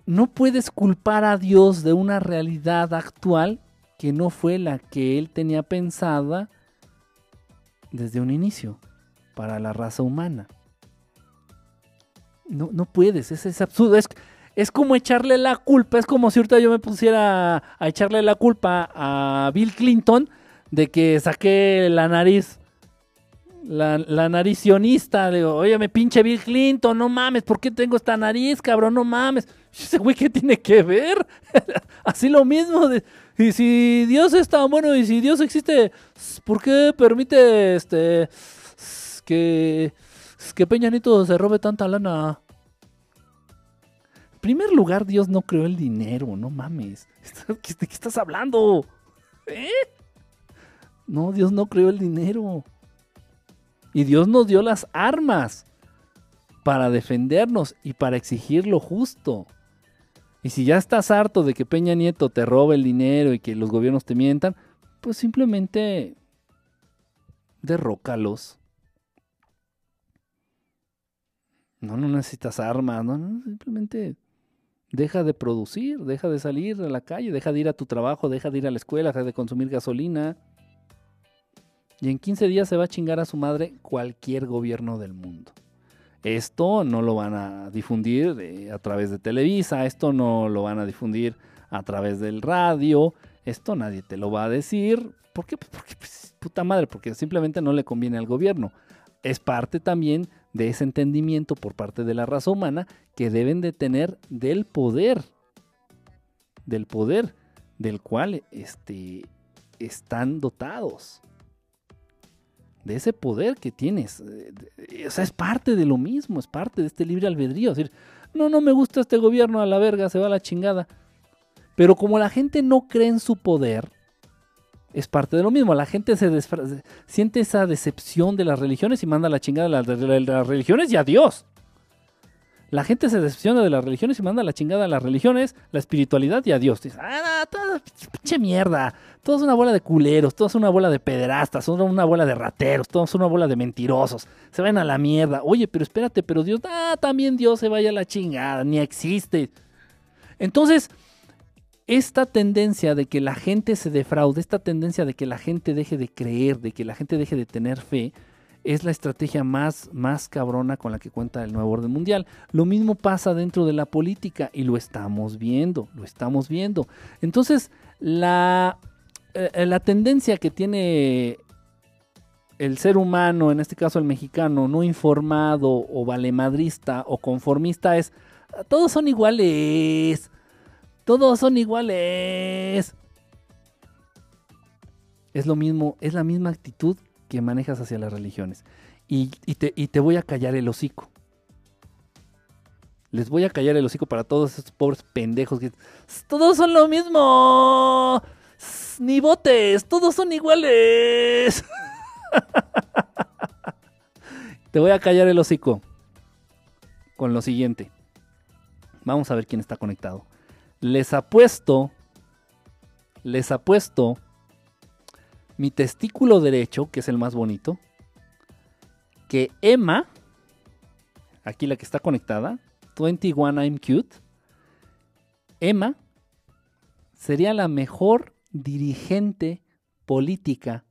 no puedes culpar a Dios de una realidad actual que no fue la que él tenía pensada desde un inicio para la raza humana. No, no puedes, es, es absurdo. Es, es como echarle la culpa, es como si ahorita yo me pusiera a echarle la culpa a Bill Clinton de que saqué la nariz, la, la. Le digo, oye, me pinche Bill Clinton, no mames, ¿por qué tengo esta nariz, cabrón? No mames. *laughs* Ese güey, ¿qué tiene que ver? *laughs* Así lo mismo. Y si Dios es tan bueno y si Dios existe, ¿por qué permite este que, que Peña Nieto se robe tanta lana? Primer lugar, Dios no creó el dinero, no mames. *laughs* ¿De qué estás hablando? ¿Eh? No, Dios no creó el dinero. Y Dios nos dio las armas para defendernos y para exigir lo justo. Y si ya estás harto de que Peña Nieto te robe el dinero y que los gobiernos te mientan, pues simplemente derrócalos. No, no necesitas armas, no, no, simplemente deja de producir, deja de salir a la calle, deja de ir a tu trabajo, deja de ir a la escuela, deja de consumir gasolina. Y en 15 días se va a chingar a su madre cualquier gobierno del mundo. Esto no lo van a difundir eh, a través de Televisa, esto no lo van a difundir a través del radio, esto nadie te lo va a decir. ¿Por qué? Pues porque, pues, puta madre, porque simplemente no le conviene al gobierno. Es parte también de ese entendimiento por parte de la raza humana que deben de tener del poder, del poder del cual este, están dotados de ese poder que tienes. O sea, es parte de lo mismo, es parte de este libre albedrío. Es decir, no, no me gusta este gobierno, a la verga, se va a la chingada. Pero como la gente no cree en su poder, es parte de lo mismo. La gente se siente esa decepción de las religiones y manda la chingada las, de las religiones y a Dios. La gente se decepciona de las religiones y manda la chingada a las religiones, la espiritualidad y a Dios. Dice, ah, todo pinche mierda. Todo es una bola de culeros, todo es una bola de pederastas, son una bola de rateros, todo es una bola de mentirosos. Se van a la mierda. Oye, pero espérate, pero Dios, ah, también Dios se vaya a la chingada, ni existe. Entonces, esta tendencia de que la gente se defraude, esta tendencia de que la gente deje de creer, de que la gente deje de tener fe, es la estrategia más, más cabrona con la que cuenta el nuevo orden mundial. Lo mismo pasa dentro de la política y lo estamos viendo, lo estamos viendo. Entonces, la, eh, la tendencia que tiene el ser humano, en este caso el mexicano, no informado o valemadrista o conformista es, todos son iguales, todos son iguales. Es lo mismo, es la misma actitud que manejas hacia las religiones. Y, te, voy a callar el hocico. Les voy a callar el hocico para todos esos pobres pendejos que... Todos son lo mismo. Ni botes, todos son iguales. *laughs* te voy a callar el hocico con lo siguiente. Vamos a ver quién está conectado. Les apuesto, les apuesto mi testículo derecho, que es el más bonito, que Emma, aquí la que está conectada, 21 I'm cute, Emma sería la mejor dirigente política,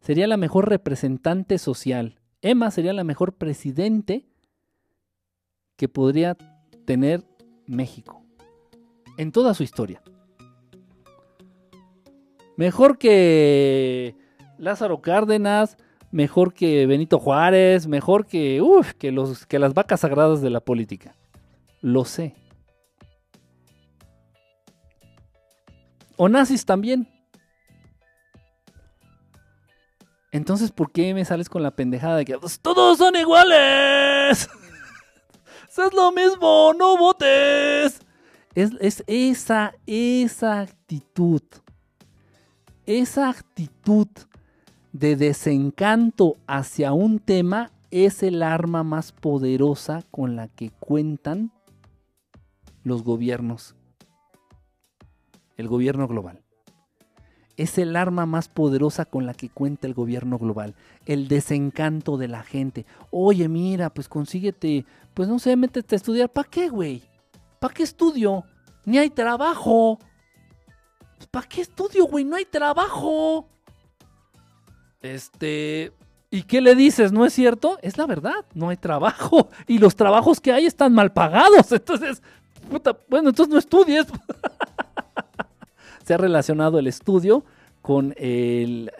sería la mejor representante social. Emma sería la mejor presidente que podría tener México en toda su historia. Mejor que Lázaro Cárdenas, mejor que Benito Juárez, mejor que, que, los, que las vacas sagradas de la política. Lo sé. O nazis también. Entonces, ¿por qué me sales con la pendejada de que pues, todos son iguales? *laughs* es lo mismo, no votes. Es, es esa, esa actitud esa actitud de desencanto hacia un tema es el arma más poderosa con la que cuentan los gobiernos. El gobierno global. Es el arma más poderosa con la que cuenta el gobierno global. El desencanto de la gente. Oye, mira, pues consíguete, pues no sé, métete a estudiar. ¿Para qué, güey? ¿Para qué estudio? Ni hay trabajo. Pues, ¿Para qué estudio, güey? No hay trabajo. Este, ¿Y qué le dices? ¿No es cierto? Es la verdad, no hay trabajo. *laughs* Y los trabajos que hay están mal pagados. *laughs* Entonces, puta, bueno, entonces no estudies. *laughs* Se ha relacionado el estudio con, el,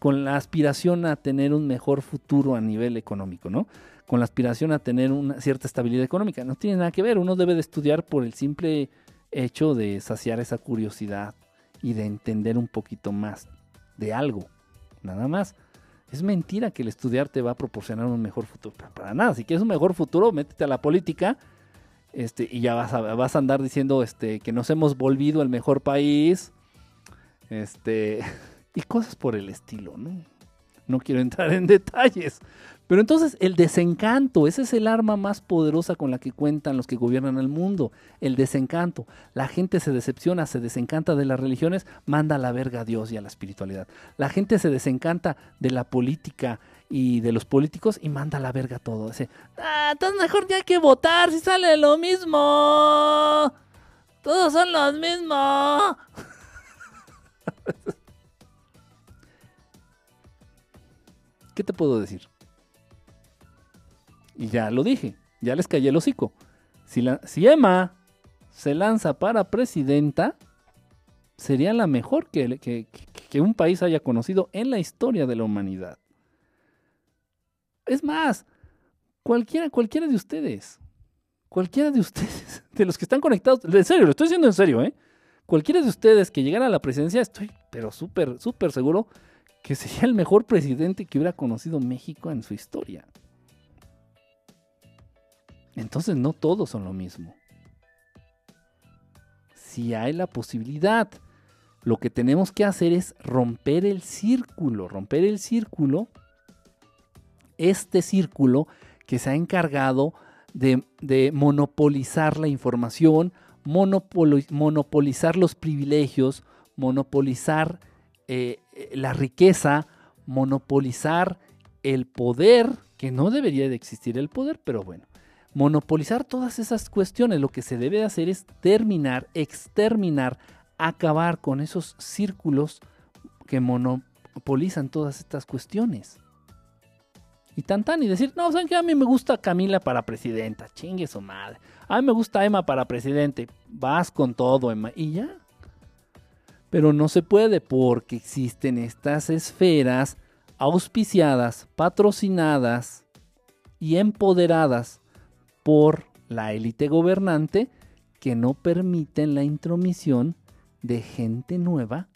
con la aspiración a tener un mejor futuro a nivel económico, ¿no? Con la aspiración a tener una cierta estabilidad económica. No tiene nada que ver. Uno debe de estudiar por el simple hecho de saciar esa curiosidad y de entender un poquito más de algo. Nada más. Es mentira que el estudiar te va a proporcionar un mejor futuro. Para nada. Si quieres un mejor futuro, métete a la política este, y ya vas a, vas a andar diciendo este, que nos hemos volvido el mejor país. Este, *laughs* y cosas por el estilo, ¿no? No quiero entrar en detalles. Pero entonces el desencanto, ese es el arma más poderosa con la que cuentan los que gobiernan el mundo, el desencanto. La gente se decepciona, se desencanta de las religiones, manda a la verga a Dios y a la espiritualidad. La gente se desencanta de la política y de los políticos y manda a la verga todo. Dice, ah, entonces mejor ya hay que votar si sale lo mismo. Todos son los mismos. *laughs* ¿Qué te puedo decir? Y ya lo dije, ya les callé el hocico. Si, la, si Emma se lanza para presidenta, sería la mejor que, que, un país haya conocido en la historia de la humanidad. Es más, cualquiera, cualquiera de ustedes, cualquiera de ustedes, *laughs* de los que están conectados, en serio, lo estoy diciendo en serio, ¿eh? Cualquiera de ustedes que llegara a la presidencia, estoy, pero súper, súper seguro que sería el mejor presidente que hubiera conocido México en su historia. Entonces no todos son lo mismo. Si hay la posibilidad, lo que tenemos que hacer es romper el círculo, romper el círculo, este círculo que se ha encargado de, monopolizar la información, monopolizar los privilegios, monopolizar eh, la riqueza, monopolizar el poder, que no debería de existir el poder, pero bueno, monopolizar todas esas cuestiones, lo que se debe hacer es terminar, exterminar, acabar con esos círculos que monopolizan todas estas cuestiones. Y tan tan y decir, no, ¿saben que A mí me gusta Camila para presidenta, chingue su madre. A mí me gusta Emma para presidente, vas con todo, Emma, y ya. Pero no se puede porque existen estas esferas auspiciadas, patrocinadas y empoderadas por la élite gobernante que no permiten la intromisión de gente nueva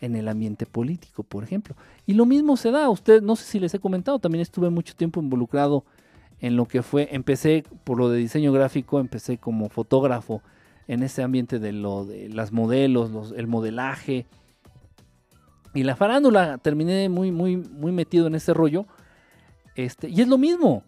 en el ambiente político, por ejemplo. Y lo mismo se da, usted, no sé si les he comentado, también estuve mucho tiempo involucrado en lo que fue, empecé por lo de diseño gráfico, empecé como fotógrafo en ese ambiente de lo de las modelos, el modelaje y la farándula, terminé muy muy muy metido en ese rollo. Este, y es lo mismo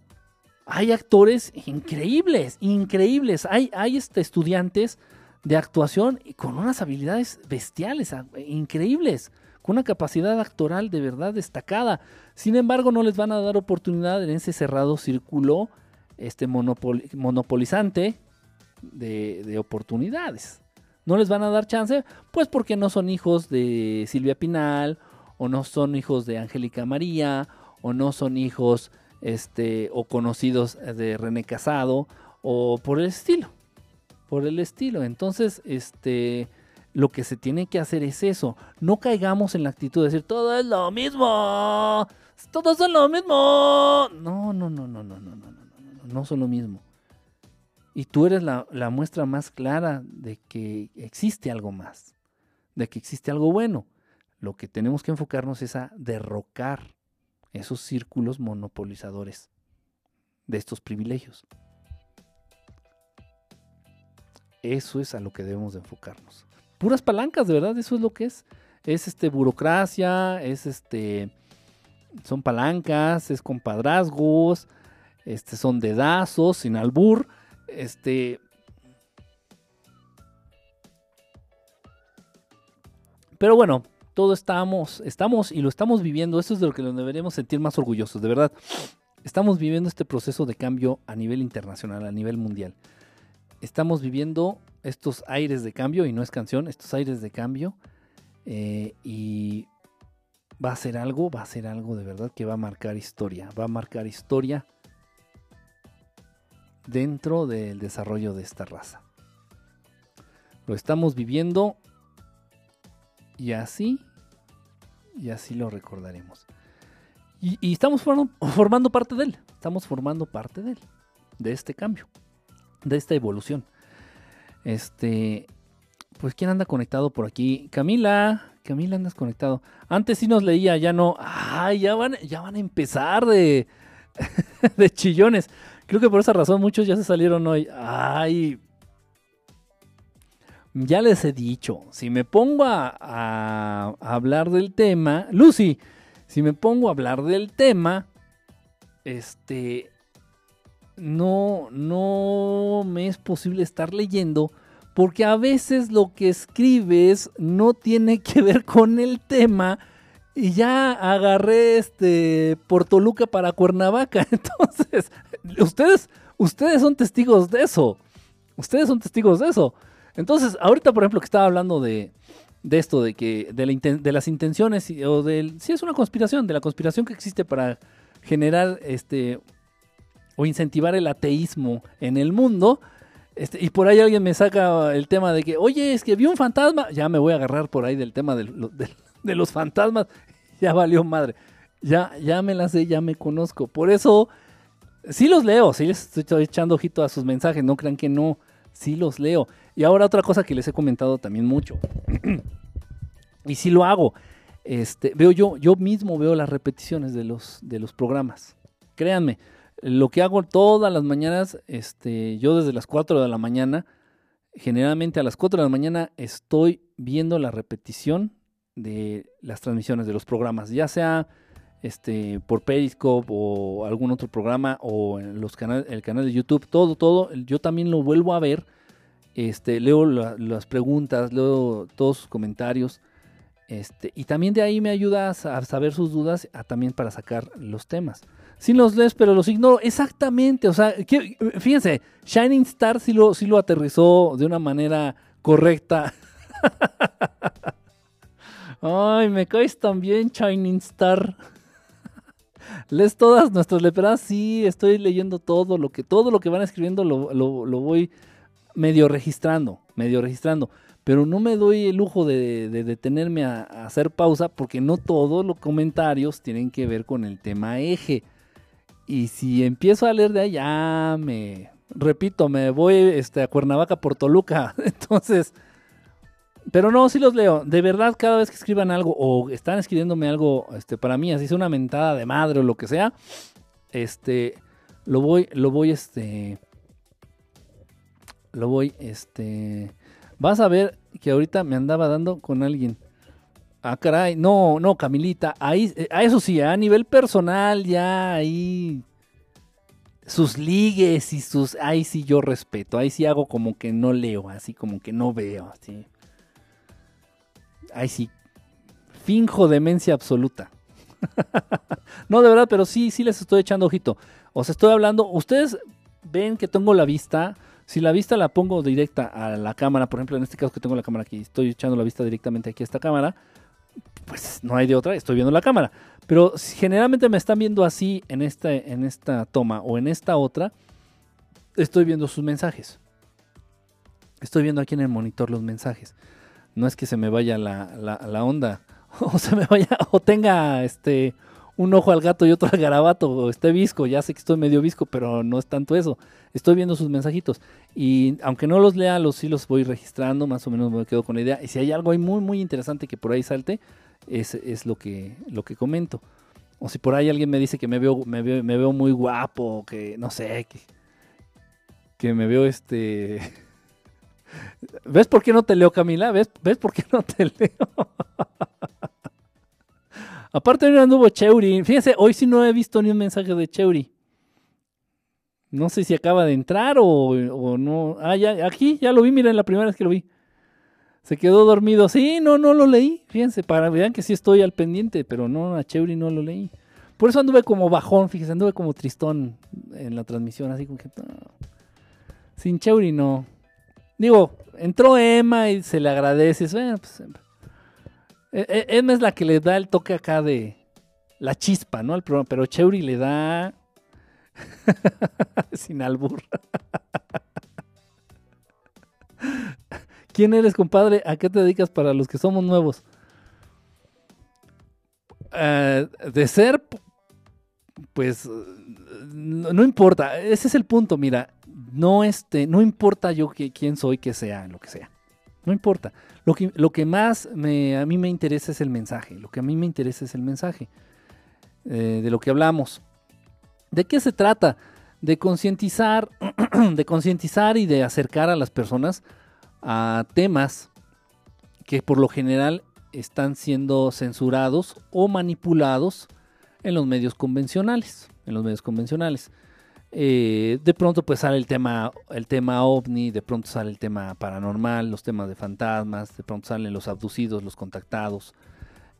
hay actores increíbles, increíbles. Hay, hay este, estudiantes de actuación con unas habilidades bestiales, increíbles, con una capacidad actoral de verdad destacada. Sin embargo, no les van a dar oportunidad en ese cerrado círculo este, monopolizante de, de oportunidades. No les van a dar chance, pues porque no son hijos de Silvia Pinal, o no son hijos de Angélica María, o no son hijos este, o conocidos de René Casado, o por el estilo, por el estilo. Entonces, este, lo que se tiene que hacer es eso, no caigamos en la actitud de decir, todo es lo mismo, todos son lo mismo. No, no, no, no, no, no, no, no, no, no son lo mismo. Y tú eres la, la muestra más clara de que existe algo más, de que existe algo bueno. Lo que tenemos que enfocarnos es a derrocar esos círculos monopolizadores de estos privilegios. Eso es a lo que debemos de enfocarnos. Puras palancas, de verdad, eso es lo que es. Es este burocracia, es este son palancas, es con padrazgos, este, son dedazos, sin albur, este... Pero bueno, todo estamos, estamos y lo estamos viviendo, eso es de lo que nos deberíamos sentir más orgullosos, de verdad. Estamos viviendo este proceso de cambio a nivel internacional, a nivel mundial. Estamos viviendo estos aires de cambio, y no es canción, estos aires de cambio, eh, y va a ser algo, va a ser algo de verdad que va a marcar historia, va a marcar historia dentro del desarrollo de esta raza. Lo estamos viviendo y así, y así lo recordaremos. Y, estamos formando, parte de él, estamos formando parte de él, de este cambio, de esta evolución. Este, pues ¿quién anda conectado por aquí? Camila, Camila andas conectado. Antes sí nos leía, ya no. Ay, ya van, ya van a empezar de, *laughs* de chillones. Creo que por esa razón muchos ya se salieron hoy. Ay. Ya les he dicho, si me pongo a, hablar del tema, Lucy, si me pongo a hablar del tema, este, no, no me es posible estar leyendo porque a veces lo que escribes no tiene que ver con el tema y ya agarré este por Toluca para Cuernavaca. *laughs* Entonces, ustedes, ustedes son testigos de eso. Ustedes son testigos de eso. Entonces, ahorita, por ejemplo, que estaba hablando de, esto, de que de, de las intenciones, o del. Sí, es una conspiración, de la conspiración que existe para generar este. o incentivar el ateísmo en el mundo. Este, y por ahí alguien me saca el tema de que, oye, es que vi un fantasma. Ya me voy a agarrar por ahí del tema de, de los fantasmas. *laughs* Ya valió madre. Ya, ya me la sé, ya me conozco. Por eso Sí los leo, sí les estoy echando ojito a sus mensajes, no crean que no, sí los leo. Y ahora otra cosa que les he comentado también mucho, *clears throat* y sí lo hago, este, veo yo, yo mismo veo las repeticiones de los, de los programas. Créanme, lo que hago todas las mañanas, este, yo desde las 4 de la mañana, generalmente a las 4 de la mañana estoy viendo la repetición de las transmisiones de los programas, ya sea este, por Periscope o algún otro programa o en los canales, el canal de YouTube, todo, todo, yo también lo vuelvo a ver, este, leo las preguntas, leo todos sus comentarios, este, y también de ahí me ayuda a saber sus dudas, también para sacar los temas. Sí los lees, pero los ignoro. Exactamente, o sea, fíjense, Shining Star sí lo, sí lo aterrizó de una manera correcta. *laughs* Ay, me caes también, Shining Star. *laughs* ¿Lees todas nuestras leperadas? Sí, estoy leyendo todo lo que, todo lo que van escribiendo lo, voy medio registrando, medio registrando. Pero no me doy el lujo de, detenerme a, hacer pausa porque no todos los comentarios tienen que ver con el tema eje. Y si empiezo a leer de ya me, repito, me voy este, a Cuernavaca por Toluca. *laughs* Entonces, pero no, sí los leo. De verdad, cada vez que escriban algo o están escribiéndome algo este, para mí, así sea una mentada de madre o lo que sea, este, lo voy, lo voy, este, lo voy, este, vas a ver que ahorita me andaba dando con alguien. Ah, caray, no, no, Camilita, ahí, eh, a eso sí, a nivel personal, ya ahí sus ligues y sus, ahí sí yo respeto, ahí sí hago como que no leo, así como que no veo, así ay sí, finjo demencia absoluta. *laughs* no, de verdad, pero sí, sí les estoy echando ojito. Os estoy hablando, ustedes ven que tengo la vista, si la vista la pongo directa a la cámara, por ejemplo, en este caso que tengo la cámara aquí, estoy echando la vista directamente aquí a esta cámara, pues no hay de otra, estoy viendo la cámara. Pero si generalmente me están viendo así en esta, en esta toma o en esta otra, estoy viendo sus mensajes. Estoy viendo aquí en el monitor los mensajes no es que se me vaya la, onda, *laughs* o se me vaya, o tenga este un ojo al gato y otro *laughs* al garabato, esté visco, ya sé que estoy medio visco, pero no es tanto eso. Estoy viendo sus mensajitos y aunque no los lea, los sí los voy registrando, más o menos me quedo con la idea. Y si hay algo ahí muy muy interesante que por ahí salte, es, es lo que lo que comento. O si por ahí alguien me dice que me veo me veo, me veo muy guapo, que no sé, que, que me veo este *laughs* ¿Ves por qué no te leo, Camila? ¿Ves, ¿Ves por qué no te *laughs* leo? Aparte no anduvo Cheuri. Fíjense, hoy sí no he visto ni un mensaje de Cheuri. No sé si acaba de entrar o, no. Ah, ya, aquí ya lo vi, miren, la primera vez que lo vi. Se quedó dormido. Sí, no, no lo leí. Fíjense, para vean que sí estoy al pendiente, pero no, a Cheuri no lo leí. Por eso anduve como bajón, fíjense, anduve como tristón en la transmisión, así como que. Sin Cheuri no. Digo, entró Emma y se le agradece. Bueno, pues, e, e, Emma es la que le da el toque acá de la chispa, ¿no? Al programa, pero Cheuri le da *laughs* sin albur. ¿Quién eres, compadre? ¿A qué te dedicas para los que somos nuevos? Eh, de ser, pues, no, importa. Ese es el punto. Mira, no, este, no importa yo que, quién soy, que sea, lo que sea. No importa. Lo que, lo que más me, a mí me interesa es el mensaje. Lo que a mí me interesa es el mensaje eh, de lo que hablamos. ¿De qué se trata? De concientizar, *clears throat* de concientizar y de acercar a las personas a temas que por lo general están siendo censurados o manipulados en los medios convencionales. En los medios convencionales. Eh, de pronto pues sale el tema, el tema ovni, de pronto sale el tema paranormal, los temas de fantasmas, de pronto salen los abducidos, los contactados,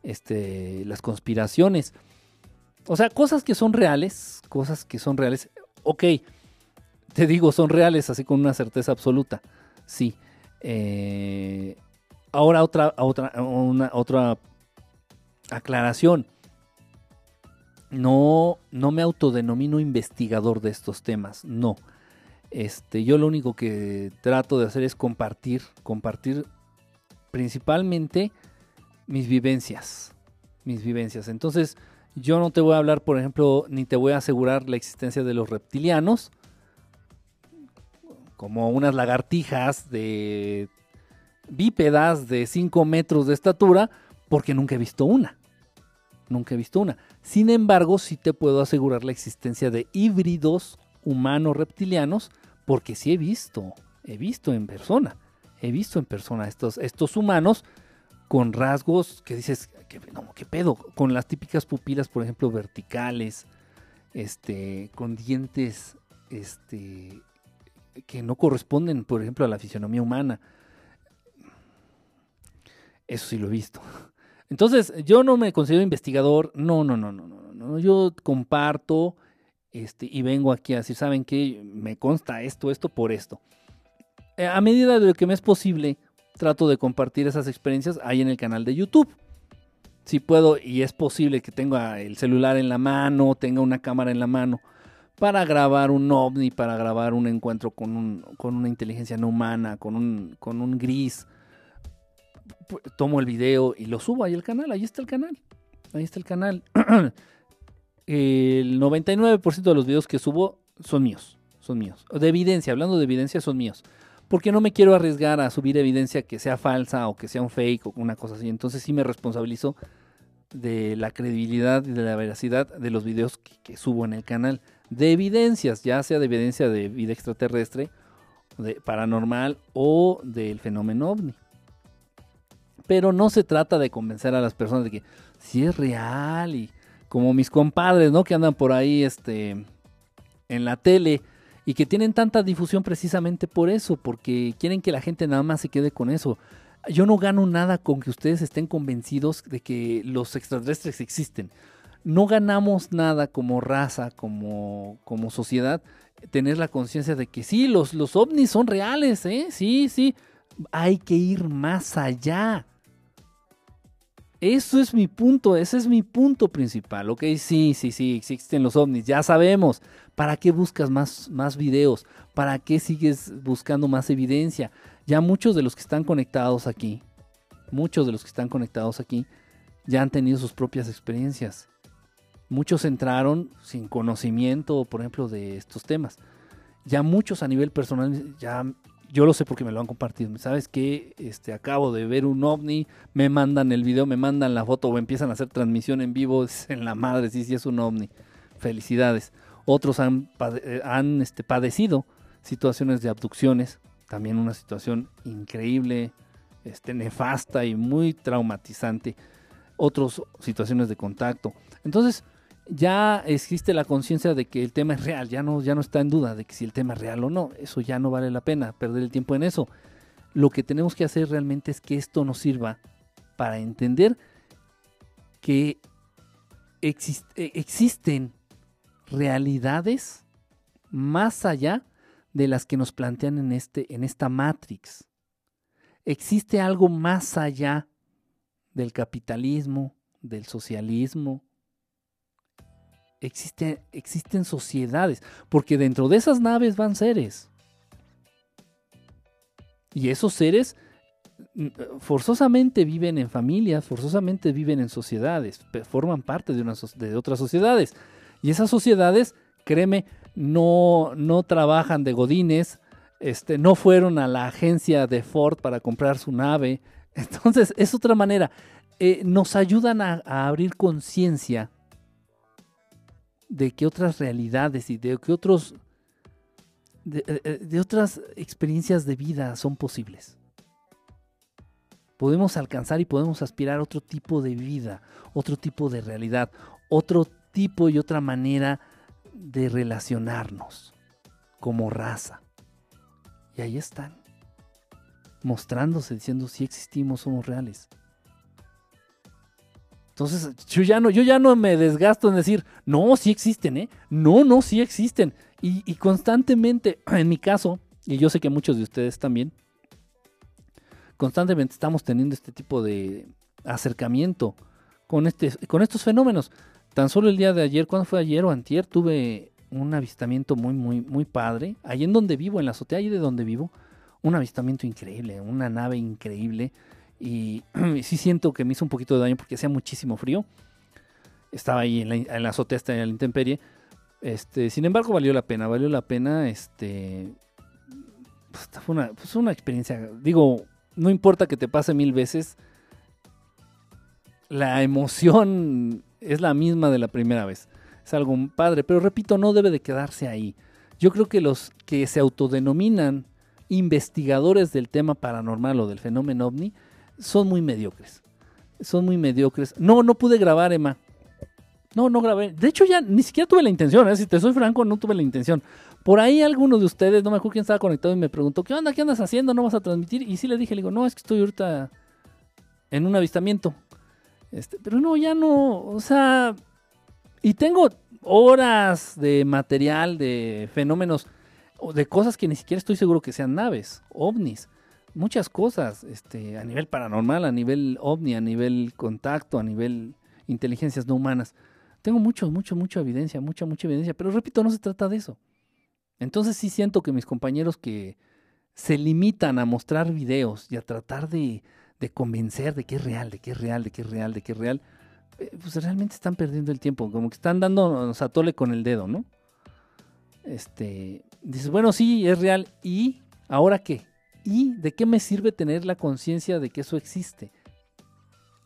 este, las conspiraciones. O sea, cosas que son reales, cosas que son reales. Ok, te digo, son reales así con una certeza absoluta. Sí. Eh, ahora otra, otra, otra aclaración. No, no me autodenomino investigador de estos temas, no. Este, yo lo único que trato de hacer es compartir, compartir principalmente mis vivencias, mis vivencias. Entonces, yo no te voy a hablar, por ejemplo, ni te voy a asegurar la existencia de los reptilianos, como unas lagartijas de bípedas de 5 metros de estatura, porque nunca he visto una. Nunca he visto una. Sin embargo, sí te puedo asegurar la existencia de híbridos humanos reptilianos, porque sí he visto, he visto en persona, he visto en persona estos, estos humanos con rasgos que dices, ¿qué, ¿qué pedo? Con las típicas pupilas, por ejemplo, verticales, este, con dientes, este, que no corresponden, por ejemplo, a la fisionomía humana. Eso sí lo he visto. Entonces, yo no me considero investigador, no, no, no, no, no, no. Yo comparto este, y vengo aquí a decir, ¿saben qué? Me consta esto, esto por esto. Eh, a medida de lo que me es posible, trato de compartir esas experiencias ahí en el canal de YouTube. Si puedo y es posible que tenga el celular en la mano, tenga una cámara en la mano para grabar un ovni, para grabar un encuentro con, un, con una inteligencia no humana, con un, con un gris. Tomo el video y lo subo ahí al canal, ahí está el canal. Ahí está el canal. *clears throat* el 99% de los videos que subo son míos, son míos. De evidencia, hablando de evidencia, son míos porque no me quiero arriesgar a subir evidencia que sea falsa o que sea un fake o una cosa así. Entonces sí me responsabilizo de la credibilidad y de la veracidad de los videos que, subo en el canal. De evidencias, ya sea de evidencia de vida extraterrestre, de paranormal o del fenómeno ovni. Pero no se trata de convencer a las personas de que si es real y como mis compadres, ¿no? Que andan por ahí este, en la tele y que tienen tanta difusión precisamente por eso, porque quieren que la gente nada más se quede con eso. Yo no gano nada con que ustedes estén convencidos de que los extraterrestres existen. No ganamos nada como raza, como, como sociedad, tener la conciencia de que sí, los, los ovnis son reales, ¿eh? Sí, sí. Hay que ir más allá. Eso es mi punto, ese es mi punto principal, ¿ok? Sí, sí, sí, existen los ovnis, ya sabemos. ¿Para qué buscas más, más videos? ¿Para qué sigues buscando más evidencia? Ya muchos de los que están conectados aquí, muchos de los que están conectados aquí, ya han tenido sus propias experiencias. Muchos entraron sin conocimiento, por ejemplo, de estos temas. Ya muchos a nivel personal ya yo lo sé porque me lo han compartido. ¿Sabes qué? Este, acabo de ver un ovni, me mandan el video, me mandan la foto o empiezan a hacer transmisión en vivo. *laughs* en la madre, sí, sí es un ovni. Felicidades. Otros han, eh, han este, padecido situaciones de abducciones. También una situación increíble, este, nefasta y muy traumatizante. otras situaciones de contacto. Entonces, ya existe la conciencia de que el tema es real, ya no, ya no está en duda de que si el tema es real o no, eso ya no vale la pena perder el tiempo en eso. Lo que tenemos que hacer realmente es que esto nos sirva para entender que e, existen realidades más allá de las que nos plantean en, este, en esta Matrix. Existe algo más allá del capitalismo, del socialismo. Existe, existen sociedades, porque dentro de esas naves van seres. Y esos seres mm, forzosamente viven en familias, forzosamente viven en sociedades, forman parte de, de otras sociedades. Y esas sociedades, créeme, no, no trabajan de godines, este, no fueron a la agencia de Ford para comprar su nave. *laughs* Entonces, es otra manera. Eh, nos ayudan a, abrir conciencia de que otras realidades y de que otros de, eh, de, otras experiencias de vida son posibles. Podemos alcanzar y podemos aspirar a otro tipo de vida, otro tipo de realidad, otro tipo y otra manera de relacionarnos como raza. Y ahí están, mostrándose, diciendo si existimos, somos reales. Entonces, yo ya no, yo ya no me desgasto en decir, no, sí existen, ¿eh? No, no, sí existen. Y, constantemente, *clears throat* en mi caso, y yo sé que muchos de ustedes también, constantemente estamos teniendo este tipo de acercamiento con, este, con estos fenómenos. Tan solo el día de ayer, cuando fue ayer o antier, tuve un avistamiento muy, muy, muy padre. Ahí en donde vivo, en la azotea, ahí de donde vivo, un avistamiento increíble, una nave increíble. *clears throat* Y, sí siento que me hizo un poquito de daño porque hacía muchísimo frío. Estaba ahí en la, en la azotea, en la intemperie. Este, sin embargo, valió la pena, valió la pena. Este, pues, fue una, pues, una experiencia. Digo, no importa que te pase mil veces, la emoción es la misma de la primera vez. Es algo padre, pero repito, no debe de quedarse ahí. Yo creo que los que se autodenominan investigadores del tema paranormal o del fenómeno ovni son muy mediocres. Son muy mediocres. No, no pude grabar, Emma. No, no grabé. De hecho, ya ni siquiera tuve la intención. ¿eh? Si te soy franco, no tuve la intención. Por ahí alguno de ustedes, no me acuerdo quién estaba conectado y me preguntó, ¿qué onda? ¿Qué andas haciendo? ¿No vas a transmitir? Y sí le dije, le digo, no, es que estoy ahorita en un avistamiento. Este, pero no, ya no, o sea, y tengo horas de material, de fenómenos, de cosas que ni siquiera estoy seguro que sean naves, ovnis, muchas cosas, este, a nivel paranormal, a nivel ovni, a nivel contacto, a nivel inteligencias no humanas. Tengo mucho, mucho, mucha evidencia, mucha, mucha evidencia, pero repito, no se trata de eso. Entonces sí siento que mis compañeros que se limitan a mostrar videos y a tratar de, de convencer de que es real, de que es real, de que es real, de que es real, eh, pues realmente están perdiendo el tiempo, como que están dándonos a tole con el dedo, ¿no? Este, dices, bueno, sí, es real, ¿y ahora qué? ¿Y de qué me sirve tener la conciencia de que eso existe?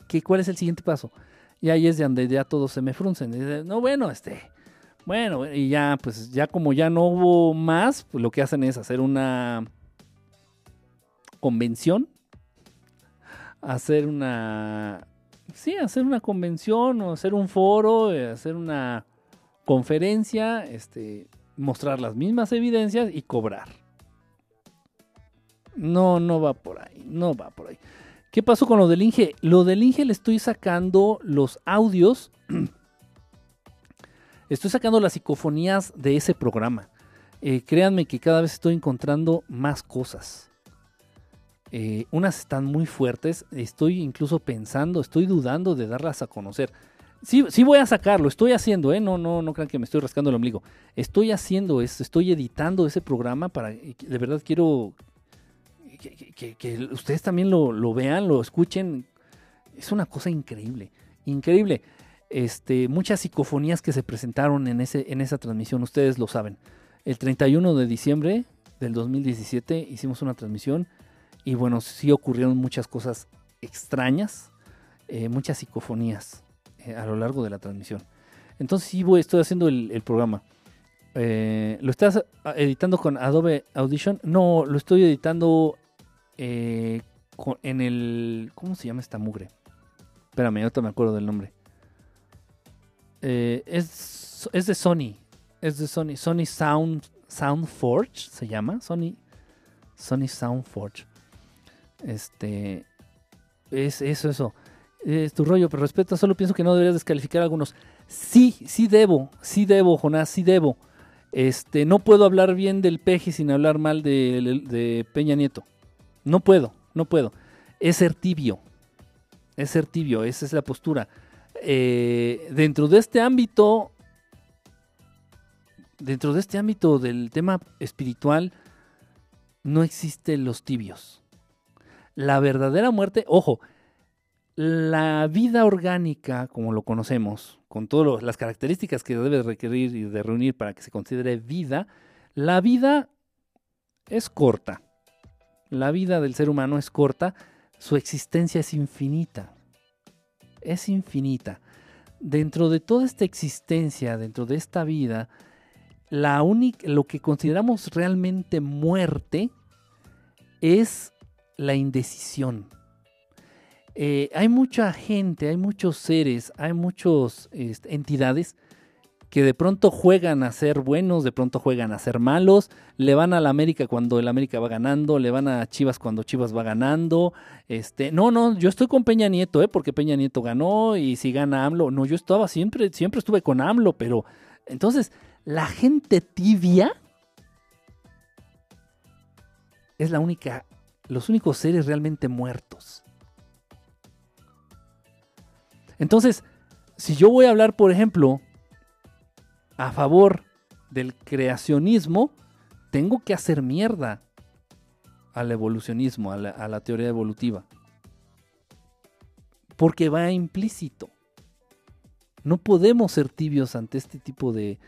¿Qué, ¿Cuál es el siguiente paso? Y ahí es de donde ya todos se me fruncen. No, bueno, este, bueno, y ya, pues ya como ya no hubo más, pues lo que hacen es hacer una convención hacer una, sí, hacer una convención o hacer un foro, eh, hacer una conferencia, este, mostrar las mismas evidencias y cobrar. No, no va por ahí, no va por ahí. ¿Qué pasó con lo del Inge? Lo del Inge le estoy sacando los audios. *clears throat* estoy sacando las psicofonías de ese programa. Eh, créanme que cada vez estoy encontrando más cosas. Eh, unas están muy fuertes. Estoy incluso pensando, estoy dudando de darlas a conocer. Sí, sí voy a sacarlo, estoy haciendo, ¿eh? No, no, no crean que me estoy rascando el ombligo. Estoy haciendo esto, estoy editando ese programa para. De verdad quiero que, ustedes también lo, vean, lo escuchen. Es una cosa increíble, increíble. Este, muchas psicofonías que se presentaron en, ese, en esa transmisión, ustedes lo saben. El 31 de diciembre del 2017 hicimos una transmisión y bueno, sí ocurrieron muchas cosas extrañas, eh, muchas psicofonías eh, a lo largo de la transmisión. Entonces sí voy, estoy haciendo el, programa. Eh, ¿Lo estás editando con Adobe Audition? No, lo estoy editando en el... ¿Cómo se llama esta mugre? Espérame, ahorita me acuerdo del nombre. Eh, es, es de Sony. Es de Sony. Sony Sound, Soundforge se llama. Sony, Sony Soundforge. Este. Es eso, eso. Es tu rollo, pero respeto, solo pienso que no deberías descalificar algunos. Sí, sí debo, sí debo, Jonás, sí debo. Este, no puedo hablar bien del peje sin hablar mal de Peña Nieto. No puedo, no puedo. Es ser tibio. Es ser tibio, esa es la postura. Eh, dentro de este ámbito, dentro de este ámbito del tema espiritual, no existen los tibios. La verdadera muerte, ojo, la vida orgánica, como lo conocemos, con todas las características que debe requerir y de reunir para que se considere vida, la vida es corta. La vida del ser humano es corta, su existencia es infinita es infinita. Dentro de toda esta existencia, dentro de esta vida, la única, lo que consideramos realmente muerte es la indecisión. Eh, hay mucha gente, hay muchos seres, hay muchas este, entidades que de pronto juegan a ser buenos, de pronto juegan a ser malos, le van a la América cuando el América va ganando, le van a Chivas cuando Chivas va ganando. Este, no, no, yo estoy con Peña Nieto, ¿eh? porque Peña Nieto ganó y si gana AMLO, no, yo estaba siempre, siempre estuve con AMLO, pero entonces la gente tibia es la única, los únicos seres realmente muertos. Entonces, si yo voy a hablar, por ejemplo, a favor del creacionismo, tengo que hacer mierda al evolucionismo, a la, teoría evolutiva. Porque va implícito. No podemos ser tibios ante este tipo de,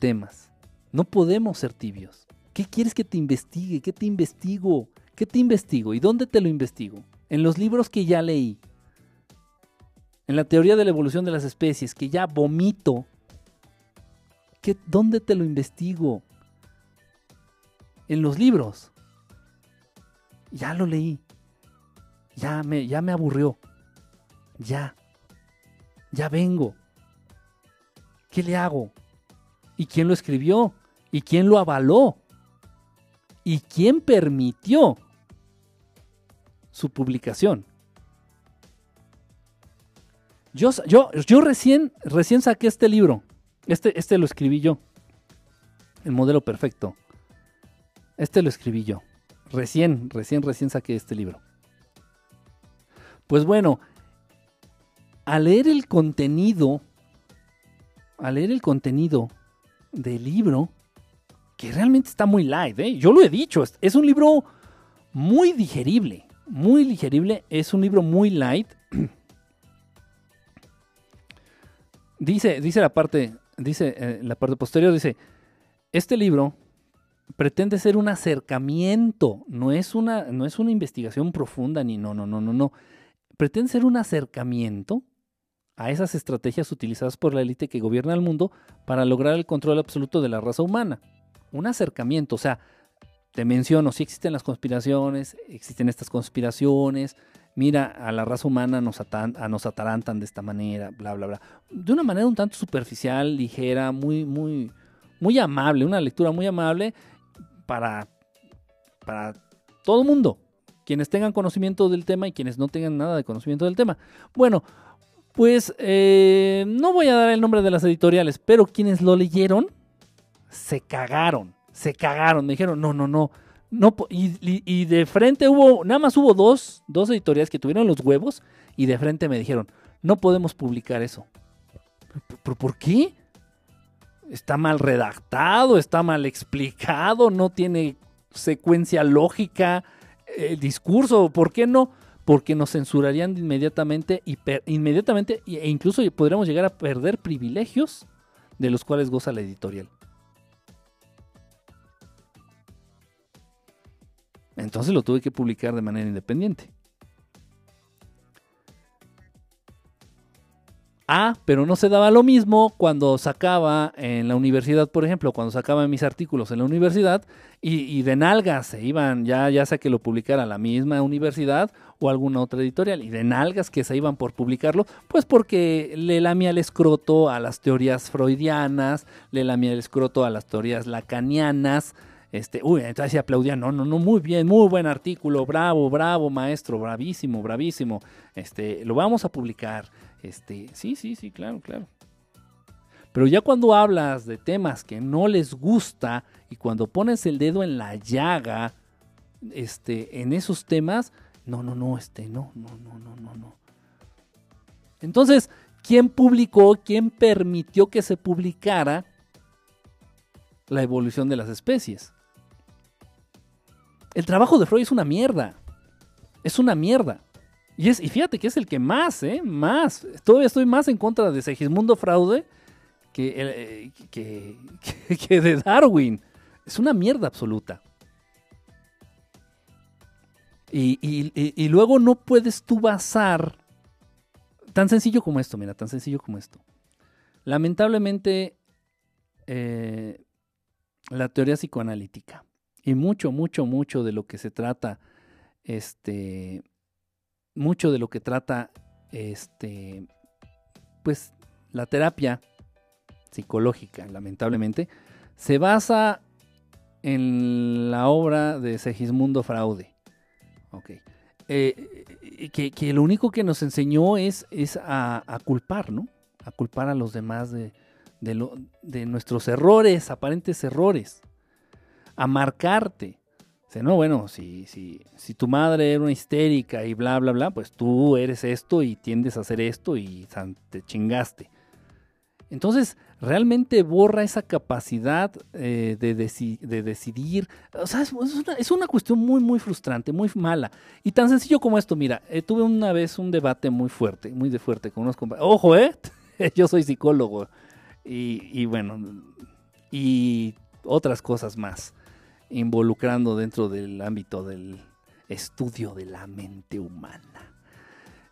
temas. No podemos ser tibios. ¿Qué quieres que te investigue? ¿Qué te investigo? ¿Qué te investigo? ¿Y dónde te lo investigo? En los libros que ya leí. En la teoría de la evolución de las especies, que ya vomito ¿Dónde te lo investigo? En los libros. Ya lo leí. Ya me, ya me aburrió. Ya. Ya vengo. ¿Qué le hago? ¿Y quién lo escribió? ¿Y quién lo avaló? ¿Y quién permitió su publicación? Yo, yo, yo recién, recién saqué este libro. Este, este lo escribí yo. El modelo perfecto. Este lo escribí yo. Recién, recién, recién saqué este libro. Pues bueno, al leer el contenido, al leer el contenido del libro, que realmente está muy light, ¿eh? yo lo he dicho, es un libro muy digerible, muy digerible, es un libro muy light. *clears throat* dice, dice la parte, dice, eh, la parte posterior dice, este libro pretende ser un acercamiento, no es una, no es una investigación profunda ni no, no, no, no, no. Pretende ser un acercamiento a esas estrategias utilizadas por la élite que gobierna el mundo para lograr el control absoluto de la raza humana. Un acercamiento, o sea, te menciono, si existen las conspiraciones, existen estas conspiraciones, mira, a la raza humana nos, nos atarantan de esta manera, bla, bla, bla. De una manera un tanto superficial, ligera, muy, muy, muy amable, una lectura muy amable para, para todo el mundo, quienes tengan conocimiento del tema y quienes no tengan nada de conocimiento del tema. Bueno, pues eh, no voy a dar el nombre de las editoriales, pero quienes lo leyeron se cagaron, se cagaron, me dijeron, no, no, no, no, y, de frente hubo, nada más hubo dos, dos editoriales que tuvieron los huevos y de frente me dijeron, no podemos publicar eso. ¿Pero por qué? Está mal redactado, está mal explicado, no tiene secuencia lógica el discurso. ¿Por qué no? Porque nos censurarían inmediatamente, y inmediatamente e incluso podríamos llegar a perder privilegios de los cuales goza la editorial. Entonces lo tuve que publicar de manera independiente. Ah, pero no se daba lo mismo cuando sacaba en la universidad, por ejemplo, cuando sacaba mis artículos en la universidad y, de nalgas se iban, ya, ya sea que lo publicara la misma universidad o alguna otra editorial, y de nalgas que se iban por publicarlo, pues porque le lamía el escroto a las teorías freudianas, le lamía el escroto a las teorías lacanianas, este, uy, entonces se aplaudían, no, no, no, muy bien, muy buen artículo, bravo, bravo, maestro, bravísimo, bravísimo, este, lo vamos a publicar. Este, sí, sí, sí, claro, claro. Pero ya cuando hablas de temas que no les gusta y cuando pones el dedo en la llaga, este, en esos temas, no, no, no, este, no, no, no, no, no, no. Entonces, ¿quién publicó, quién permitió que se publicara la evolución de las especies? El trabajo de Freud es una mierda. Es una mierda. Y, es, y fíjate que es el que más, ¿eh? Más. Todavía estoy más en contra de Segismundo Fraude que, que, *laughs* que, de Darwin. Es una mierda absoluta. Y, y, luego no puedes tú basar. Tan sencillo como esto, mira, tan sencillo como esto. Lamentablemente, eh, la teoría psicoanalítica y mucho, mucho, mucho de lo que se trata, este, mucho de lo que trata este pues la terapia psicológica, lamentablemente, se basa en la obra de Segismundo Fraude. Okay. Eh, que, lo único que nos enseñó es, es a, culpar, ¿no? A culpar a los demás de, de nuestros errores, aparentes errores. A marcarte no, bueno, si, si, si tu madre era una histérica y bla, bla, bla, pues tú eres esto y tiendes a hacer esto y te chingaste. Entonces, realmente borra esa capacidad eh, de, de, decidir. O sea, es, una, es, una, cuestión muy, muy frustrante, muy mala. Y tan sencillo como esto, mira, eh, tuve una vez un debate muy fuerte, muy de fuerte con unos compañeros. Ojo, ¿eh? *laughs* Yo soy psicólogo. Y bueno, y otras cosas más involucrando dentro del ámbito del estudio de la mente humana.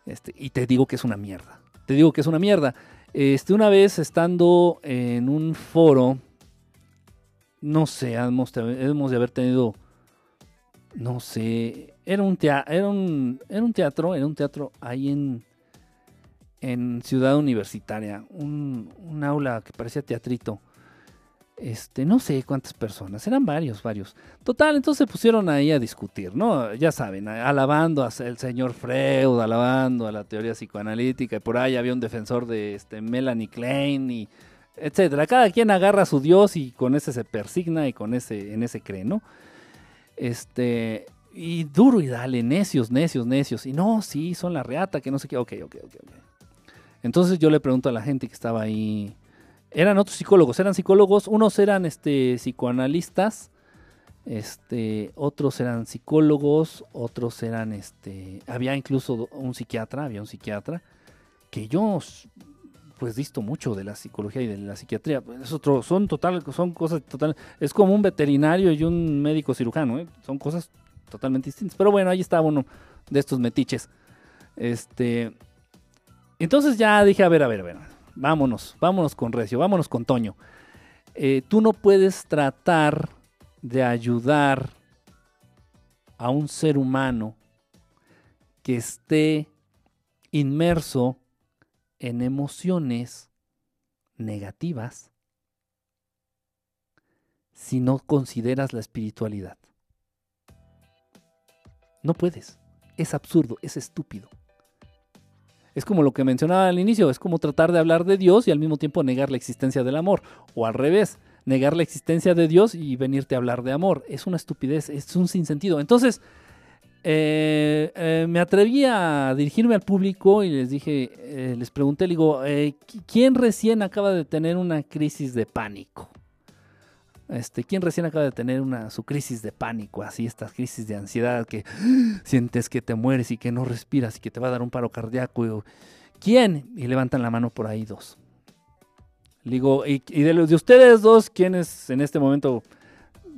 Este, y te digo que es una mierda. Te digo que es una mierda. Este, una vez estando en un foro, no sé, hemos, de haber tenido, no sé, era un, teatro, era un, era un teatro, era un teatro ahí en, en Ciudad Universitaria, un, un aula que parecía teatrito este, no sé cuántas personas, eran varios, varios. Total, entonces se pusieron ahí a discutir, ¿no? Ya saben, alabando al señor Freud, alabando a la teoría psicoanalítica, y por ahí había un defensor de este, Melanie Klein, y etcétera. Cada quien agarra a su dios y con ese se persigna y con ese, en ese cree, ¿no? Este, y duro y dale, necios, necios, necios. Y no, sí, son la reata, que no sé qué, ok, ok, ok, ok. Entonces yo le pregunto a la gente que estaba ahí eran otros psicólogos, eran psicólogos, unos eran este, psicoanalistas, este, otros eran psicólogos, otros eran, este, había incluso un psiquiatra, había un psiquiatra, que yo pues visto mucho de la psicología y de la psiquiatría, es otro, son total, son cosas total, es como un veterinario y un médico cirujano, ¿eh? son cosas totalmente distintas, pero bueno, ahí estaba uno de estos metiches, este, entonces ya dije, a ver, a ver, a ver, vámonos, vámonos con Recio, vámonos con Toño. Eh, tú no puedes tratar de ayudar a un ser humano que esté inmerso en emociones negativas si no consideras la espiritualidad. No puedes. Es absurdo, es estúpido. Es como lo que mencionaba al inicio, es como tratar de hablar de Dios y al mismo tiempo negar la existencia del amor. O al revés, negar la existencia de Dios y venirte a hablar de amor. Es una estupidez, es un sinsentido. Entonces, eh, eh, me atreví a dirigirme al público y les dije, eh, les pregunté, le digo, ¿quién recién acaba de tener una crisis de pánico? Este, ¿Quién recién acaba de tener una, su crisis de pánico, así estas crisis de ansiedad que sientes que te mueres y que no respiras y que te va a dar un paro cardíaco? ¿Quién? Y levantan la mano por ahí dos. digo, y, de, de ustedes dos, ¿quiénes en este momento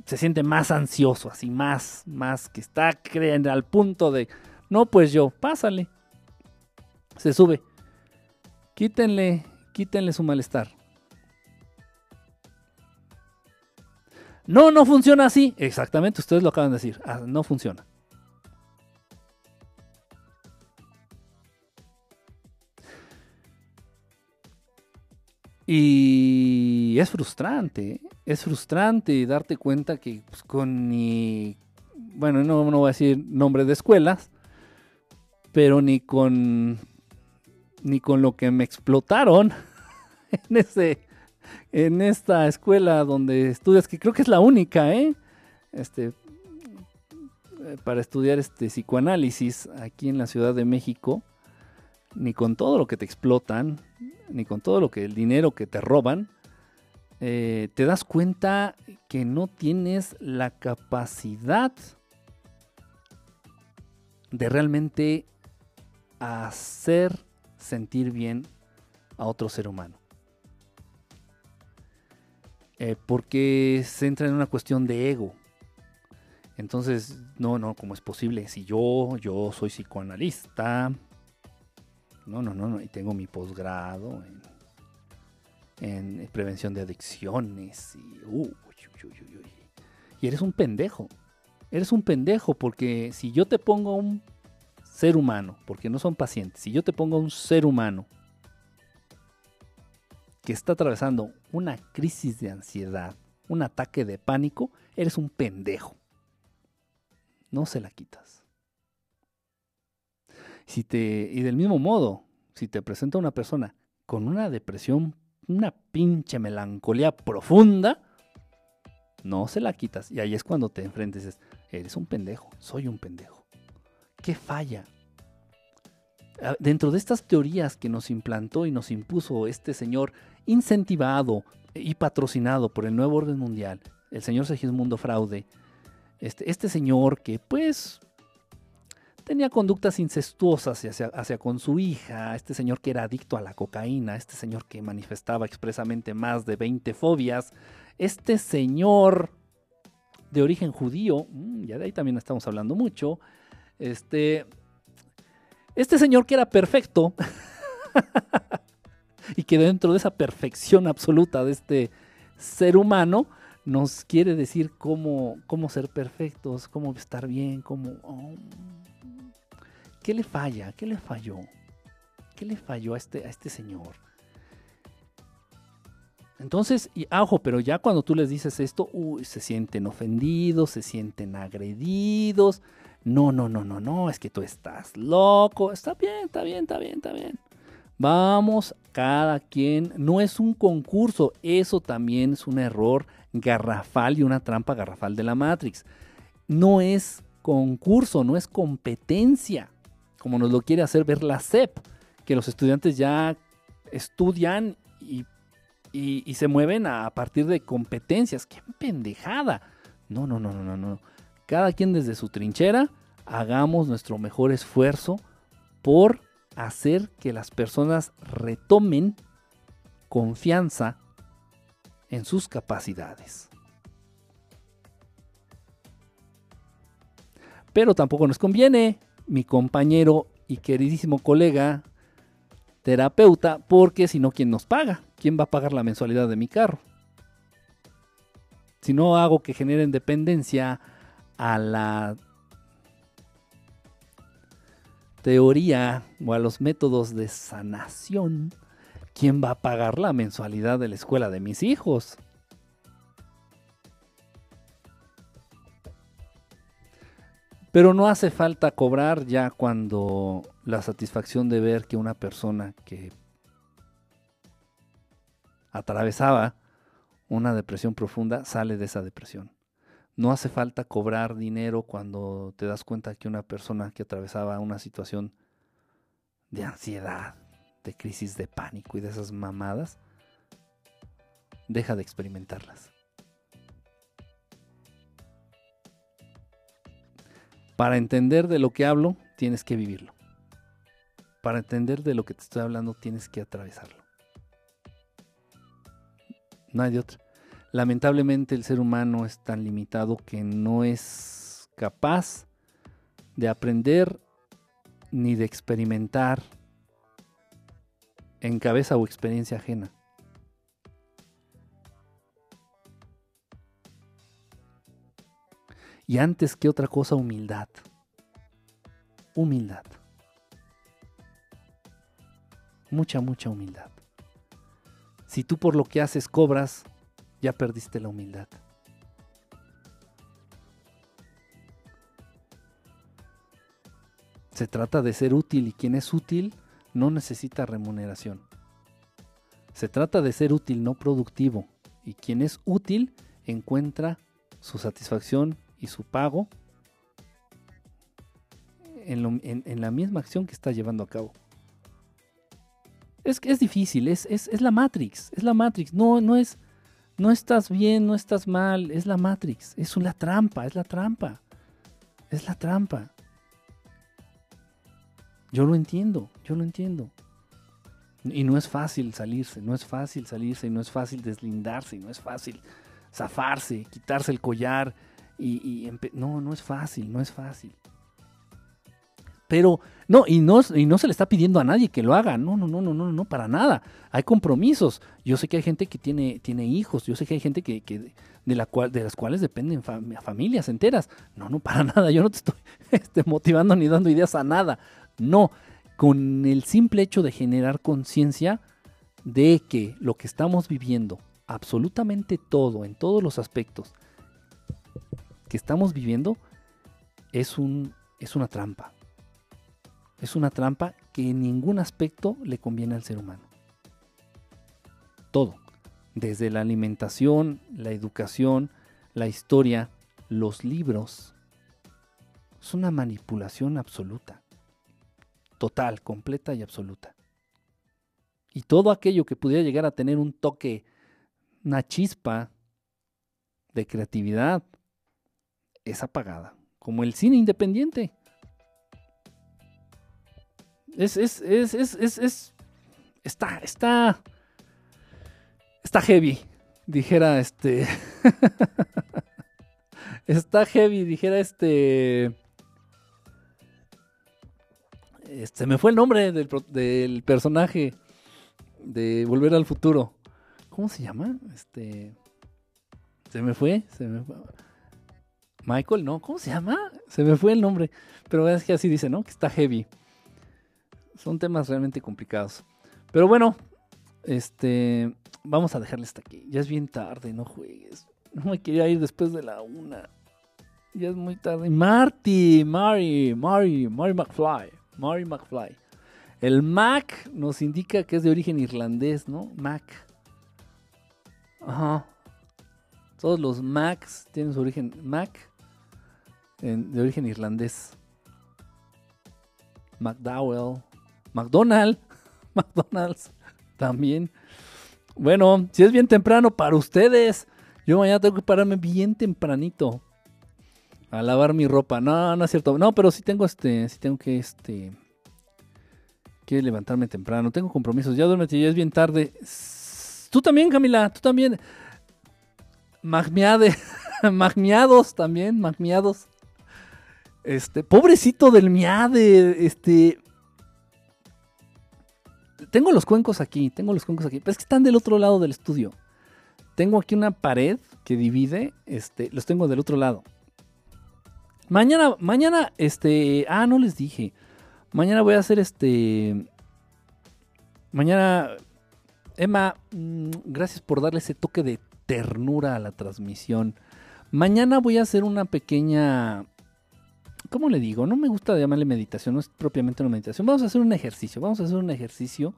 se siente más ansioso, así más, más, que está creyendo al punto de, no, pues yo, pásale. Se sube. Quítenle, quítenle su malestar. No, no funciona así. Exactamente, ustedes lo acaban de decir. Ah, no funciona. Y es frustrante, es frustrante darte cuenta que pues, con ni, bueno, no, no voy a decir nombre de escuelas, pero ni con, ni con lo que me explotaron *laughs* en ese, en esta escuela donde estudias, que creo que es la única, ¿eh? Este, eh, para estudiar este psicoanálisis aquí en la Ciudad de México, ni con todo lo que te explotan, ni con todo lo que el dinero que te roban, eh, te das cuenta que no tienes la capacidad de realmente hacer sentir bien a otro ser humano. Eh, porque se entra en una cuestión de ego. Entonces, no, no, ¿cómo es posible? Si yo, yo soy psicoanalista, no, no, no, no, y tengo mi posgrado en, en, prevención de adicciones y, eres un pendejo. Eres un pendejo porque si yo te pongo un ser humano, porque no son pacientes, si yo te pongo un ser humano que está atravesando una crisis de ansiedad, un ataque de pánico, eres un pendejo. No se la quitas. Si te, y del mismo modo, si te presenta una persona con una depresión, una pinche melancolía profunda, no se la quitas. Y ahí es cuando te enfrentes, eres un pendejo, soy un pendejo. ¿Qué falla? Ah, dentro de estas teorías que nos implantó y nos impuso este señor incentivado y patrocinado por el nuevo orden mundial, el señor Segismundo Fraude, este, este señor que pues tenía conductas incestuosas hacia, hacia, con su hija, este señor que era adicto a la cocaína, este señor que manifestaba expresamente más de 20 fobias, este señor de origen judío, mm, ya de ahí también estamos hablando mucho, este, este señor que era perfecto, *laughs* y que dentro de esa perfección absoluta de este ser humano nos quiere decir cómo, cómo ser perfectos, cómo estar bien, cómo... Oh, ¿Qué le falla? ¿Qué le falló? ¿Qué le falló a este, a este señor? Entonces, y ojo, pero ya cuando tú les dices esto, uy, se sienten ofendidos, se sienten agredidos. No, no, no, no, no, es que tú estás loco. Está bien, está bien, está bien, está bien. Vamos, cada quien, no es un concurso, eso también es un error garrafal y una trampa garrafal de la Matrix. No es concurso, no es competencia, como nos lo quiere hacer ver la CEP, que los estudiantes ya estudian y, y, se mueven a, partir de competencias. ¡Qué pendejada! No, no, no, no, no, no. Cada quien desde su trinchera, hagamos nuestro mejor esfuerzo por hacer que las personas retomen confianza en sus capacidades. Pero tampoco nos conviene, mi compañero y queridísimo colega terapeuta, porque si no, ¿quién nos paga? ¿Quién va a pagar la mensualidad de mi carro? Si no hago que generen dependencia a la teoría o a los métodos de sanación, ¿quién va a pagar la mensualidad de la escuela de mis hijos? Pero no hace falta cobrar ya cuando la satisfacción de ver que una persona que atravesaba una depresión profunda sale de esa depresión. No hace falta cobrar dinero cuando te das cuenta que una persona que atravesaba una situación de ansiedad, de crisis de pánico y de esas mamadas, deja de experimentarlas. Para entender de lo que hablo, tienes que vivirlo. Para entender de lo que te estoy hablando, tienes que atravesarlo. No hay de otra. Lamentablemente el ser humano es tan limitado que no es capaz de aprender ni de experimentar en cabeza o experiencia ajena. Y antes que otra cosa, humildad. Humildad. Mucha, mucha humildad. Si tú por lo que haces cobras, ya perdiste la humildad. Se trata de ser útil y quien es útil no necesita remuneración. Se trata de ser útil, no productivo. Y quien es útil encuentra su satisfacción y su pago en, la misma acción que está llevando a cabo. Es es difícil, es, es, la Matrix, es la Matrix. No, no es, no estás bien, no estás mal, es la Matrix, es una trampa, es la trampa, es la trampa. Yo lo entiendo, yo lo entiendo. Y no es fácil salirse, no es fácil salirse, y no es fácil deslindarse, y no es fácil zafarse, quitarse el collar. Y, no, no es fácil, no es fácil. Pero, no y, no, y no se le está pidiendo a nadie que lo haga. No, no, no, no, no, no, para nada. Hay compromisos. Yo sé que hay gente que tiene, tiene hijos. Yo sé que hay gente que, de, las cuales dependen familias enteras. No, no, para *laughs* nada. Yo no te estoy *laughs* este, motivando ni dando ideas a nada. No, con el simple hecho de generar conciencia de que lo que estamos viviendo, absolutamente todo, en todos los aspectos que estamos viviendo, es, un, es una trampa. Es una trampa que en ningún aspecto le conviene al ser humano. Todo, desde la alimentación, la educación, la historia, los libros, es una manipulación absoluta total, completa y absoluta. Y todo aquello que pudiera llegar a tener un toque, una chispa de creatividad, es apagada, como el cine independiente. Es, es, es, es, es, es está, está, está heavy, dijera este. *laughs* está heavy, dijera este. Se me fue el nombre del, personaje de Volver al Futuro. ¿Cómo se llama? Este. Se me fue, se me fue. Michael, ¿no? ¿Cómo se llama? Se me fue el nombre. Pero es que así dice, ¿no? Que está heavy. Son temas realmente complicados. Pero bueno, este. Vamos a dejarle hasta aquí. Ya es bien tarde, no juegues. No me quería ir después de la una. Ya es muy tarde. Marty, Mary, Mary, Mary McFly. Mary McFly. El Mac nos indica que es de origen irlandés, ¿no? Mac. Ajá. Todos los Macs tienen su origen Mac de origen irlandés. McDowell. McDonald. *laughs* McDonald's también. Bueno, si es bien temprano para ustedes, yo mañana tengo que pararme bien tempranito a lavar mi ropa. No, no es cierto. No, pero sí tengo este, sí tengo que este que levantarme temprano. Tengo compromisos. Ya duérmete, ya es bien tarde. Tú también, Camila, tú también. Magmiade, *laughs* magmiados también, magmiados. Este, pobrecito del miade, este tengo los cuencos aquí, tengo los cuencos aquí, pero es que están del otro lado del estudio. Tengo aquí una pared que divide, este, los tengo del otro lado. Mañana, mañana, este. Ah, no les dije. Mañana voy a hacer este. Mañana. Emma, mm, gracias por darle ese toque de ternura a la transmisión. Mañana voy a hacer una pequeña. ¿Cómo le digo? No me gusta llamarle meditación, no es propiamente una meditación. Vamos a hacer un ejercicio. Vamos a hacer un ejercicio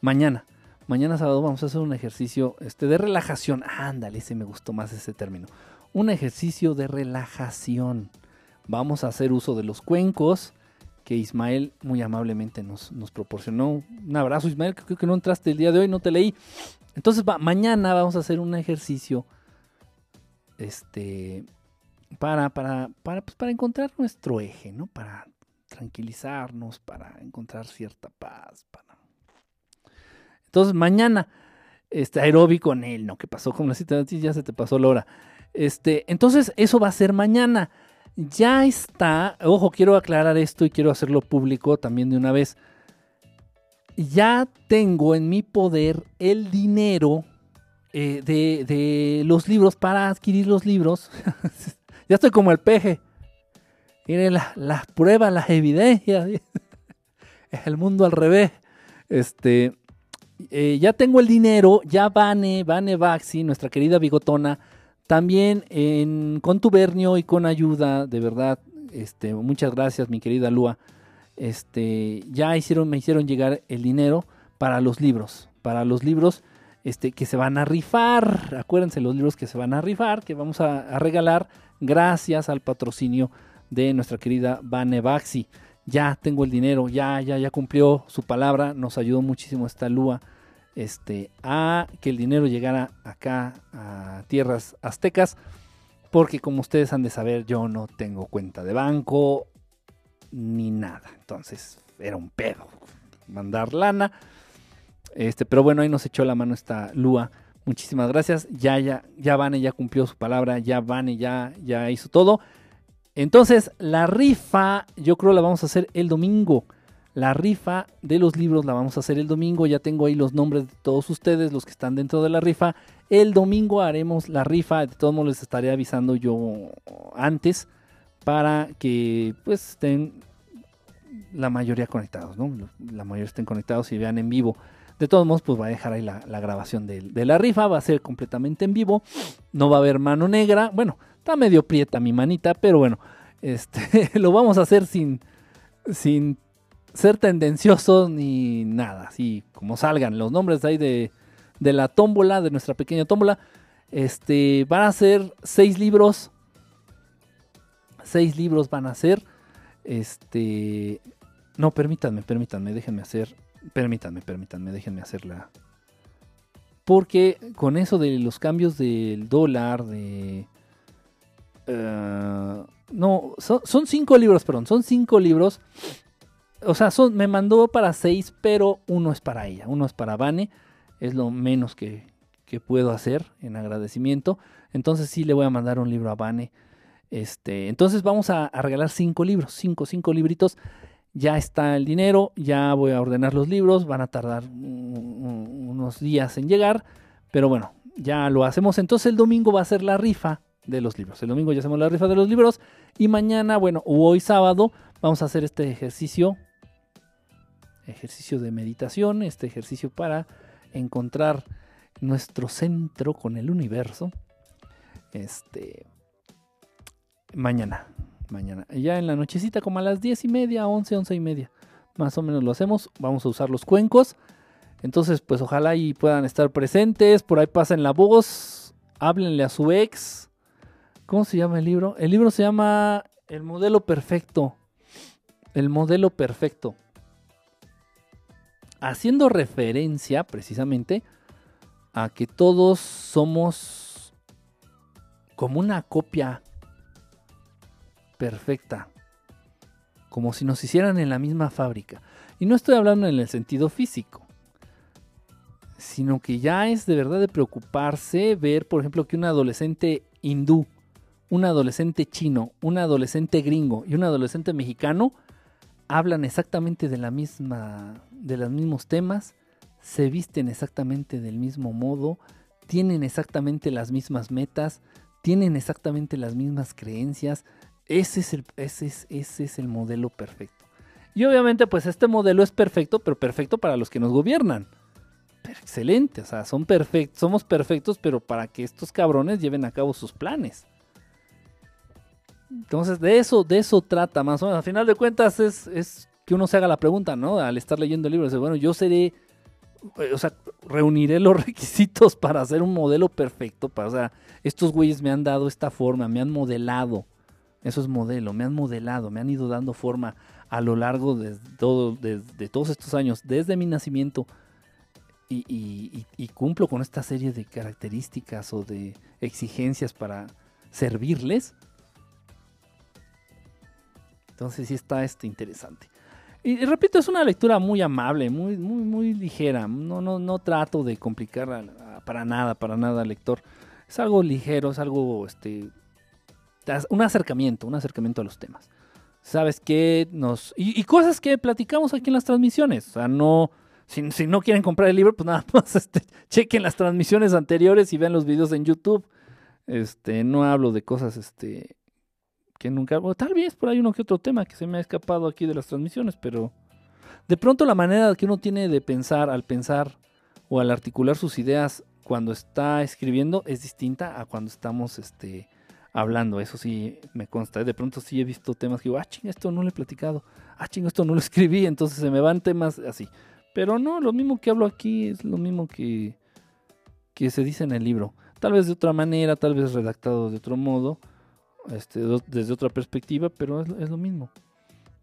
mañana. Mañana sábado vamos a hacer un ejercicio este, de relajación. Ándale, ese me gustó más ese término. Un ejercicio de relajación vamos a hacer uso de los cuencos que Ismael muy amablemente nos, proporcionó. Un abrazo Ismael, creo que no entraste el día de hoy, no te leí. Entonces mañana vamos a hacer un ejercicio este, para, para, para, pues, para encontrar nuestro eje, ¿no? Para tranquilizarnos, para encontrar cierta paz. Para... Entonces mañana, este aeróbico en él, ¿no? ¿Qué pasó con la cita? Ya se te pasó la hora. Este, entonces eso va a ser mañana ya está, ojo, quiero aclarar esto y quiero hacerlo público también de una vez. ya tengo en mi poder el dinero eh, de, de los libros para adquirir los libros. *laughs* ya estoy como el peje. Tiene las pruebas, las evidencias. *laughs* es el mundo al revés. Este, eh, ya tengo el dinero, ya Vane, Vane Baxi, nuestra querida bigotona, también en contubernio y con ayuda, de verdad, este, muchas gracias mi querida Lua, este, ya hicieron, me hicieron llegar el dinero para los libros, para los libros este, que se van a rifar, acuérdense los libros que se van a rifar, que vamos a, regalar gracias al patrocinio de nuestra querida Vane Baxi. Ya tengo el dinero, ya, ya, ya cumplió su palabra, nos ayudó muchísimo esta Lua este, a que el dinero llegara acá a tierras aztecas, porque como ustedes han de saber, yo no tengo cuenta de banco ni nada, entonces era un pedo mandar lana, este, pero bueno, ahí nos echó la mano esta Lua. Muchísimas gracias. Ya, ya, ya Vane ya cumplió su palabra. Ya Vane ya, ya hizo todo. Entonces, la rifa, yo creo la vamos a hacer el domingo. La rifa de los libros la vamos a hacer el domingo. Ya tengo ahí los nombres de todos ustedes, los que están dentro de la rifa. El domingo haremos la rifa. De todos modos les estaré avisando yo antes para que pues estén la mayoría conectados, ¿no? La mayoría estén conectados y vean en vivo. De todos modos, pues va a dejar ahí la, grabación de, de, la rifa. Va a ser completamente en vivo. No va a haber mano negra. Bueno, Está medio prieta mi manita, pero bueno, este, *laughs* lo vamos a hacer sin, sin ser tendenciosos ni nada, así como salgan los nombres ahí de, de la tómbola, de nuestra pequeña tómbola. Este, van a ser seis libros. Seis libros van a ser. Este, no, permítanme, permítanme, déjenme hacer. Permítanme, permítanme, déjenme hacerla. Porque con eso de los cambios del dólar, de eh, no, son, cinco libros, perdón, son cinco libros. O sea, son, me mandó para seis, pero uno es para ella, uno es para Vane. Es lo menos que, puedo hacer en agradecimiento. Entonces sí le voy a mandar un libro a Vane. Este, entonces vamos a, regalar cinco libros, cinco, cinco libritos. Ya está el dinero, ya voy a ordenar los libros, van a tardar unos días en llegar, pero bueno, ya lo hacemos. Entonces el domingo va a ser la rifa de los libros. El domingo ya hacemos la rifa de los libros y mañana, bueno, o hoy sábado, vamos a hacer este ejercicio, ejercicio de meditación, este ejercicio para encontrar nuestro centro con el universo. Este, mañana, mañana, ya en la nochecita como a las diez y media, once, once y media, más o menos lo hacemos. Vamos a usar los cuencos. Entonces, pues ojalá y puedan estar presentes, por ahí pasen la voz, háblenle a su ex, ¿Cómo se llama el libro? El libro se llama El modelo perfecto. El modelo perfecto. Haciendo referencia precisamente a que todos somos como una copia perfecta. Como si nos hicieran en la misma fábrica. Y no estoy hablando en el sentido físico sino que ya es de verdad de preocuparse ver, por ejemplo, que un adolescente hindú un adolescente chino, un adolescente gringo y un adolescente mexicano hablan exactamente de la misma de los mismos temas, se visten exactamente del mismo modo, tienen exactamente las mismas metas, tienen exactamente las mismas creencias. Ese es el, ese es, ese es el modelo perfecto. Y obviamente pues este modelo es perfecto, pero perfecto para los que nos gobiernan. Excelente, o sea, son perfectos, somos perfectos, pero para que estos cabrones lleven a cabo sus planes. Entonces, de eso, de eso trata más o menos. Al final de cuentas, es, que uno se haga la pregunta, ¿no? Al estar leyendo el libro, dice, bueno, yo seré, o sea, reuniré los *laughs* requisitos para hacer un modelo perfecto. Para, o sea, estos güeyes me han dado esta forma, me han modelado. Eso es modelo, me han modelado, me han ido dando forma a lo largo de, todo, de, todos estos años, desde mi nacimiento. Y, cumplo con esta serie de características o de exigencias para servirles entonces sí está este interesante. Y, repito, es una lectura muy amable, muy, muy, muy ligera. No, no, no trato de complicar para nada, para nada al lector. Es algo ligero, es algo, este, un acercamiento, un acercamiento a los temas. ¿Sabes qué? Nos, y, cosas que platicamos aquí en las transmisiones. O sea, no, Si, no quieren comprar el libro, pues nada *laughs* más este, chequen las transmisiones anteriores y vean los videos en YouTube. Este, no hablo de cosas este, que nunca. O tal vez por ahí uno que otro tema que se me ha escapado aquí de las transmisiones, pero de pronto la manera que uno tiene de pensar al pensar o al articular sus ideas cuando está escribiendo es distinta a cuando estamos este, hablando. Eso sí me consta. De pronto sí he visto temas que digo, ah, ching, esto no lo he platicado. Ah, ching, esto no lo *laughs* escribí. Entonces se me van temas así. Pero no, lo mismo que hablo aquí es lo mismo que, que se dice en el libro. Tal vez de otra manera, tal vez redactado de otro modo, este, desde otra perspectiva, pero es, lo mismo.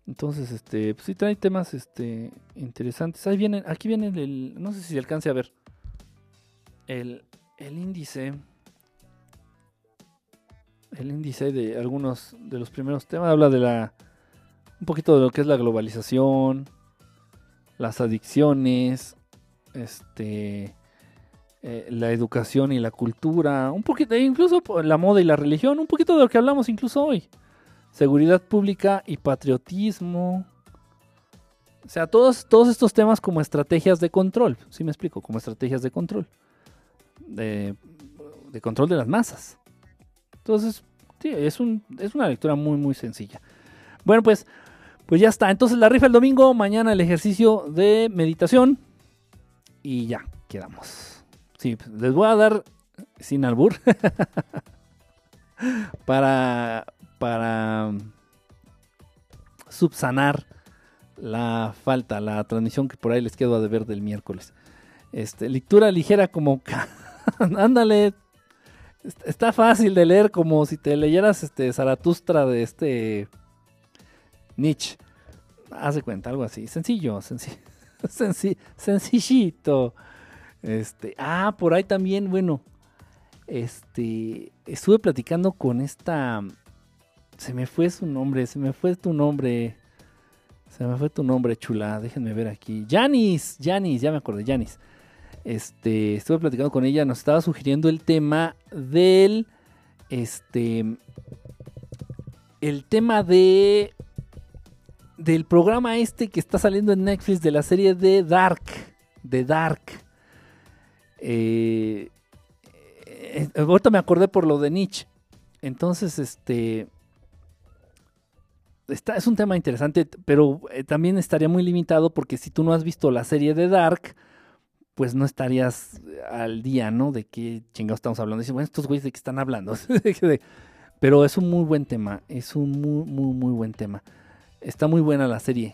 Entonces, este, pues sí trae temas este, interesantes. Ahí viene, aquí viene el, no sé si alcance a ver, el, el índice, el índice de algunos de los primeros temas. Habla de la, un poquito de lo que es la globalización, las adicciones, este, eh, la educación y la cultura, un poquito, incluso la moda y la religión, un poquito de lo que hablamos incluso hoy seguridad pública y patriotismo. O sea, todos, todos estos temas como estrategias de control, ¿sí me explico? Como estrategias de control. De, control de las masas. Entonces, sí, es, un, es una lectura muy, muy sencilla. Bueno, pues, pues ya está. Entonces, la rifa el domingo, mañana el ejercicio de meditación. Y ya, quedamos. Sí, les voy a dar sin albur. *laughs* para para subsanar la falta, la transmisión que por ahí les quedó a deber del miércoles. Este, lectura ligera como *laughs* ándale. Está fácil de leer como si te leyeras este Zaratustra de este Nietzsche. Haz cuenta, algo así. Sencillo, sencillo. *laughs* sencillito. Este, ah, por ahí también, bueno. Este, estuve platicando con esta se me fue su nombre, se me fue tu nombre. Se me fue tu nombre, chula. Déjenme ver aquí. Janis, Janis, ya me acordé, Janis. Este, estuve platicando con ella, nos estaba sugiriendo el tema del. Este. El tema de. Del programa este que está saliendo en Netflix de la serie de Dark. De Dark. Eh, eh ahorita me acordé por lo de Nietzsche. Entonces, este es un tema interesante, pero eh, también estaría muy limitado porque si tú no has visto la serie de Dark, pues no estarías al día, ¿no? De qué chingados estamos hablando. Dicen, bueno, estos güeyes de qué están hablando. *laughs* pero es un muy buen tema, es un muy, muy, muy buen tema. Está muy buena la serie.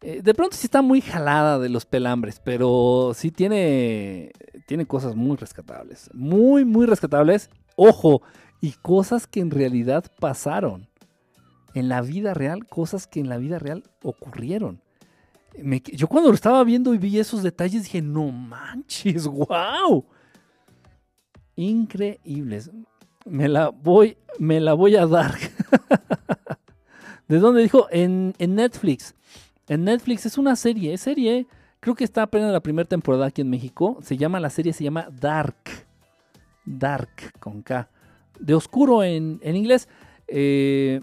Eh, de pronto sí está muy jalada de los pelambres, pero sí tiene, tiene cosas muy rescatables. Muy, muy rescatables. Ojo, y cosas que en realidad pasaron en la vida real cosas que en la vida real ocurrieron. Yo cuando lo estaba viendo y vi esos detalles dije, no manches, wow. Increíbles. Me la voy, me la voy a dar. *laughs* ¿De dónde dijo? En, en, Netflix. En Netflix es una serie, serie. Creo que está apenas la primera temporada aquí en México. Se llama, la serie se llama Dark. Dark, con K. De oscuro en, en inglés. Eh,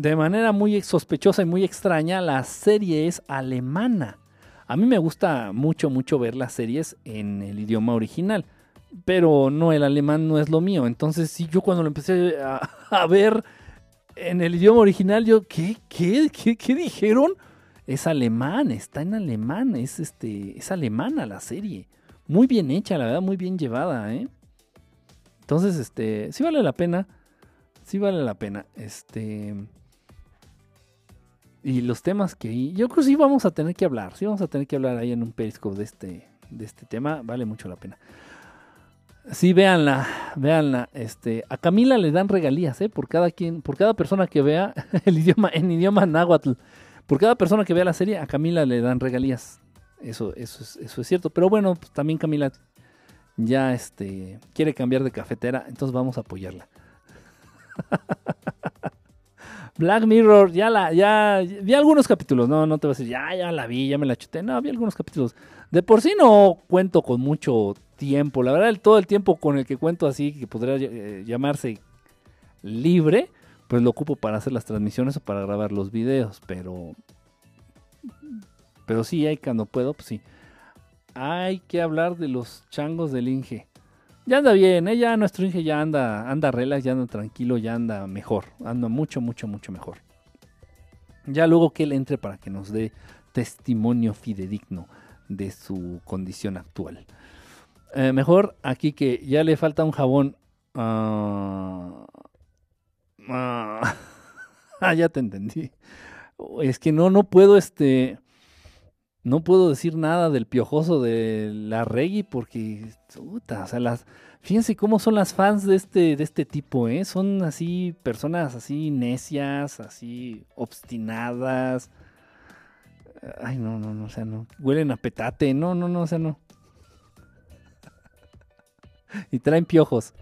de manera muy sospechosa y muy extraña, la serie es alemana. A mí me gusta mucho, mucho ver las series en el idioma original, pero no, el alemán no es lo mío. Entonces, sí, yo cuando lo empecé *laughs* a, ver en el idioma original, yo, ¿qué, qué, qué, qué dijeron? Es alemán, está en alemán, es, este, es alemana la serie. Muy bien hecha, la verdad, muy bien llevada, ¿eh? Entonces, este, sí vale la pena, sí vale la pena, este y los temas que yo creo que sí vamos a tener que hablar, sí vamos a tener que hablar ahí en un periscope de este, de este tema, vale mucho la pena. Sí, véanla, véanla. Este, a Camila le dan regalías, ¿eh? Por cada quien, por cada persona que vea *laughs* el idioma, en idioma náhuatl. Por cada persona que vea la serie, a Camila le dan regalías. Eso, eso es, eso es cierto. Pero bueno, pues también Camila ya este, quiere cambiar de cafetera, entonces vamos a apoyarla. *laughs* Black Mirror, ya la, ya vi algunos capítulos, no, no te voy a decir, ya, ya la vi, ya me la chuté, no, vi algunos capítulos. De por sí no cuento con mucho tiempo, la verdad, todo el tiempo con el que cuento así, que podría eh, llamarse libre, pues lo ocupo para hacer las transmisiones o para grabar los videos, pero, pero sí, hay cuando puedo, pues sí. hay que hablar de los changos del Inge. Ya anda bien, ¿eh? ya nuestro Inge ya anda, anda relax, ya anda tranquilo, ya anda mejor, anda mucho, mucho, mucho mejor. Ya luego que él entre para que nos dé testimonio fidedigno de su condición actual. Eh, mejor aquí que ya le falta un jabón. ah, ah, *laughs* ya te entendí. Es que no, no puedo, este, no puedo decir nada del piojoso de la Reggie porque, o sea, fíjense cómo son las fans de este, de este tipo, ¿eh? Son así personas así necias, así obstinadas. Ay, no, no, no, o sea, no. Huelen a petate, no, no, no, o sea, no. *laughs* Y traen piojos.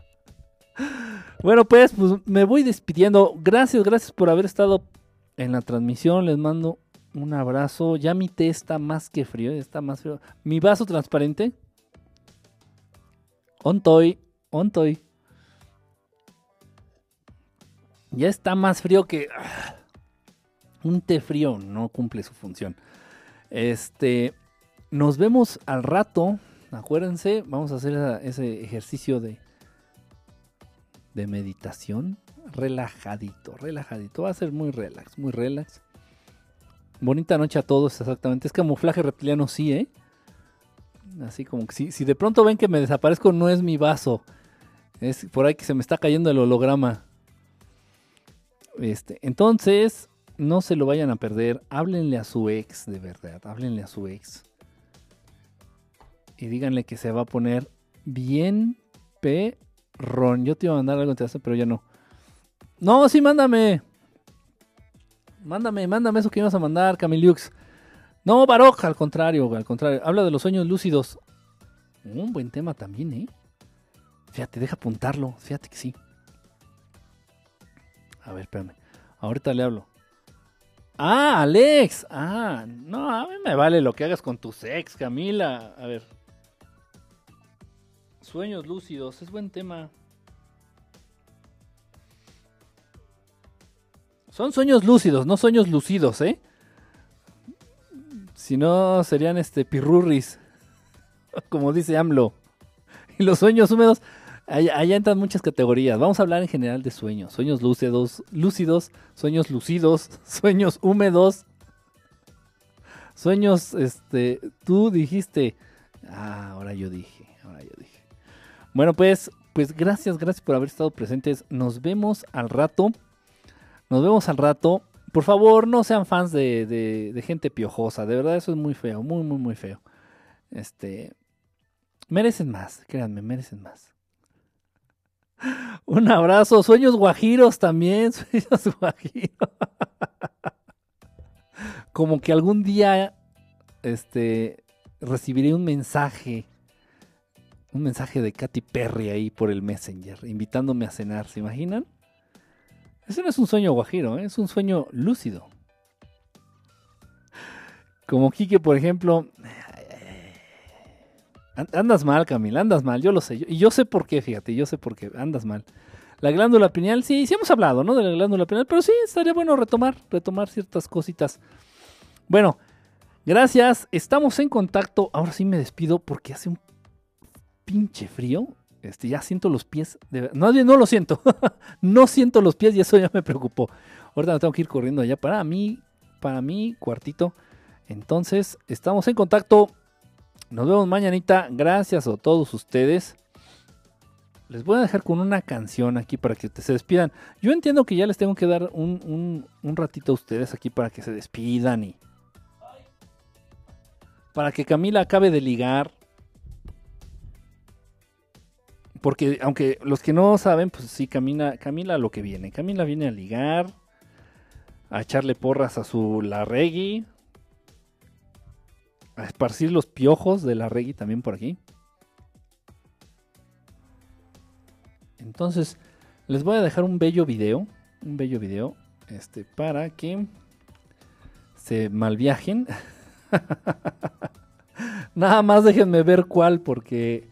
Bueno, pues, pues me voy despidiendo. Gracias, gracias por haber estado en la transmisión. Les mando un abrazo. Ya mi té está más que frío, está más frío. Mi vaso transparente. Ontoy, ontoy. Ya está más frío que ah, un té frío no cumple su función. Este, nos vemos al rato. Acuérdense, vamos a hacer ese ejercicio de de meditación relajadito, relajadito. Va a ser muy relax, muy relax. Bonita noche a todos, exactamente. Es camuflaje reptiliano, sí, ¿eh? Así como que si, si de pronto ven que me desaparezco, no es mi vaso. Es por ahí que se me está cayendo el holograma. Este, entonces, no se lo vayan a perder. Háblenle a su ex, de verdad. Háblenle a su ex. Y díganle que se va a poner bien perrón. Yo te iba a mandar algo interesante, pero ya no. No, sí, mándame. Mándame, mándame eso que ibas a mandar, Camiliux. No, Baroja, al contrario, al contrario. Habla de los sueños lúcidos. Un buen tema también, ¿eh? Fíjate, deja apuntarlo. Fíjate que sí. A ver, espérame. Ahorita le hablo. Ah, Alex. Ah, no, a mí me vale lo que hagas con tus ex, Camila. A ver. Sueños lúcidos, es buen tema. Son sueños lúcidos, no sueños lucidos, ¿eh? Si no, serían este pirurris. *laughs* Como dice AMLO. Y los sueños húmedos, allá, entran muchas categorías. Vamos a hablar en general de sueños. Sueños lúcidos, lúcidos, sueños lucidos, *laughs* sueños húmedos. Sueños, este, tú dijiste. Ah, ahora yo dije, ahora yo dije. Bueno, pues, pues gracias, gracias por haber estado presentes. Nos vemos al rato. Nos vemos al rato. Por favor, no sean fans de, de- gente piojosa. De verdad, eso es muy feo. Muy, muy, muy feo. Este. Merecen más. Créanme, merecen más. Un abrazo. Sueños guajiros también. *laughs* Sueños guajiros. Como que algún día. Este. Recibiré un mensaje. Un mensaje de Katy Perry ahí por el Messenger. Invitándome a cenar. ¿Se imaginan? Ese no es un sueño guajiro, ¿eh? es un sueño lúcido. Como Quique, por ejemplo. An- Andas mal, Camila, andas mal, yo lo sé. Y yo sé por qué, fíjate, yo sé por qué, andas mal. La glándula pineal, sí, sí hemos hablado, ¿no? De la glándula pineal, pero sí, estaría bueno retomar, retomar ciertas cositas. Bueno, gracias, estamos en contacto. Ahora sí me despido porque hace un pinche frío. Este, ya siento los pies. No, no lo siento. *laughs* no siento los pies y eso ya me preocupó. Ahorita me tengo que ir corriendo allá para mí, para mi cuartito. Entonces, estamos en contacto. Nos vemos mañanita. Gracias a todos ustedes. Les voy a dejar con una canción aquí para que se despidan. Yo entiendo que ya les tengo que dar un, un- un ratito a ustedes aquí para que se despidan y... Para que Camila acabe de ligar. Porque aunque los que no saben, pues sí, Camila, Camila lo que viene. Camila viene a ligar, a echarle porras a su Larregui, a esparcir los piojos de Larregui también por aquí. Entonces, les voy a dejar un bello video, un bello video, este, para que se malviajen. *laughs* Nada más déjenme ver cuál, porque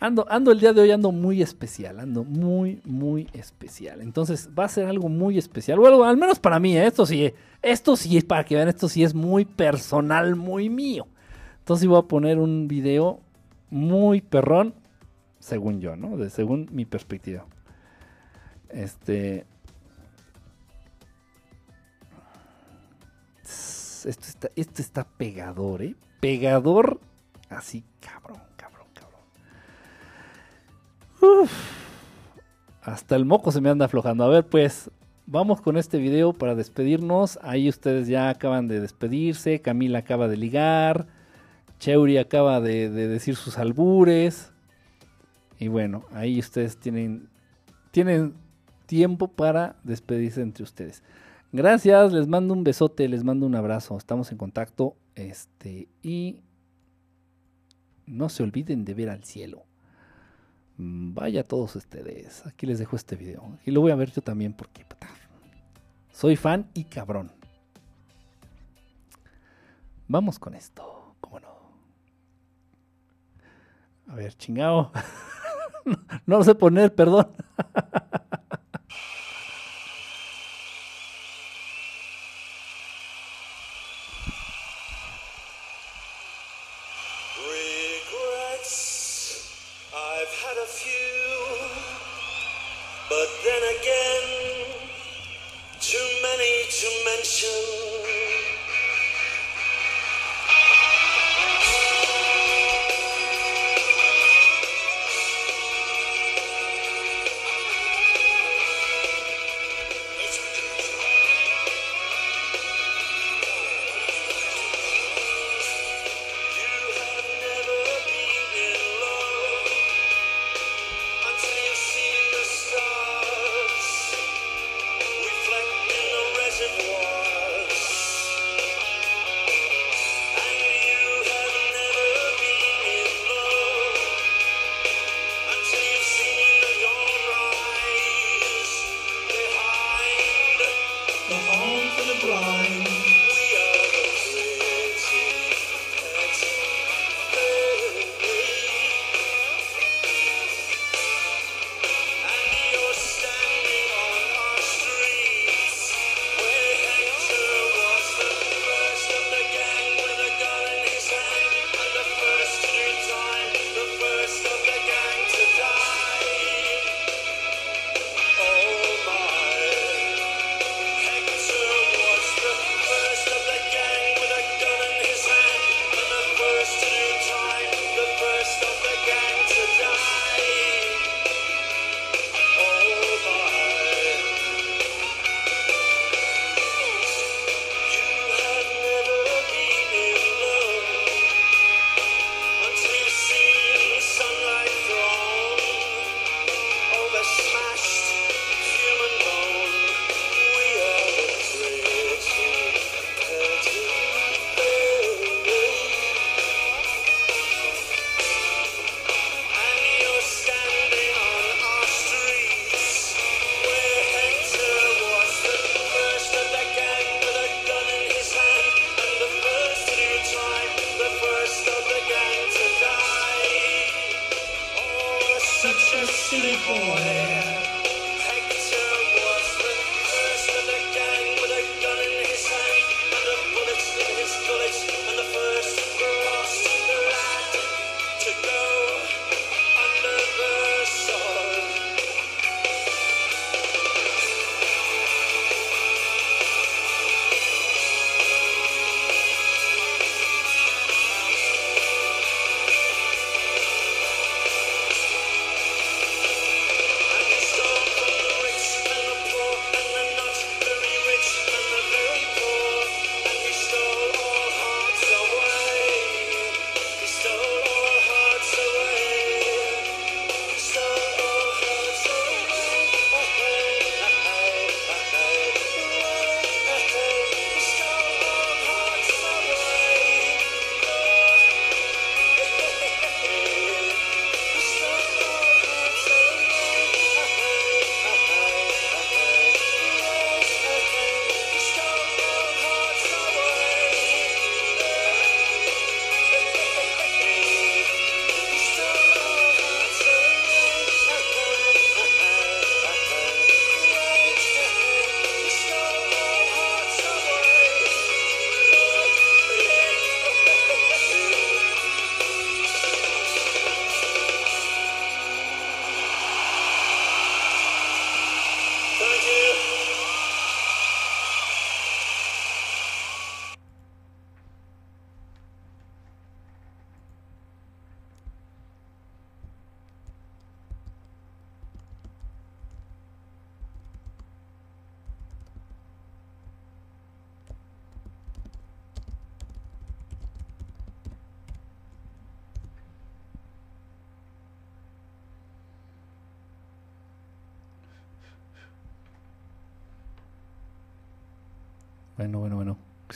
ando, ando el día de hoy ando muy especial, ando muy, muy especial. Entonces va a ser algo muy especial. Al menos para mí, ¿eh? esto sí, esto sí es para que vean, esto sí es muy personal, muy mío. Entonces voy a poner un video muy perrón, según yo, ¿no? Según mi perspectiva. Este. Esto está, esto está pegador, ¿eh? Pegador así, cabrón. Hasta el moco se me anda aflojando. A ver, pues, vamos con este video para despedirnos. Ahí ustedes ya acaban de despedirse. Camila acaba de ligar. Cheuri acaba de, de decir sus albures. Y bueno, ahí ustedes tienen, tienen tiempo para despedirse entre ustedes. Gracias, les mando un besote, les mando un abrazo. Estamos en contacto. Este, y no se olviden de ver al cielo. Vaya todos ustedes. Aquí les dejo este video. Y lo voy a ver yo también porque soy fan y cabrón. Vamos con esto. ¿Cómo no? A ver, chingao. *laughs* no lo sé poner, perdón. *laughs* then again, too many to mention.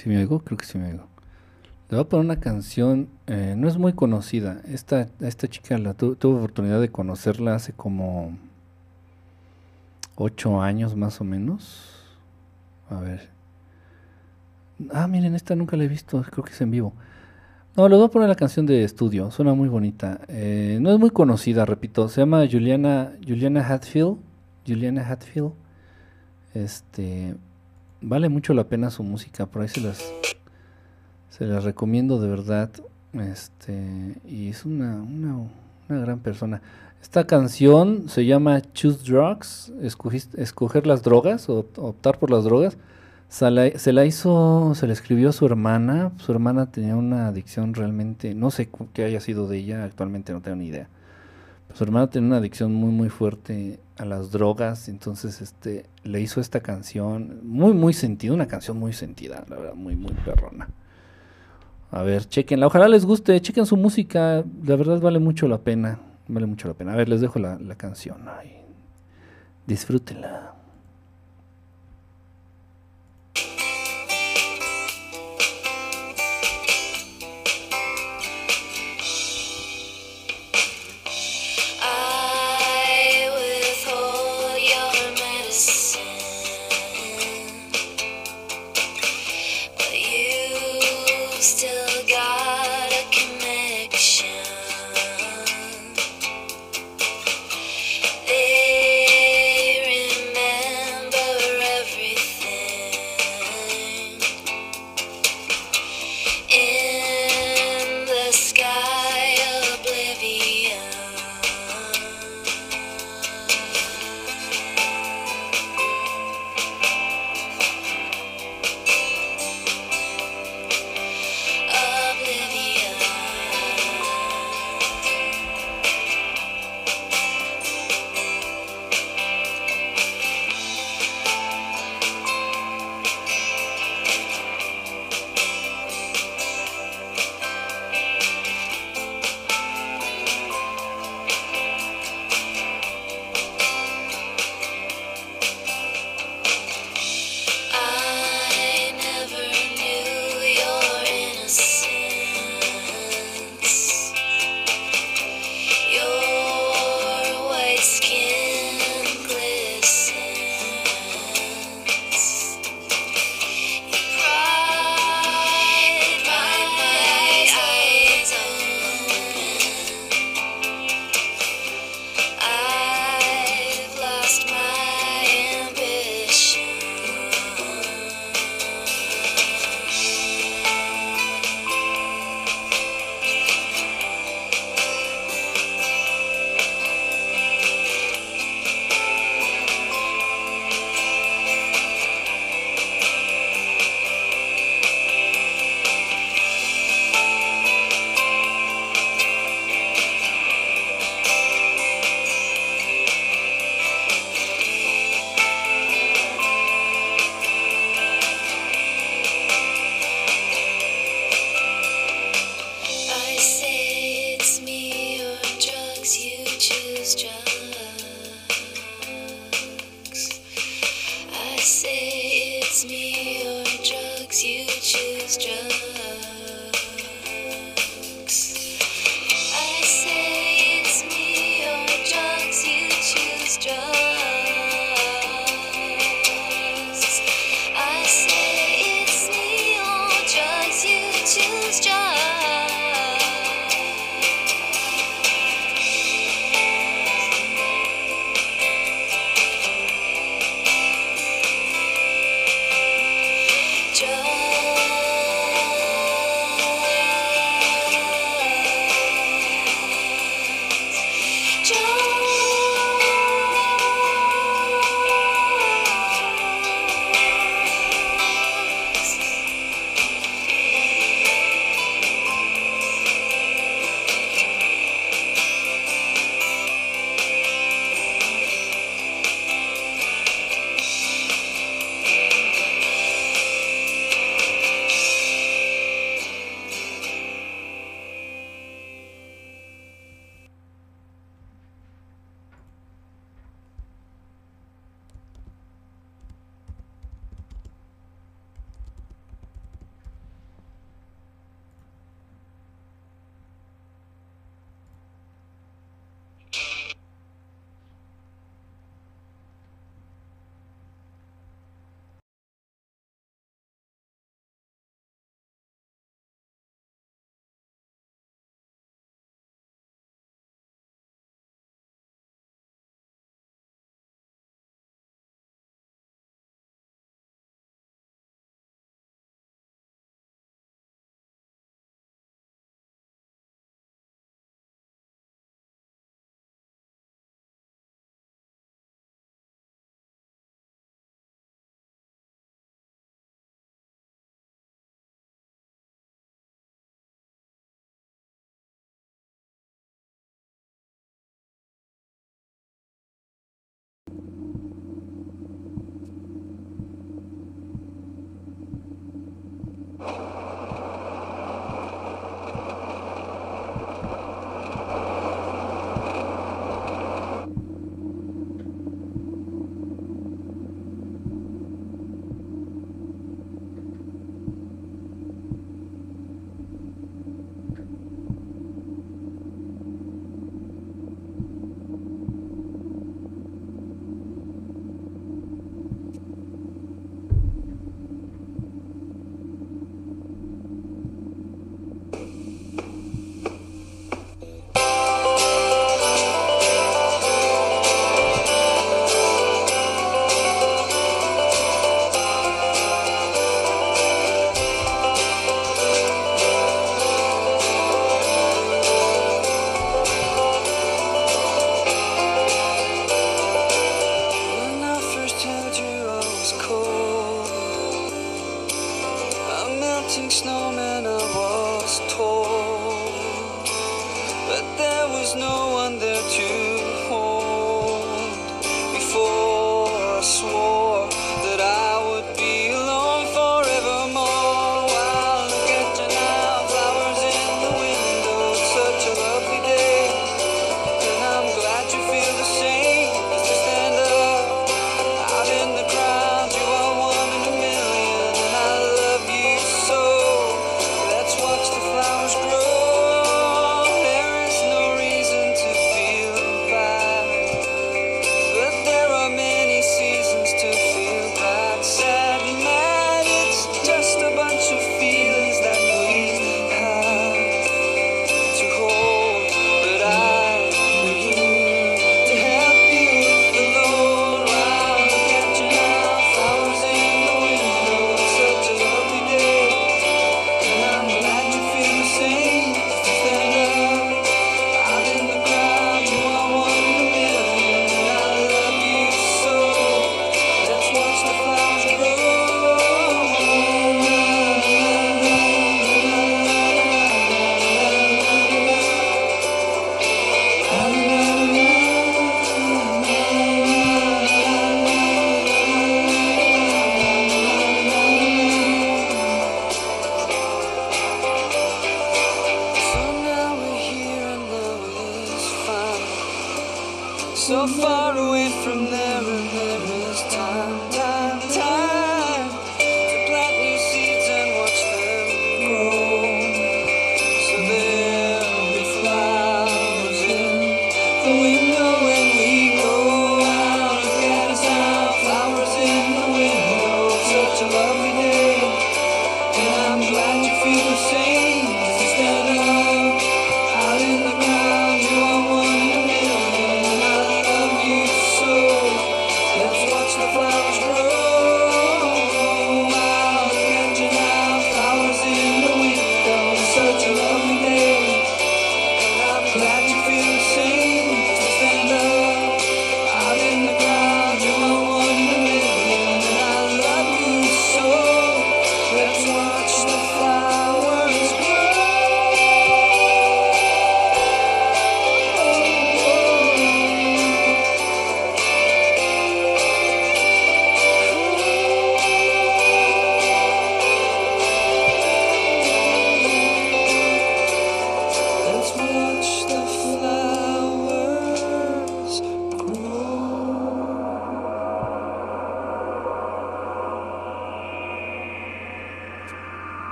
¿Sí me oigo? Creo que sí me oigo. Le voy a poner una canción, eh, no es muy conocida. Esta, esta chica la tu- tuve oportunidad de conocerla hace como ocho años más o menos. A ver. Ah, miren, esta nunca la he visto, creo que es en vivo. No, le voy a poner la canción de estudio, suena muy bonita. Eh, no es muy conocida, repito, se llama Juliana, Juliana Hatfield. Juliana Hatfield. Este, vale mucho la pena su música, por ahí se las, se las recomiendo de verdad. Este, y es una, una, una gran persona. Esta canción se llama Choose Drugs, escoger las drogas o optar por las drogas. Se la, se la hizo, se la escribió a su hermana. Su hermana tenía una adicción realmente, no sé qué haya sido de ella, actualmente no tengo ni idea. Pero su hermana tenía una adicción muy muy fuerte a las drogas, entonces este le hizo esta canción muy muy sentida, una canción muy sentida, la verdad, muy muy perrona. A ver, chequenla, ojalá les guste, chequen su música, la verdad vale mucho la pena, vale mucho la pena. A ver, les dejo la, la canción ahí. Disfrútenla.